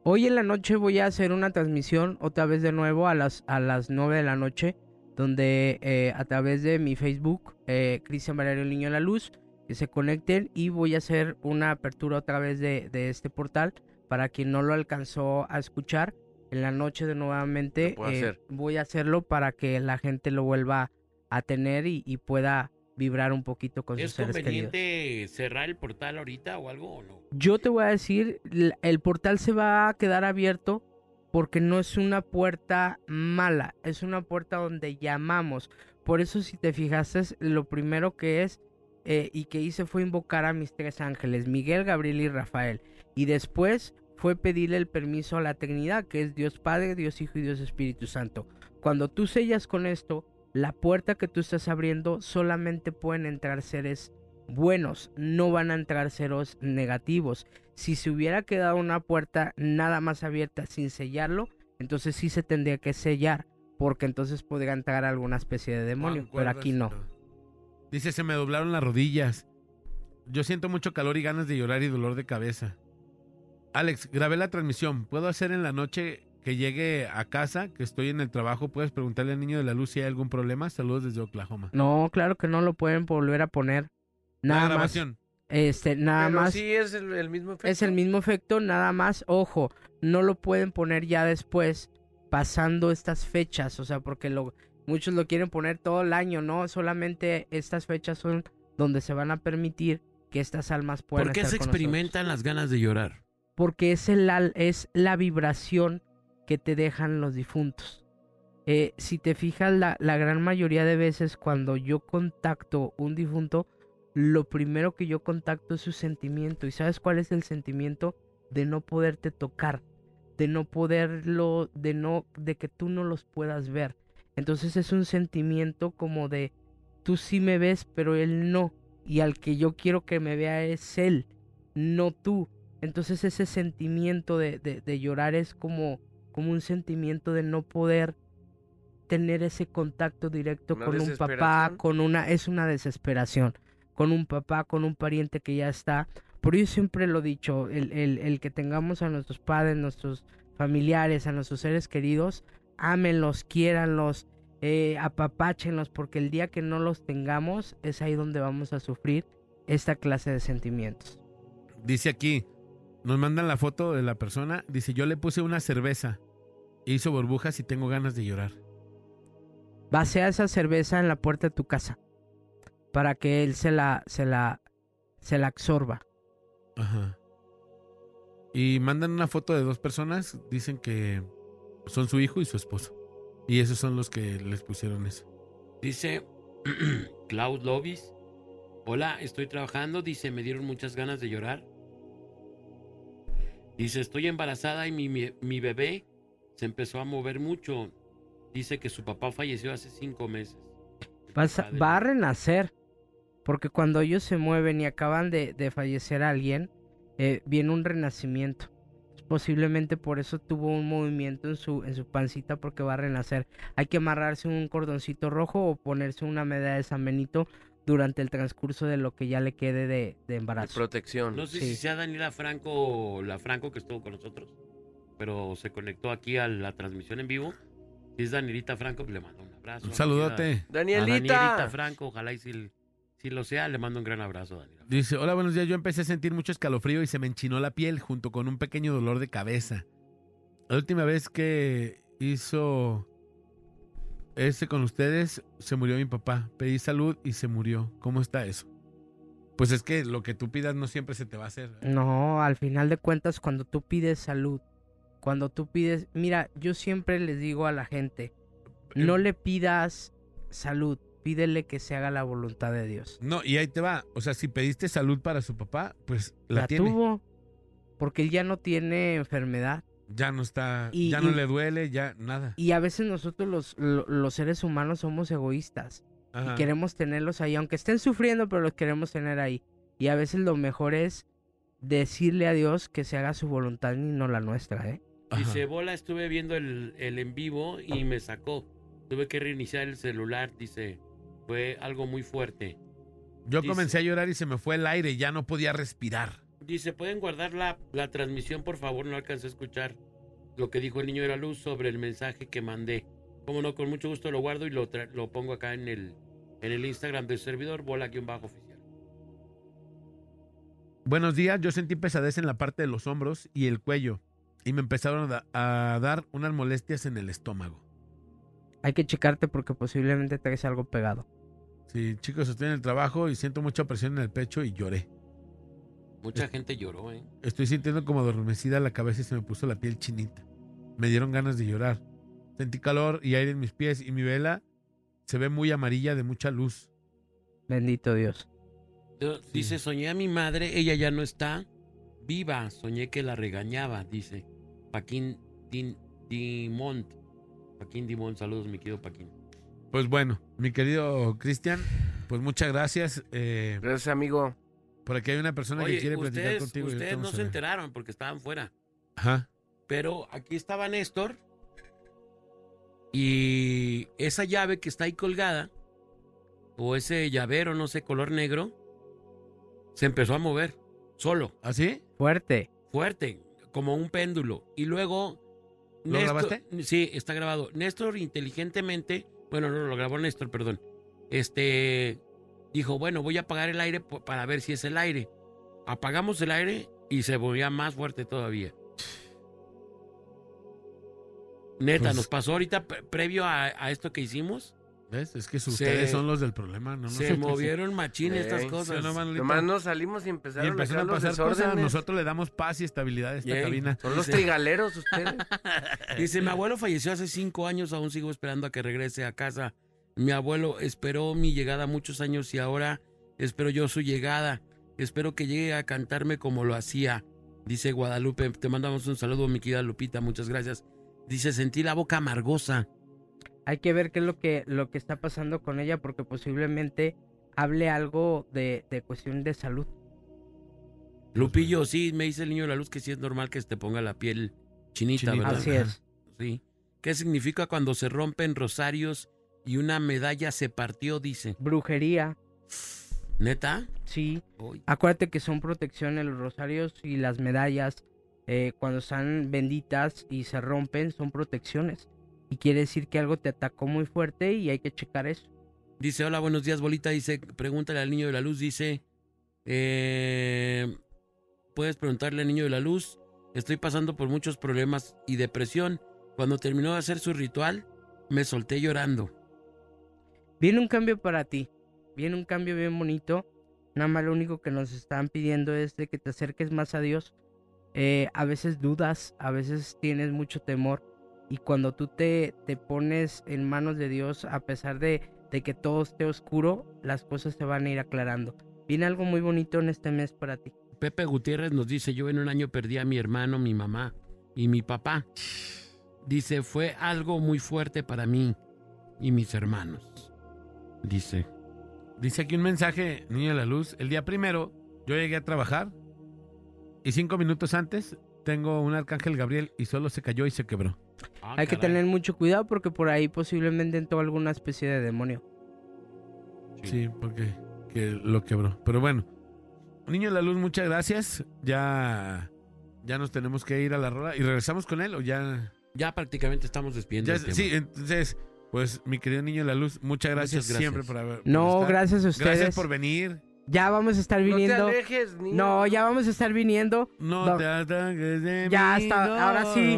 Hoy en la noche voy a hacer una transmisión otra vez de nuevo a las, a las 9 de la noche, donde eh, a través de mi Facebook, eh, Cristian Valerio Niño La Luz, que se conecten y voy a hacer una apertura otra vez de este portal para quien no lo alcanzó a escuchar. En la noche de nuevamente eh, hacer. voy a hacerlo para que la gente lo vuelva a tener y, y pueda vibrar un poquito con sus ¿Es seres queridos. conveniente cerrar el portal ahorita o algo o no? Yo te voy a decir, el portal se va a quedar abierto porque no es una puerta mala, es una puerta donde llamamos. Por eso si te fijaste, lo primero que es eh, y que hice fue invocar a mis tres ángeles, Miguel, Gabriel y Rafael. Y después fue pedirle el permiso a la Trinidad, que es Dios Padre, Dios Hijo y Dios Espíritu Santo. Cuando tú sellas con esto, la puerta que tú estás abriendo solamente pueden entrar seres buenos, no van a entrar seres negativos. Si se hubiera quedado una puerta nada más abierta sin sellarlo, entonces sí se tendría que sellar, porque entonces podría entrar alguna especie de demonio, pero aquí no. Dice, se me doblaron las rodillas. Yo siento mucho calor y ganas de llorar y dolor de cabeza. Alex, grabé la transmisión. ¿Puedo hacer en la noche que llegue a casa, que estoy en el trabajo? ¿Puedes preguntarle al niño de la luz si hay algún problema? Saludos desde Oklahoma. No, claro que no lo pueden volver a poner. La Nada más, grabación. este, nada Pero más. sí es el, el mismo efecto. Es el mismo efecto, nada más, ojo, no lo pueden poner ya después, pasando estas fechas, o sea, porque lo, muchos lo quieren poner todo el año, ¿no? Solamente estas fechas son donde se van a permitir que estas almas puedan ¿Por qué estar se con nosotros. experimentan las ganas de llorar? Porque es, el, es la vibración que te dejan los difuntos. Eh, si te fijas, la, la gran mayoría de veces cuando yo contacto un difunto, lo primero que yo contacto es su sentimiento. ¿Y sabes cuál es el sentimiento? De no poderte tocar, de no poderlo, de no, de que tú no los puedas ver. Entonces es un sentimiento como de tú sí me ves, pero él no. Y al que yo quiero que me vea es él, no tú. Entonces ese sentimiento de, de- de llorar es como, como un sentimiento de no poder tener ese contacto directo con un papá, con una, es una desesperación, con un papá, con un pariente que ya está. Por eso siempre lo he dicho, el, el- el que tengamos a nuestros padres, nuestros familiares, a nuestros seres queridos, ámenlos, quiéranlos, eh, apapáchenlos, porque el día que no los tengamos es ahí donde vamos a sufrir esta clase de sentimientos. Dice aquí, nos mandan la foto de la persona. Dice, yo le puse una cerveza. Hizo burbujas y tengo ganas de llorar. Vacía esa cerveza en la puerta de tu casa para que él se la, se la, se la absorba. Ajá. Y mandan una foto de dos personas. Dicen que son su hijo y su esposo. Y esos son los que les pusieron eso. Dice (clears throat) Cloud Lobis. Hola, estoy trabajando. Dice, me dieron muchas ganas de llorar. Dice, estoy embarazada y mi, mi- mi bebé se empezó a mover mucho. Dice que su papá falleció hace cinco meses. Vas a- va a renacer. Porque cuando ellos se mueven y acaban de, de fallecer alguien, eh, viene un renacimiento. Posiblemente por eso tuvo un movimiento en su, en su pancita porque va a renacer. Hay que amarrarse un cordoncito rojo o ponerse una medalla de San Benito durante el transcurso de lo que ya le quede de, de De embarazo. protección. No sé Sí. si sea Daniela Franco, la Franco que estuvo con nosotros, pero se conectó aquí a la transmisión en vivo. Si es Danielita Franco, le mando un abrazo. Un saludote. A Danielita. Danielita Franco, ojalá y si, si lo sea, le mando un gran abrazo, Daniela. Dice, hola, buenos días. Yo empecé a sentir mucho escalofrío y se me enchinó la piel junto con un pequeño dolor de cabeza. La última vez que hizo ese con ustedes, se murió mi papá. Pedí salud y se murió. ¿Cómo está eso? Pues es que lo que tú pidas no siempre se te va a hacer. No, al final de cuentas, cuando tú pides salud, cuando tú pides, mira, yo siempre les digo a la gente, no le pidas salud, pídele que se haga la voluntad de Dios. No, y ahí te va. O sea, si pediste salud para su papá, pues la, La, tiene. tuvo, porque él ya no tiene enfermedad. Ya no está, Y- ya no y- le duele, ya nada. Y a veces nosotros los, lo- los seres humanos somos egoístas Ajá. y queremos tenerlos ahí, aunque estén sufriendo, pero los queremos tener ahí. Y a veces lo mejor es decirle a Dios que se haga su voluntad y no la nuestra, ¿eh? Dice, Bola, estuve viendo el, el en vivo y me sacó. Tuve que reiniciar el celular, dice. Fue algo muy fuerte. Yo dice- comencé a llorar y se me fue el aire, ya no podía respirar. Dice, ¿pueden guardar la, la transmisión, por favor? No alcancé a escuchar lo que dijo el niño de la luz sobre el mensaje que mandé. Como no, con mucho gusto lo guardo y lo, tra- lo pongo acá en el, en el Instagram del servidor, bola-oficial. Buenos días, yo sentí pesadez en la parte de los hombros y el cuello y me empezaron a, da- a dar unas molestias en el estómago. Hay que checarte porque posiblemente traes algo pegado. Sí, chicos, estoy en el trabajo y siento mucha presión en el pecho y lloré. Mucha gente lloró, ¿eh? Estoy sintiendo como adormecida la cabeza y se me puso la piel chinita. Me dieron ganas de llorar. Sentí calor y aire en mis pies y mi vela se ve muy amarilla de mucha luz. Bendito Dios. Yo- Dice, soñé a mi madre, ella ya no está viva. Soñé que la regañaba, dice. Paquín Din- Dimont. Paquín Dimont, saludos, mi querido Paquín. Pues bueno, mi querido Cristian, pues muchas gracias. Eh, Gracias, amigo. Por aquí hay una persona que quiere platicar contigo. ustedes no se enteraron porque estaban fuera. Ajá. Pero aquí estaba Néstor. Y esa llave que está ahí colgada, o ese llavero, no sé, color negro, se empezó a mover solo, ¿Así? Fuerte. fuerte, como un péndulo. Y luego. ¿Lo grabaste? Sí, está grabado. Néstor inteligentemente, bueno, no, lo grabó Néstor, perdón. Este dijo, bueno, voy a apagar el aire para ver si es el aire. Apagamos el aire y se volvía más fuerte todavía. Neta, Pues- nos pasó ahorita pre- previo a, a esto que hicimos. ¿Ves? Es que Se- ustedes son los del problema, ¿no? se movieron machín estas cosas. Sí, no, Manolito. Nomás nos salimos y Y empezaron, empezaron acá a los pasar cosas. Nosotros le damos paz y estabilidad a esta cabina. Son los Dice- trigaleros ustedes. (laughs) Dice, mi abuelo falleció hace cinco años, aún sigo esperando a que regrese a casa. Mi abuelo esperó mi llegada muchos años y ahora espero yo su llegada. Espero que llegue a cantarme como lo hacía. Dice Guadalupe, te mandamos un saludo, mi querida Lupita, muchas gracias. Dice, sentí la boca amargosa. Hay que ver qué es lo que, lo que está pasando con ella porque posiblemente hable algo de, de cuestión de salud. Lupillo, sí, me dice el niño de la luz que sí es normal que se te ponga la piel chinita, Chinita. ¿verdad? Así es. Sí. ¿Qué significa cuando se rompen rosarios y una medalla se partió? Dice. Brujería, ¿Neta? sí. Uy. Acuérdate que son protecciones los rosarios y las medallas. eh, cuando están benditas y se rompen, son protecciones. Y quiere decir que algo te atacó muy fuerte y hay que checar eso. Dice, hola, buenos días, bolita. Dice, pregúntale al niño de la luz. Dice, eh, puedes preguntarle al niño de la luz. Estoy pasando por muchos problemas y depresión. Cuando terminó de hacer su ritual, me solté llorando. Viene un cambio para ti. Viene un cambio bien bonito. Nada más lo único que nos están pidiendo es de que te acerques más a Dios. Eh, a veces dudas, a veces tienes mucho temor. Y cuando tú te, te pones en manos de Dios, a pesar de, de que todo esté oscuro, las cosas se van a ir aclarando. Viene algo muy bonito en este mes para ti. Pepe Gutiérrez nos dice, yo en un año perdí a mi hermano, mi mamá y mi papá. Dice, fue algo muy fuerte para mí y mis hermanos. Dice, dice aquí un mensaje, niño de la luz. El día primero, yo llegué a trabajar y cinco minutos antes tengo un arcángel Gabriel y solo se cayó y se quebró. Ah, Hay que tener mucho cuidado porque por ahí posiblemente entró alguna especie de demonio. Sí, porque que lo quebró. Pero bueno, niño de la luz, muchas gracias. Ya, ya nos tenemos que ir a la rola y regresamos con él o ya. Ya prácticamente estamos despidiendo. ya el tema. sí, entonces, pues mi querido niño de la luz, muchas gracias, Muchas gracias. siempre por haber. por No, estar. gracias a ustedes. Gracias por venir. Ya vamos a estar No te viniendo. alejes, niño. No, ya vamos a estar viniendo. No, No. te ataques de Ya mí, está, no. ahora sí,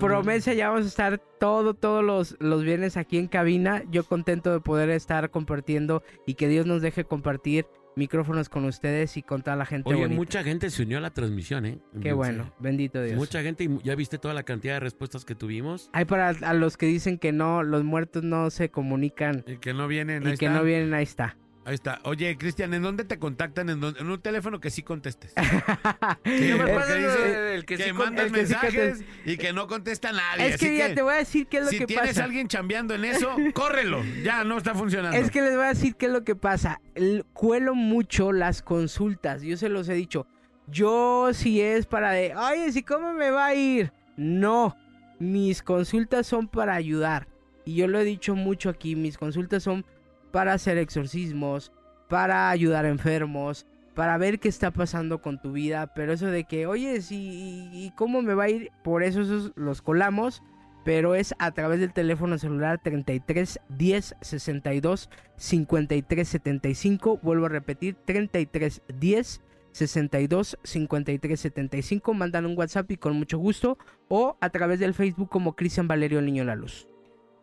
Promesa, ya vamos a estar todo, todos los, los viernes aquí en cabina. Yo contento de poder estar compartiendo y que Dios nos deje compartir micrófonos con ustedes y con toda la gente Oye, bonita. mucha gente se unió a la transmisión, ¿eh? Qué bueno, bendito Dios. Mucha gente, y ya viste toda la cantidad de respuestas que tuvimos. Hay para a los que dicen que no, los muertos no se comunican Y que no vienen, y ahí que está. no vienen, ahí está. Ahí está. Oye, Cristian, ¿en dónde te contactan? ¿En, dónde? en un teléfono que sí contestes. (laughs) ¿Qué me porque pasa lo dice de- el que, que, sí mandas el que sí mensajes y que no contesta nadie. es que Así ya te voy a decir qué es lo si que tienes pasa. a alguien chambeando en eso, (laughs) córrelo. Ya no está funcionando. Es que les voy a decir qué es lo que pasa. El- cuelo mucho las consultas. Yo se los he dicho. Yo si es para de, oye, si cómo me va a ir. No, mis consultas son para ayudar. Y yo lo he dicho mucho aquí. Mis consultas son para hacer exorcismos, para ayudar a enfermos, para ver qué está pasando con tu vida. Pero eso de que, oye, y cómo me va a ir, por eso esos los colamos pero es a través del teléfono celular 33 10 62 53 75. Vuelvo a repetir, 33 10 62 53 75. Mandan un WhatsApp y con mucho gusto. O a través del Facebook como Cristian Valerio Niño la Luz.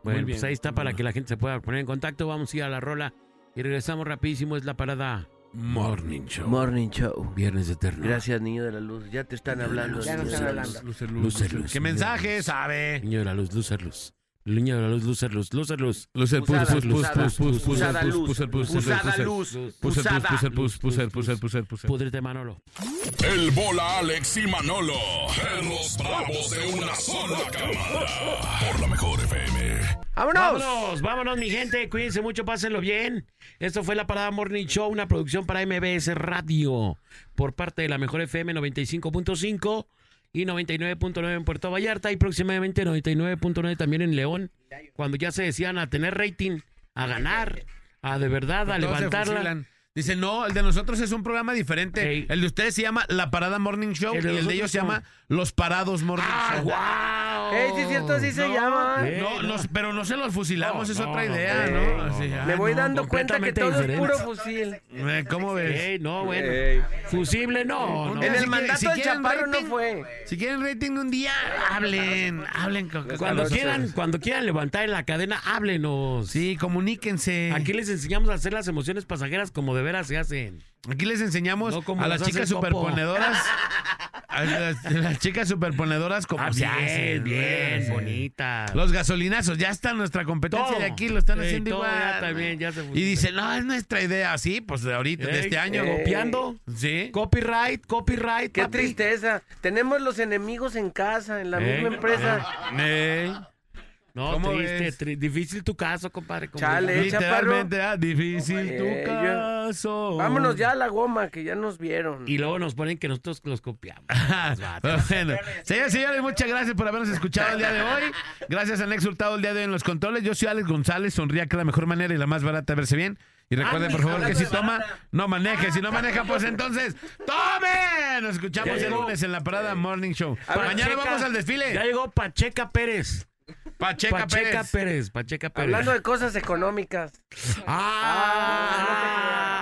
Bueno, pues ahí está para que la gente se pueda poner en contacto. Vamos a ir a la rola y regresamos rapidísimo. Es la parada Morning Show. Morning Show. Viernes Eterno. Gracias, niño de la luz. Ya te están hablando. Ya nos están hablando. luz. Lucer, luz, Lucer, lucer. luz, ¿Qué mensaje sabe? Niño de la luz, lucer luz. Niño de la luz, lucer luz, lucer luz. Lucer, pus, pus, pus, pus, pus, pus, pus, puser, puser, puser, puser. Púdrete, Manolo. El bola Alex y Manolo. Perros bravos de una sola camada. Por la mejor FM. ¡Vámonos! Vámonos, vámonos, mi gente. Cuídense mucho, pásenlo bien. Esto fue la Parada Morning Show, una producción para MBS Radio por parte de la Mejor FM 95.5 y 99.9 en Puerto Vallarta y próximamente 99.9 también en León, cuando ya se decían a tener rating, a ganar, a de verdad, a Todos levantarla. Dice, no, el de nosotros es un programa diferente. El de ustedes se llama La Parada Morning Show El de y el de ellos se llama Los Parados Morning ¡Ah, Show. wow! ¡Ey, sí es cierto! Así se No, llama. eh. No, nos- pero no se los fusilamos, No, es no, otra idea, no, ¿no? no, Así, no. ah, Me voy no. dando cuenta que todo es puro fusil. Eh, ¿Cómo ves? Ey, no, bueno. Fusible no. no. En el mandato si del chaparro no fue. Si quieren rating de un día, hablen, hablen. con- Cuando quieran, cuando quieran levantar en la cadena, háblenos. Sí, comuníquense. Aquí les enseñamos a hacer las emociones pasajeras como de veras se hacen. Aquí les enseñamos No como a las chicas superponedoras. (laughs) A las, las chicas superponedoras como Ah, se bien, hacen, bien, ¿no? bonita. Los gasolinazos, ya está nuestra competencia Todo. de aquí, lo están Ey, haciendo igual. ya también, ya se y dice, no, es nuestra idea, sí, pues de ahorita, de este año. copiando. Sí. Copyright, copyright. Qué papi. tristeza. Tenemos los enemigos en casa, en la Ey. misma empresa. No, ¿Cómo triste, ves? tri- difícil tu caso, compadre. Chale. Literalmente, ah, difícil tu yo- caso. Vámonos ya a la goma, que ya nos vieron. Y luego nos ponen que nosotros los copiamos. (laughs) Bueno, señores y señores, muchas gracias por habernos escuchado el día de hoy. Gracias a Nex Hurtado el día de hoy en los controles. Yo soy Alex González, sonría que es la mejor manera y la más barata de verse bien. Y recuerden, por favor, que si toma, no maneje. Si no maneja, pues entonces, ¡tomen! Nos escuchamos el lunes en la parada Morning Show. Mañana vamos al desfile. Ya llegó Pacheca Pérez. Pacheca, Pacheca Pérez. Pérez. Pacheca Pérez. Hablando de cosas económicas.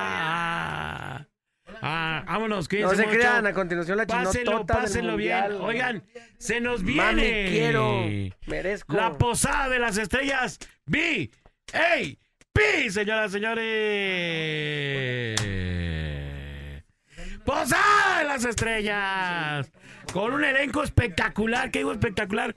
Ah, ah, vámonos, No cuídense se mucho. crean, a continuación la Pásenlo, pásenlo bien. Oigan, se nos viene. Mami, quiero, merezco. La posada de las estrellas. B. A. P. Señoras, señores. Posada de las estrellas. Con un elenco espectacular. ¿Qué digo espectacular?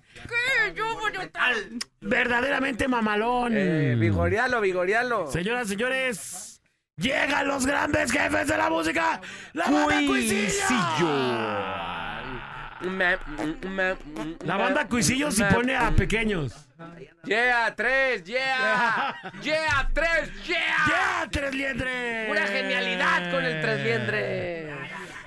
Al- Verdaderamente mamalón. Eh, vigorialo, vigorialo. Señoras, señores, llegan los grandes jefes de la música. La banda Cuisillo. La banda Cuisillo se me- pone a pequeños. Yeah, tres, yeah. Yeah, tres, yeah. ¡Ya, tres liendres! Pura genialidad con el tres liendres.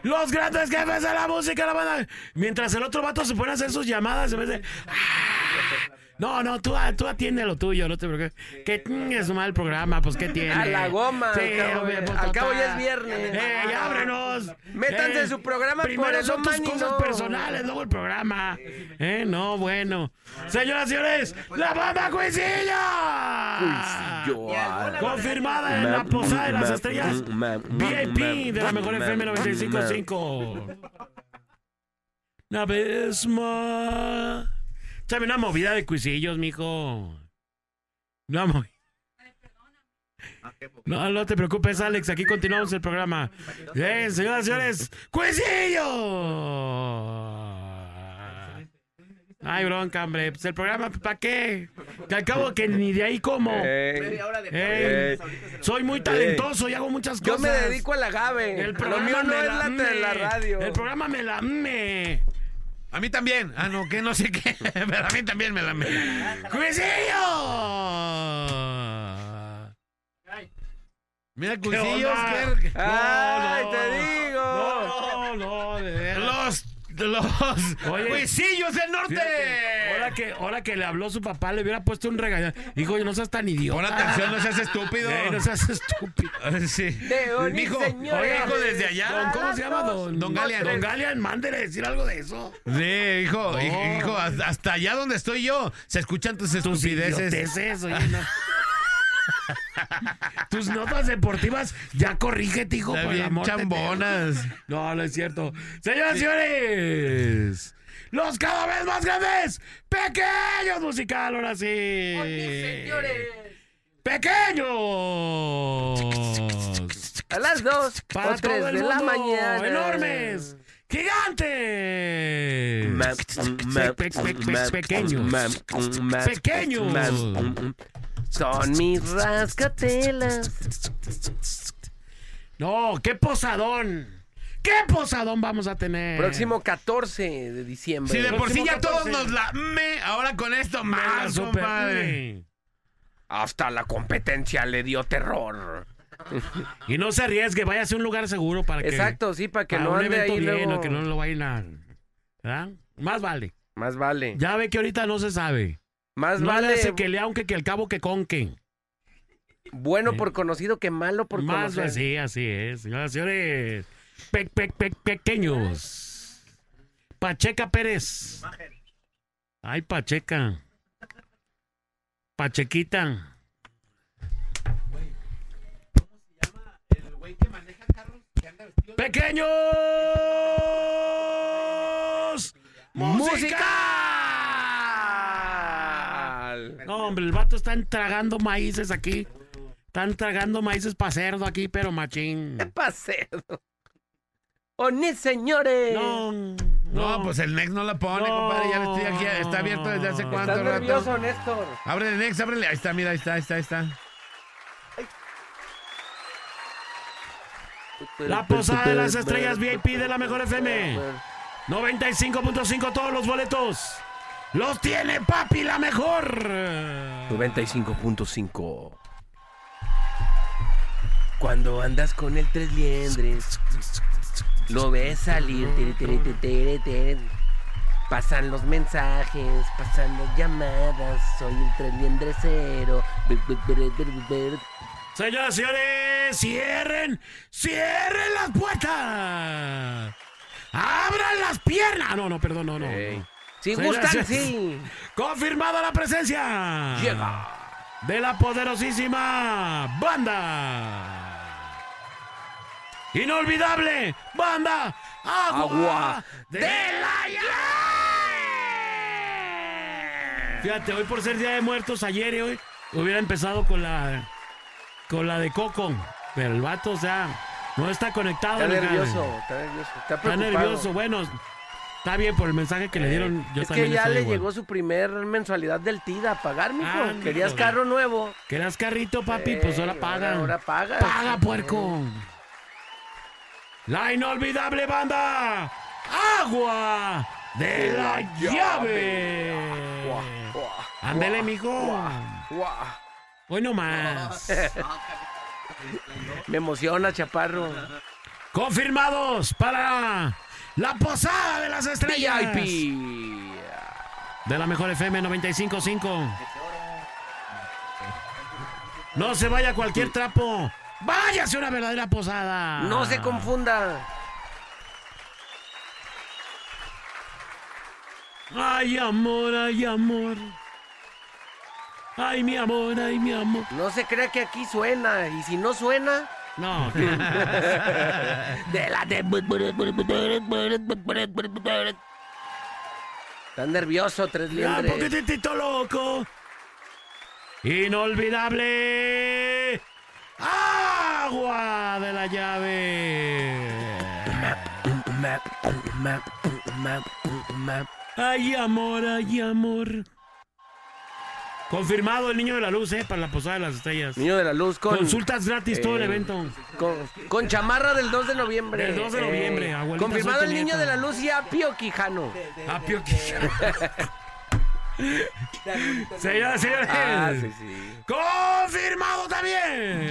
Los grandes jefes de la música, la banda. Mientras el otro vato se pone a hacer sus llamadas, en vez de. "Ah". No, no, tú, tú atiende lo tuyo, no te preocupes. Que es mal programa, pues ¿qué tiene? A la goma. Sí, al cabo, hombre, pues, al cabo ya es viernes. ¡Eh, ya ábrenos! Métanse Eh, en su programa por Primero el son tus cosas no. personales, luego el programa. Eh, no, bueno. Señoras y señores, la banda Cuisillo. Confirmada en la Posada de las Estrellas. VIP de la mejor FM 95.5. Una vez más. Sabe, una movida de cuisillos, mijo. Una mo- No, no te preocupes, Alex. Aquí continuamos el programa. Bien, señoras y señores, ¡Cuisillo! Ay, bronca, hombre. Pues el programa, ¿para qué? Que al cabo que ni de ahí como. Eh, Ey, soy muy talentoso y hago muchas yo cosas. me dedico al agave. El Lo programa mío no me es la, me. la radio. El programa me la me. A mí también. Ah, no, que no sé qué. (laughs) Pero a mí también me la me. ¡Cuisillo! Mira, ¿Qué Cuisillos, onda? que... ¡Ay, No, te digo! No. Los, Oye. Del norte. Ahora que, ahora que le habló su papá, le hubiera puesto un regaño. Dijo, no seas tan idiota. Pon atención, no seas estúpido. Eh, no seas estúpido. (laughs) Sí. De oye, hijo, desde allá. Don, ¿Cómo se llama? Don, Don Galian. Don Galian, mándele decir algo de eso. Sí, hijo, hijo, hasta allá donde estoy yo, se escuchan tus Tus estupideces. idioteces, oye, no. (laughs) Tus notas deportivas, ya corrígete, hijo, por el amor chambonas. No, no es cierto. Señoras y señores, los cada vez más grandes, pequeños musical, ahora sí. Pequeños. A las dos Para o tres todo el de la mañana. Enormes. Gigantes. Pe- pe- pe- pe- pequeños. Pequeños. Son mis rascatelas. No, qué posadón. ¿Qué posadón vamos a tener? Próximo 14 de diciembre. Si de por sí ya todos 14. nos la me, ahora con esto más, super- compadre. Hasta la competencia le dio terror. (laughs) Y no se arriesgue, váyase a un lugar seguro para que. Exacto, sí, para que para no un ande evento ahí bien, luego. o que no lo vayan a. ¿Verdad? Más vale. Más vale. Ya ve que ahorita no se sabe. Más no vale le hace que le aunque que al cabo que conque. bueno por conocido que malo por Más conocer. así, así es. Señoras y señores. Pe- pe- pe- pequeños. Pacheca Pérez. Ay, Pacheca. Pachequita. ¡Pequeños! ¡Musical! No, hombre, el vato están tragando maíces aquí. Están tragando maíces para cerdo aquí, pero machín. ¿Qué pasé? ¡Oni, señores! No, No, pues el Next no la pone, No. compadre. Ya estoy aquí, está abierto desde hace cuánto Estás rato. nervioso, Néstor. Ábrele, Next, ábrele. Ahí está, mira, ahí está, ahí está, ahí está. La Posada de las Estrellas VIP de la Mejor FM. 95.5 todos los boletos. Los tiene papi la mejor. 95.5 Cuando andas con el tres liendres, lo ves salir. tere, tere, tere, tere, tere. Pasan los mensajes, pasan las llamadas. Soy el tres be- Señoras y señores, cierren, cierren las puertas. Abran las piernas. No, no, perdón, no, no. Si gustan, sí. Confirmada la presencia. Llega. de la poderosísima banda. Inolvidable banda Agua, Agua de, la Llave. Fíjate, hoy por ser Día de Muertos, ayer y hoy hubiera empezado con la con la de Coco, pero el vato, o sea, no está conectado. Está nervioso, está nervioso. Está nervioso. Bueno, está bien por el mensaje que le dieron. Yo es que ya le igual. llegó su primer mensualidad del TIDA a pagar, mijo. Ah, Querías carro nuevo. ¿Querías carrito, papi? pues ahora paga. Ahora paga. ¡Paga, puerco! La inolvidable banda Agua de la Llave. Ándele, mijo. Hoy no más. Me emociona, chaparro. Confirmados para la posada de las estrellas. VIP. De la mejor FM 95.5. No se vaya cualquier trapo. Váyase una verdadera posada. No se confunda. Ay, amor, ay, amor. Ay, mi amor, ay, mi amor. No se crea que aquí suena. Y si no suena, No, de la de. Estás nervioso, tres un liendres. poquitito loco. Inolvidable. Agua de la llave. Ay, amor, ay, amor. Confirmado el niño de la luz, ¿eh? Para la posada de las estrellas. Niño de la luz con. Consultas gratis todo el eh, evento. Con, con chamarra del 2 de noviembre. Eh, Del 2 de noviembre, abuelita, Confirmado el niño de la luz y Apio Quijano. Apio (laughs) Señoras y señores. Ah, sí, sí. Confirmado también.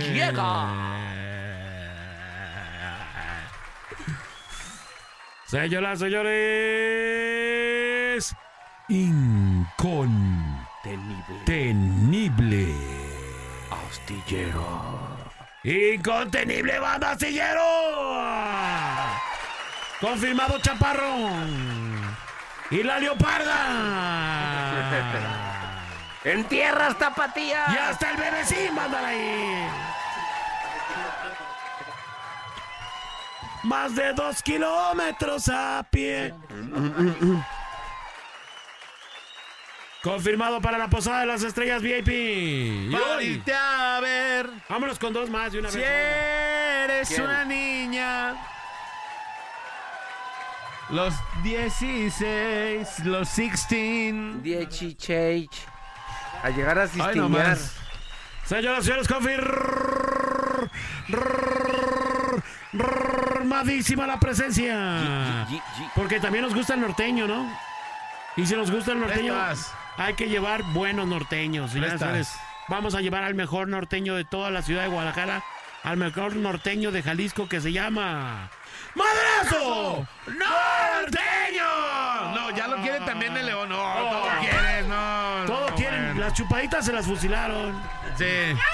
Señoras, señores. Incontenible. Astillero. Incontenible banda astillero. Confirmado Chaparro. Y la leoparda. (laughs) En tierras tapatías. Y hasta el bebecín mandan ahí. Más de dos kilómetros a pie. Confirmado para la posada de las estrellas VIP. A ver vámonos con dos más de una si vez. eres ¿Quién? una niña. Los 16, los 16. Diechich. A llegar a nomás. Señoras y señores, confirmadísima la presencia. Porque también nos gusta el norteño, ¿no? Y si nos gusta el norteño. Hay que llevar buenos norteños. señores. Vamos a llevar al mejor norteño de toda la ciudad de Guadalajara, al mejor norteño de Jalisco que se llama ¡Madrazo! ¡Norteño! No, ya lo quiere también el León. No, todo quieres, no. Todos no, quieren, bueno. las chupaditas se las fusilaron. Sí.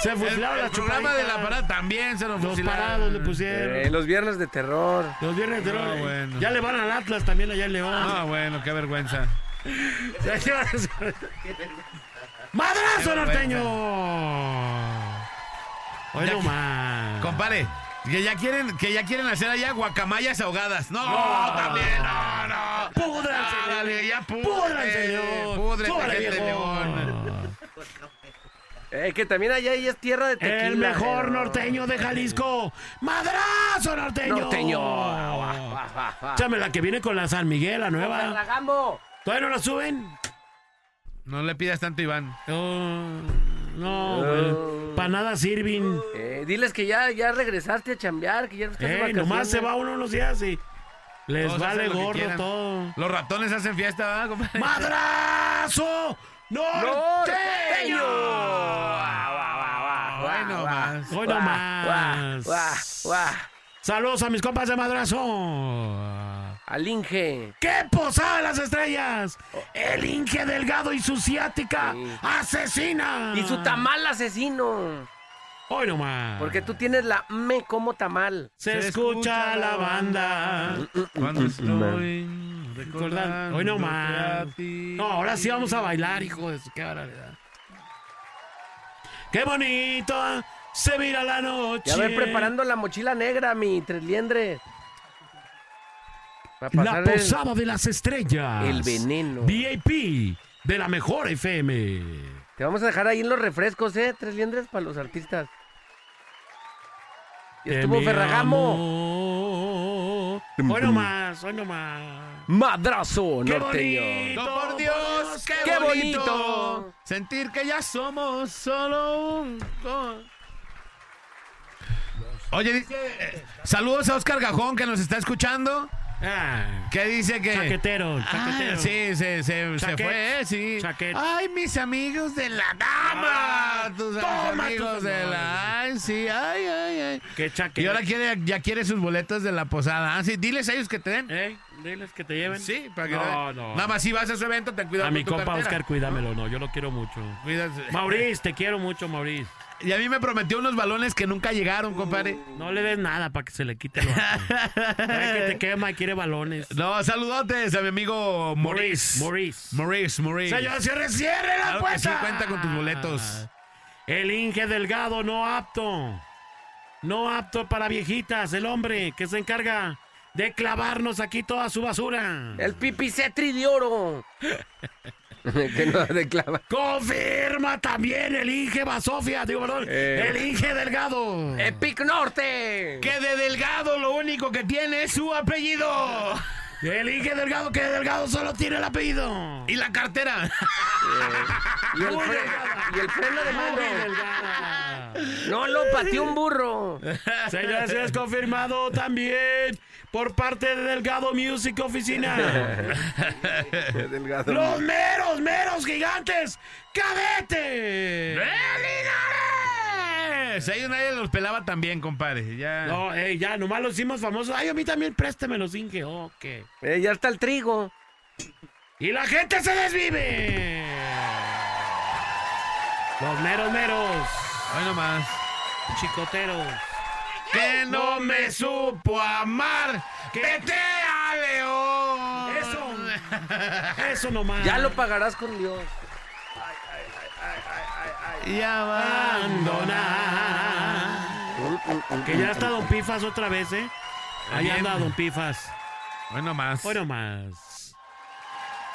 Se el, fusilaron el las programa de la parada también se lo Los fusilaron. parados le pusieron. Eh, los viernes de terror. Los viernes de Ah, terror. bueno. Ya le van al Atlas también allá en León. Ah, bueno, qué vergüenza. ¡Madrazo norteño! No que- más. Compare, que ya quieren, que ya quieren hacer allá guacamayas ahogadas. No, también, no, no. ¡Púdranse, Ah, dale, ya ¡Púdranse, púdrete, León! púdrete, ¡Súbale, gente de viejo! León. Eh, que también allá ahí es tierra de tequila. El mejor pero- norteño de Jalisco. ¡Madrazo norteño! Norteño. Échame la que viene con la San Miguel, la nueva. Ferragamo. ¿Todavía no la suben? No le pidas tanto, Iván. No, no, para nada sirven. Eh, diles que ya, ya regresaste a chambear, que ya no estás Eh, nomás se va uno unos días y les Todos vale quieran. todo. Los ratones hacen fiesta, ¿verdad, compadre? ¡Madrazo! ¡Norteño! Hoy no más. Hoy no más. Saludos a mis compas de Madrazo. Al Inge. ¡Qué posada de las estrellas! El Inge Delgado y su ciática Sí. asesina. Y su tamal asesino. Hoy no más. Porque tú tienes la me como tamal. se, escucha la banda. Cuando estoy Recordando. Hoy no más. No, ahora sí vamos a bailar, hijo de su qué barbaridad. Qué bonito se mira la noche. Ya ver preparando la mochila negra, mi tres liendres. La posada de las estrellas. el veneno. VIP de la mejor FM. Te vamos a dejar ahí en los refrescos, ¿eh? Tres liendres para los artistas. Y estuvo Ferragamo. Hoy no más, hoy no más. Madrazo ¡Qué norteño. bonito! No, por Dios, qué, ¡Qué bonito. bonito! Sentir que ya somos solo un... Oye, dice, eh, saludos a Oscar Gajón que nos está escuchando. Ah, Que dice que. chaquetero, Ah, chaquetero. sí, se, se, se Chaquet. fue, ¿eh? sí. Chaquet. Ay, mis amigos de la dama. Ah, tus toma amigos tus de la. Ay, sí, ay, ay, ay. Qué chaquetero. Y ahora quiere, ya quiere sus boletos de la posada. Ah, sí, diles a ellos que te den. ¿Eh? Diles que te lleven. Sí, para que No, no. Nada más si vas a su evento, ten cuidado A con mi tu compa cartera. Oscar, cuídamelo. No, yo lo quiero mucho. Cuídate. Maurice, te quiero mucho, Maurice. Y a mí me prometió unos balones que nunca llegaron, compadre. No le des nada para que se le quite el que te quema y quiere balones. No, saludotes a mi amigo Maurice. Maurice. Maurice, Maurice. Señor, cierre, cierre la Claro que sí, puerta. cuenta con tus boletos. El Inge Delgado no apto. No apto para viejitas. El hombre que se encarga de clavarnos aquí toda su basura. El pipicetri de oro. (laughs) (laughs) que no. Confirma también el Inge Basofia. Digo, perdón. Eh. El Inge Delgado. Epic Norte. Que de Delgado lo único que tiene es su apellido. El Inge Delgado, que Delgado solo tiene el apellido. Y la cartera. Y el, Muy y el freno de mano. No lo pateó un burro. (laughs) Señores, es confirmado también por parte de Delgado Music Oficina. (laughs) Delgado. Los meros, meros gigantes. ¡Cadete! ¡Linares! Ellos nadie los pelaba también, compadre. Ya. No, ey, ya, nomás los hicimos famosos. Ay, a mí también préstame los Inge. Ok. Eh, ya está el trigo. Y la gente se desvive. Los meros, meros. Hoy nomás. Chicoteros. Que no me supo amar. Vete a León. Eso. Eso nomás. Ya lo pagarás con Dios. Y abandonar. Que ya está Don Pifas otra vez, ¿eh? Ahí anda Don Pifas. Hoy nomás. Hoy nomás.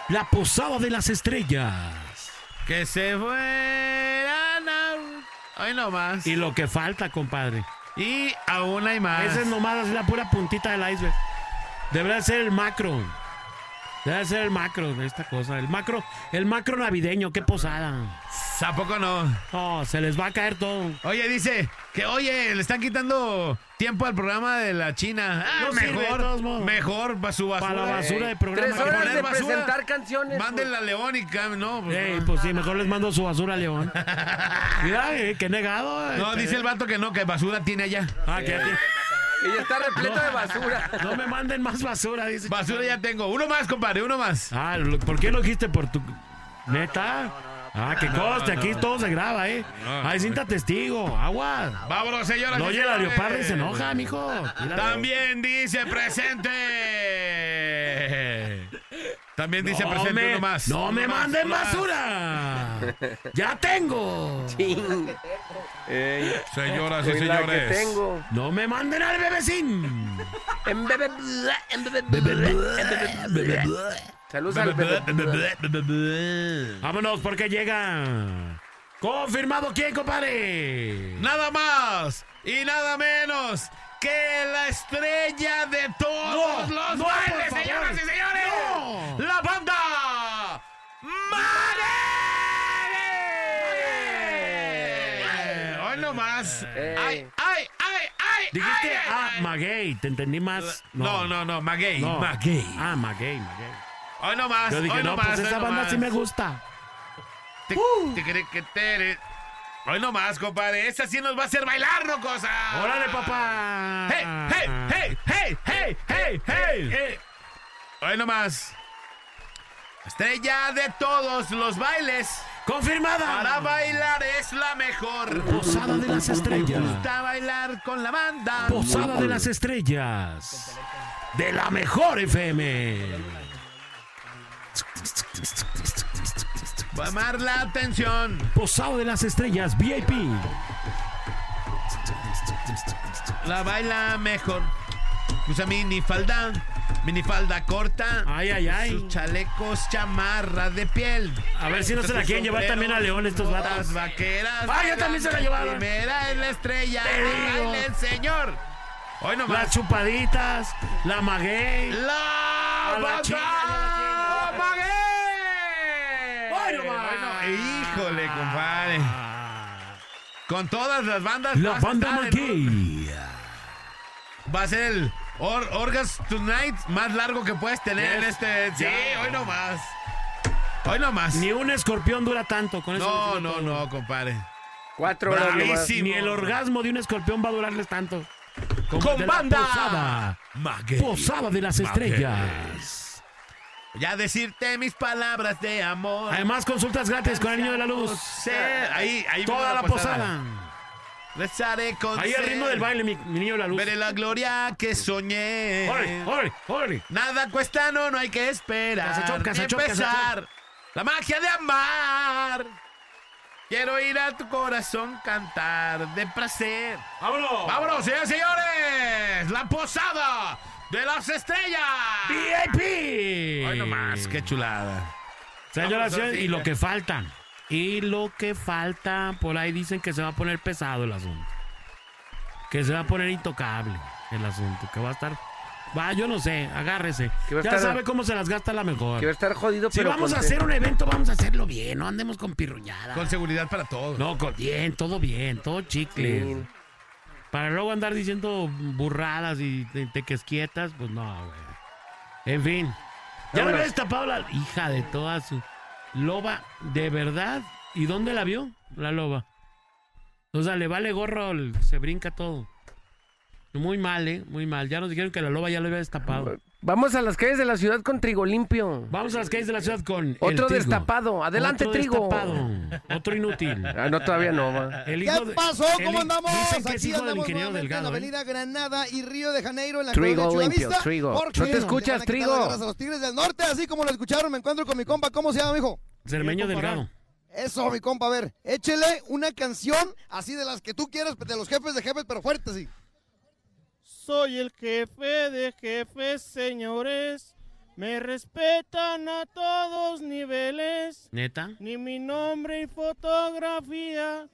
La Posada de las Estrellas. Que se fueran. a- Hoy nomás. Y lo que falta, compadre. Y aún hay más. Esa es nomás la pura puntita del iceberg. Debería ser el macro. Debe ser el macro de esta cosa. El macro, el macro navideño, qué posada. ¿A poco no? Oh, se les va a caer todo. Oye, dice que, oye, le están quitando tiempo al programa de la China. Ah, No mejor, mejor para su basura. Para la basura de Tres programa. horas poner de basura. presentar canciones. Mándenla a León y cam- no. pues, Ey, no. pues sí, mejor les mando su basura a León. (laughs) Mira, eh, qué negado. No, este. dice el vato que no, que basura tiene allá. Ah, que Y ya está repleto de basura. No me manden más basura, dice. Basura ya tengo. Uno más, compadre, uno más. Ah, lo- ¿por qué lo dijiste por tu. ¿Neta? Ah, que coste, aquí todo se graba, ¿eh? Hay cinta testigo, agua. Vámonos, señoras No oye leoparda y se enoja, mijo. También dice presente. También dice No presente me, uno más. no me más, manden basura. Ya tengo. Ey, Señoras y señores. tengo. No me manden al bebecín. En bebé. En bebé. en bebé. Saludos al bebé. Vámonos porque llega. Confirmado quién, compadre. Nada más y nada menos que la estrella de todos No, los no, bailes, señoras y señores. No. La banda Maguey. Hoy nomás. Ey. Ay, ay, ay, ay. Dijiste, ay, ay, ah, ay. Maguey, te entendí más. No, no, no, Maguey. No. Maguey. Ah, Maguey, Maguey. Hoy nomás. Yo dije, hoy no, nomás, pues hoy esa banda sí me gusta. Te, te cree que te- Hoy nomás, compadre. Esa sí nos va a hacer bailar, no cosa. ¡Órale, papá! ¡Hey, hey, hey, hey, hey, hey, hey! hey. Hoy nomás. Estrella de todos los bailes. ¡Confirmada! Para bailar es la mejor. Posada de las estrellas. Gusta bailar con la banda. Posada de las estrellas. De la mejor FM. Va a llamar la atención. Posada de las estrellas VIP. La baila mejor. Usa minifalda. Minifalda corta. Ay, ay, ay. Sus chalecos chamarra de piel. A ver si no se la quieren llevar también a León estos vatos. vaqueras. Ah, ya también se la llevaron. Primera es la estrella. El señor. Hoy nomás. Las chupaditas, la maguey. La la Con todas las bandas. La banda maguey. Va a ser el Or- Orgas Tonight, más largo que puedes tener en este. Sí, Ya. hoy no más. Hoy no más. Ni un escorpión dura tanto con eso. No, no, todo. no, compadre. Cuatro horas. Ni el orgasmo de un escorpión va a durarles tanto. Como Con la banda. Posada. Maguey. Posada de las Maguey. estrellas. Ya decirte mis palabras de amor. Además, consultas gratis con el niño de la luz. Ahí, ahí Toda la posada. Rezaré con Ahí sed. ritmo del baile, mi, mi niño de la luz. Veré la gloria que soñé. ¡Órale, órale, órale! Nada cuesta, no, no hay que esperar. Casachón, casachón, Empezar la magia de amar. Quiero ir a tu corazón cantar de placer. ¡Vámonos! Vámonos, señores, señores. La posada de las estrellas. VIP. Hoy nomás, qué chulada. Señoras y señores, y lo que falta. Y lo que falta, por ahí dicen que se va a poner pesado el asunto. Que se va a poner intocable el asunto. Que va a estar. Va, yo no sé, agárrese. Ya estar- sabe cómo se las gasta la mejor. Que va a estar jodido, Si pero vamos a hacer un evento, vamos a hacerlo bien. No andemos con pirruñada. Con seguridad para todos. No, con bien, todo bien, todo chicle. Sí. Para luego andar diciendo burradas y te, tequesquietas, pues no, güey. En fin. Ya Vámonos. había destapado la hija de toda su loba, de verdad. ¿Y dónde la vio? La loba. O sea, le vale gorro, se brinca todo. Muy mal, ¿eh? Muy mal. Ya nos dijeron que la loba ya lo había destapado. Vamos a las calles de la ciudad con trigo limpio. Vamos a las calles de la ciudad con. el Otro trigo. destapado. Adelante, Otro trigo. destapado. Otro inútil. (laughs) Ah, no, todavía no. va. El ¿Qué hijo de- pasó? el ¿Cómo andamos? Dicen que es Aquí hijo del andamos ingeniero nuevamente en Delgado. la ¿eh? Avenida Granada y Río de Janeiro en la Trigo colonia limpio, trigo. No te escuchas, trigo. a los Tigres del Norte, así como lo escucharon, me encuentro con mi compa. ¿Cómo se llama, mijo? Cermeño Delgado. Eso, mi compa, a ver, échele una canción así de las que tú quieras, de los jefes de jefes, pero fuerte, sí. Soy el jefe de jefes, señores. Me respetan a todos niveles. ¿Neta? Ni mi nombre y fotografía.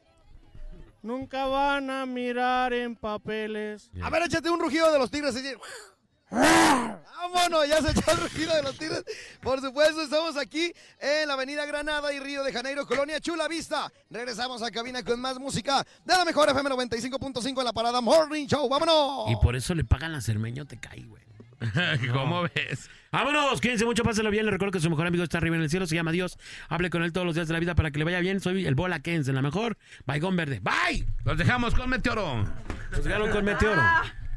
Nunca van a mirar en papeles. A ver, échate un rugido de los Tigres. así. Vámonos, ya se echó el rugido de los Tigres. Por supuesto, estamos aquí en la Avenida Granada y Río de Janeiro, Colonia Chula Vista. Regresamos a cabina con más música de la mejor FM 95.5 en la parada Morning Show. ¡Vámonos! Y por eso le pagan a Cermeño, te cae, güey. (laughs) ¿Cómo ves? Vámonos, quédense mucho, pásenlo bien. Les recuerdo que su mejor amigo está arriba en el cielo, se llama Dios. Hable con él todos los días de la vida para que le vaya bien. Soy el Bola Kenz, en la mejor. Baigón Verde. ¡Bye! Los dejamos con Meteoro. Los dejaron con Meteoro.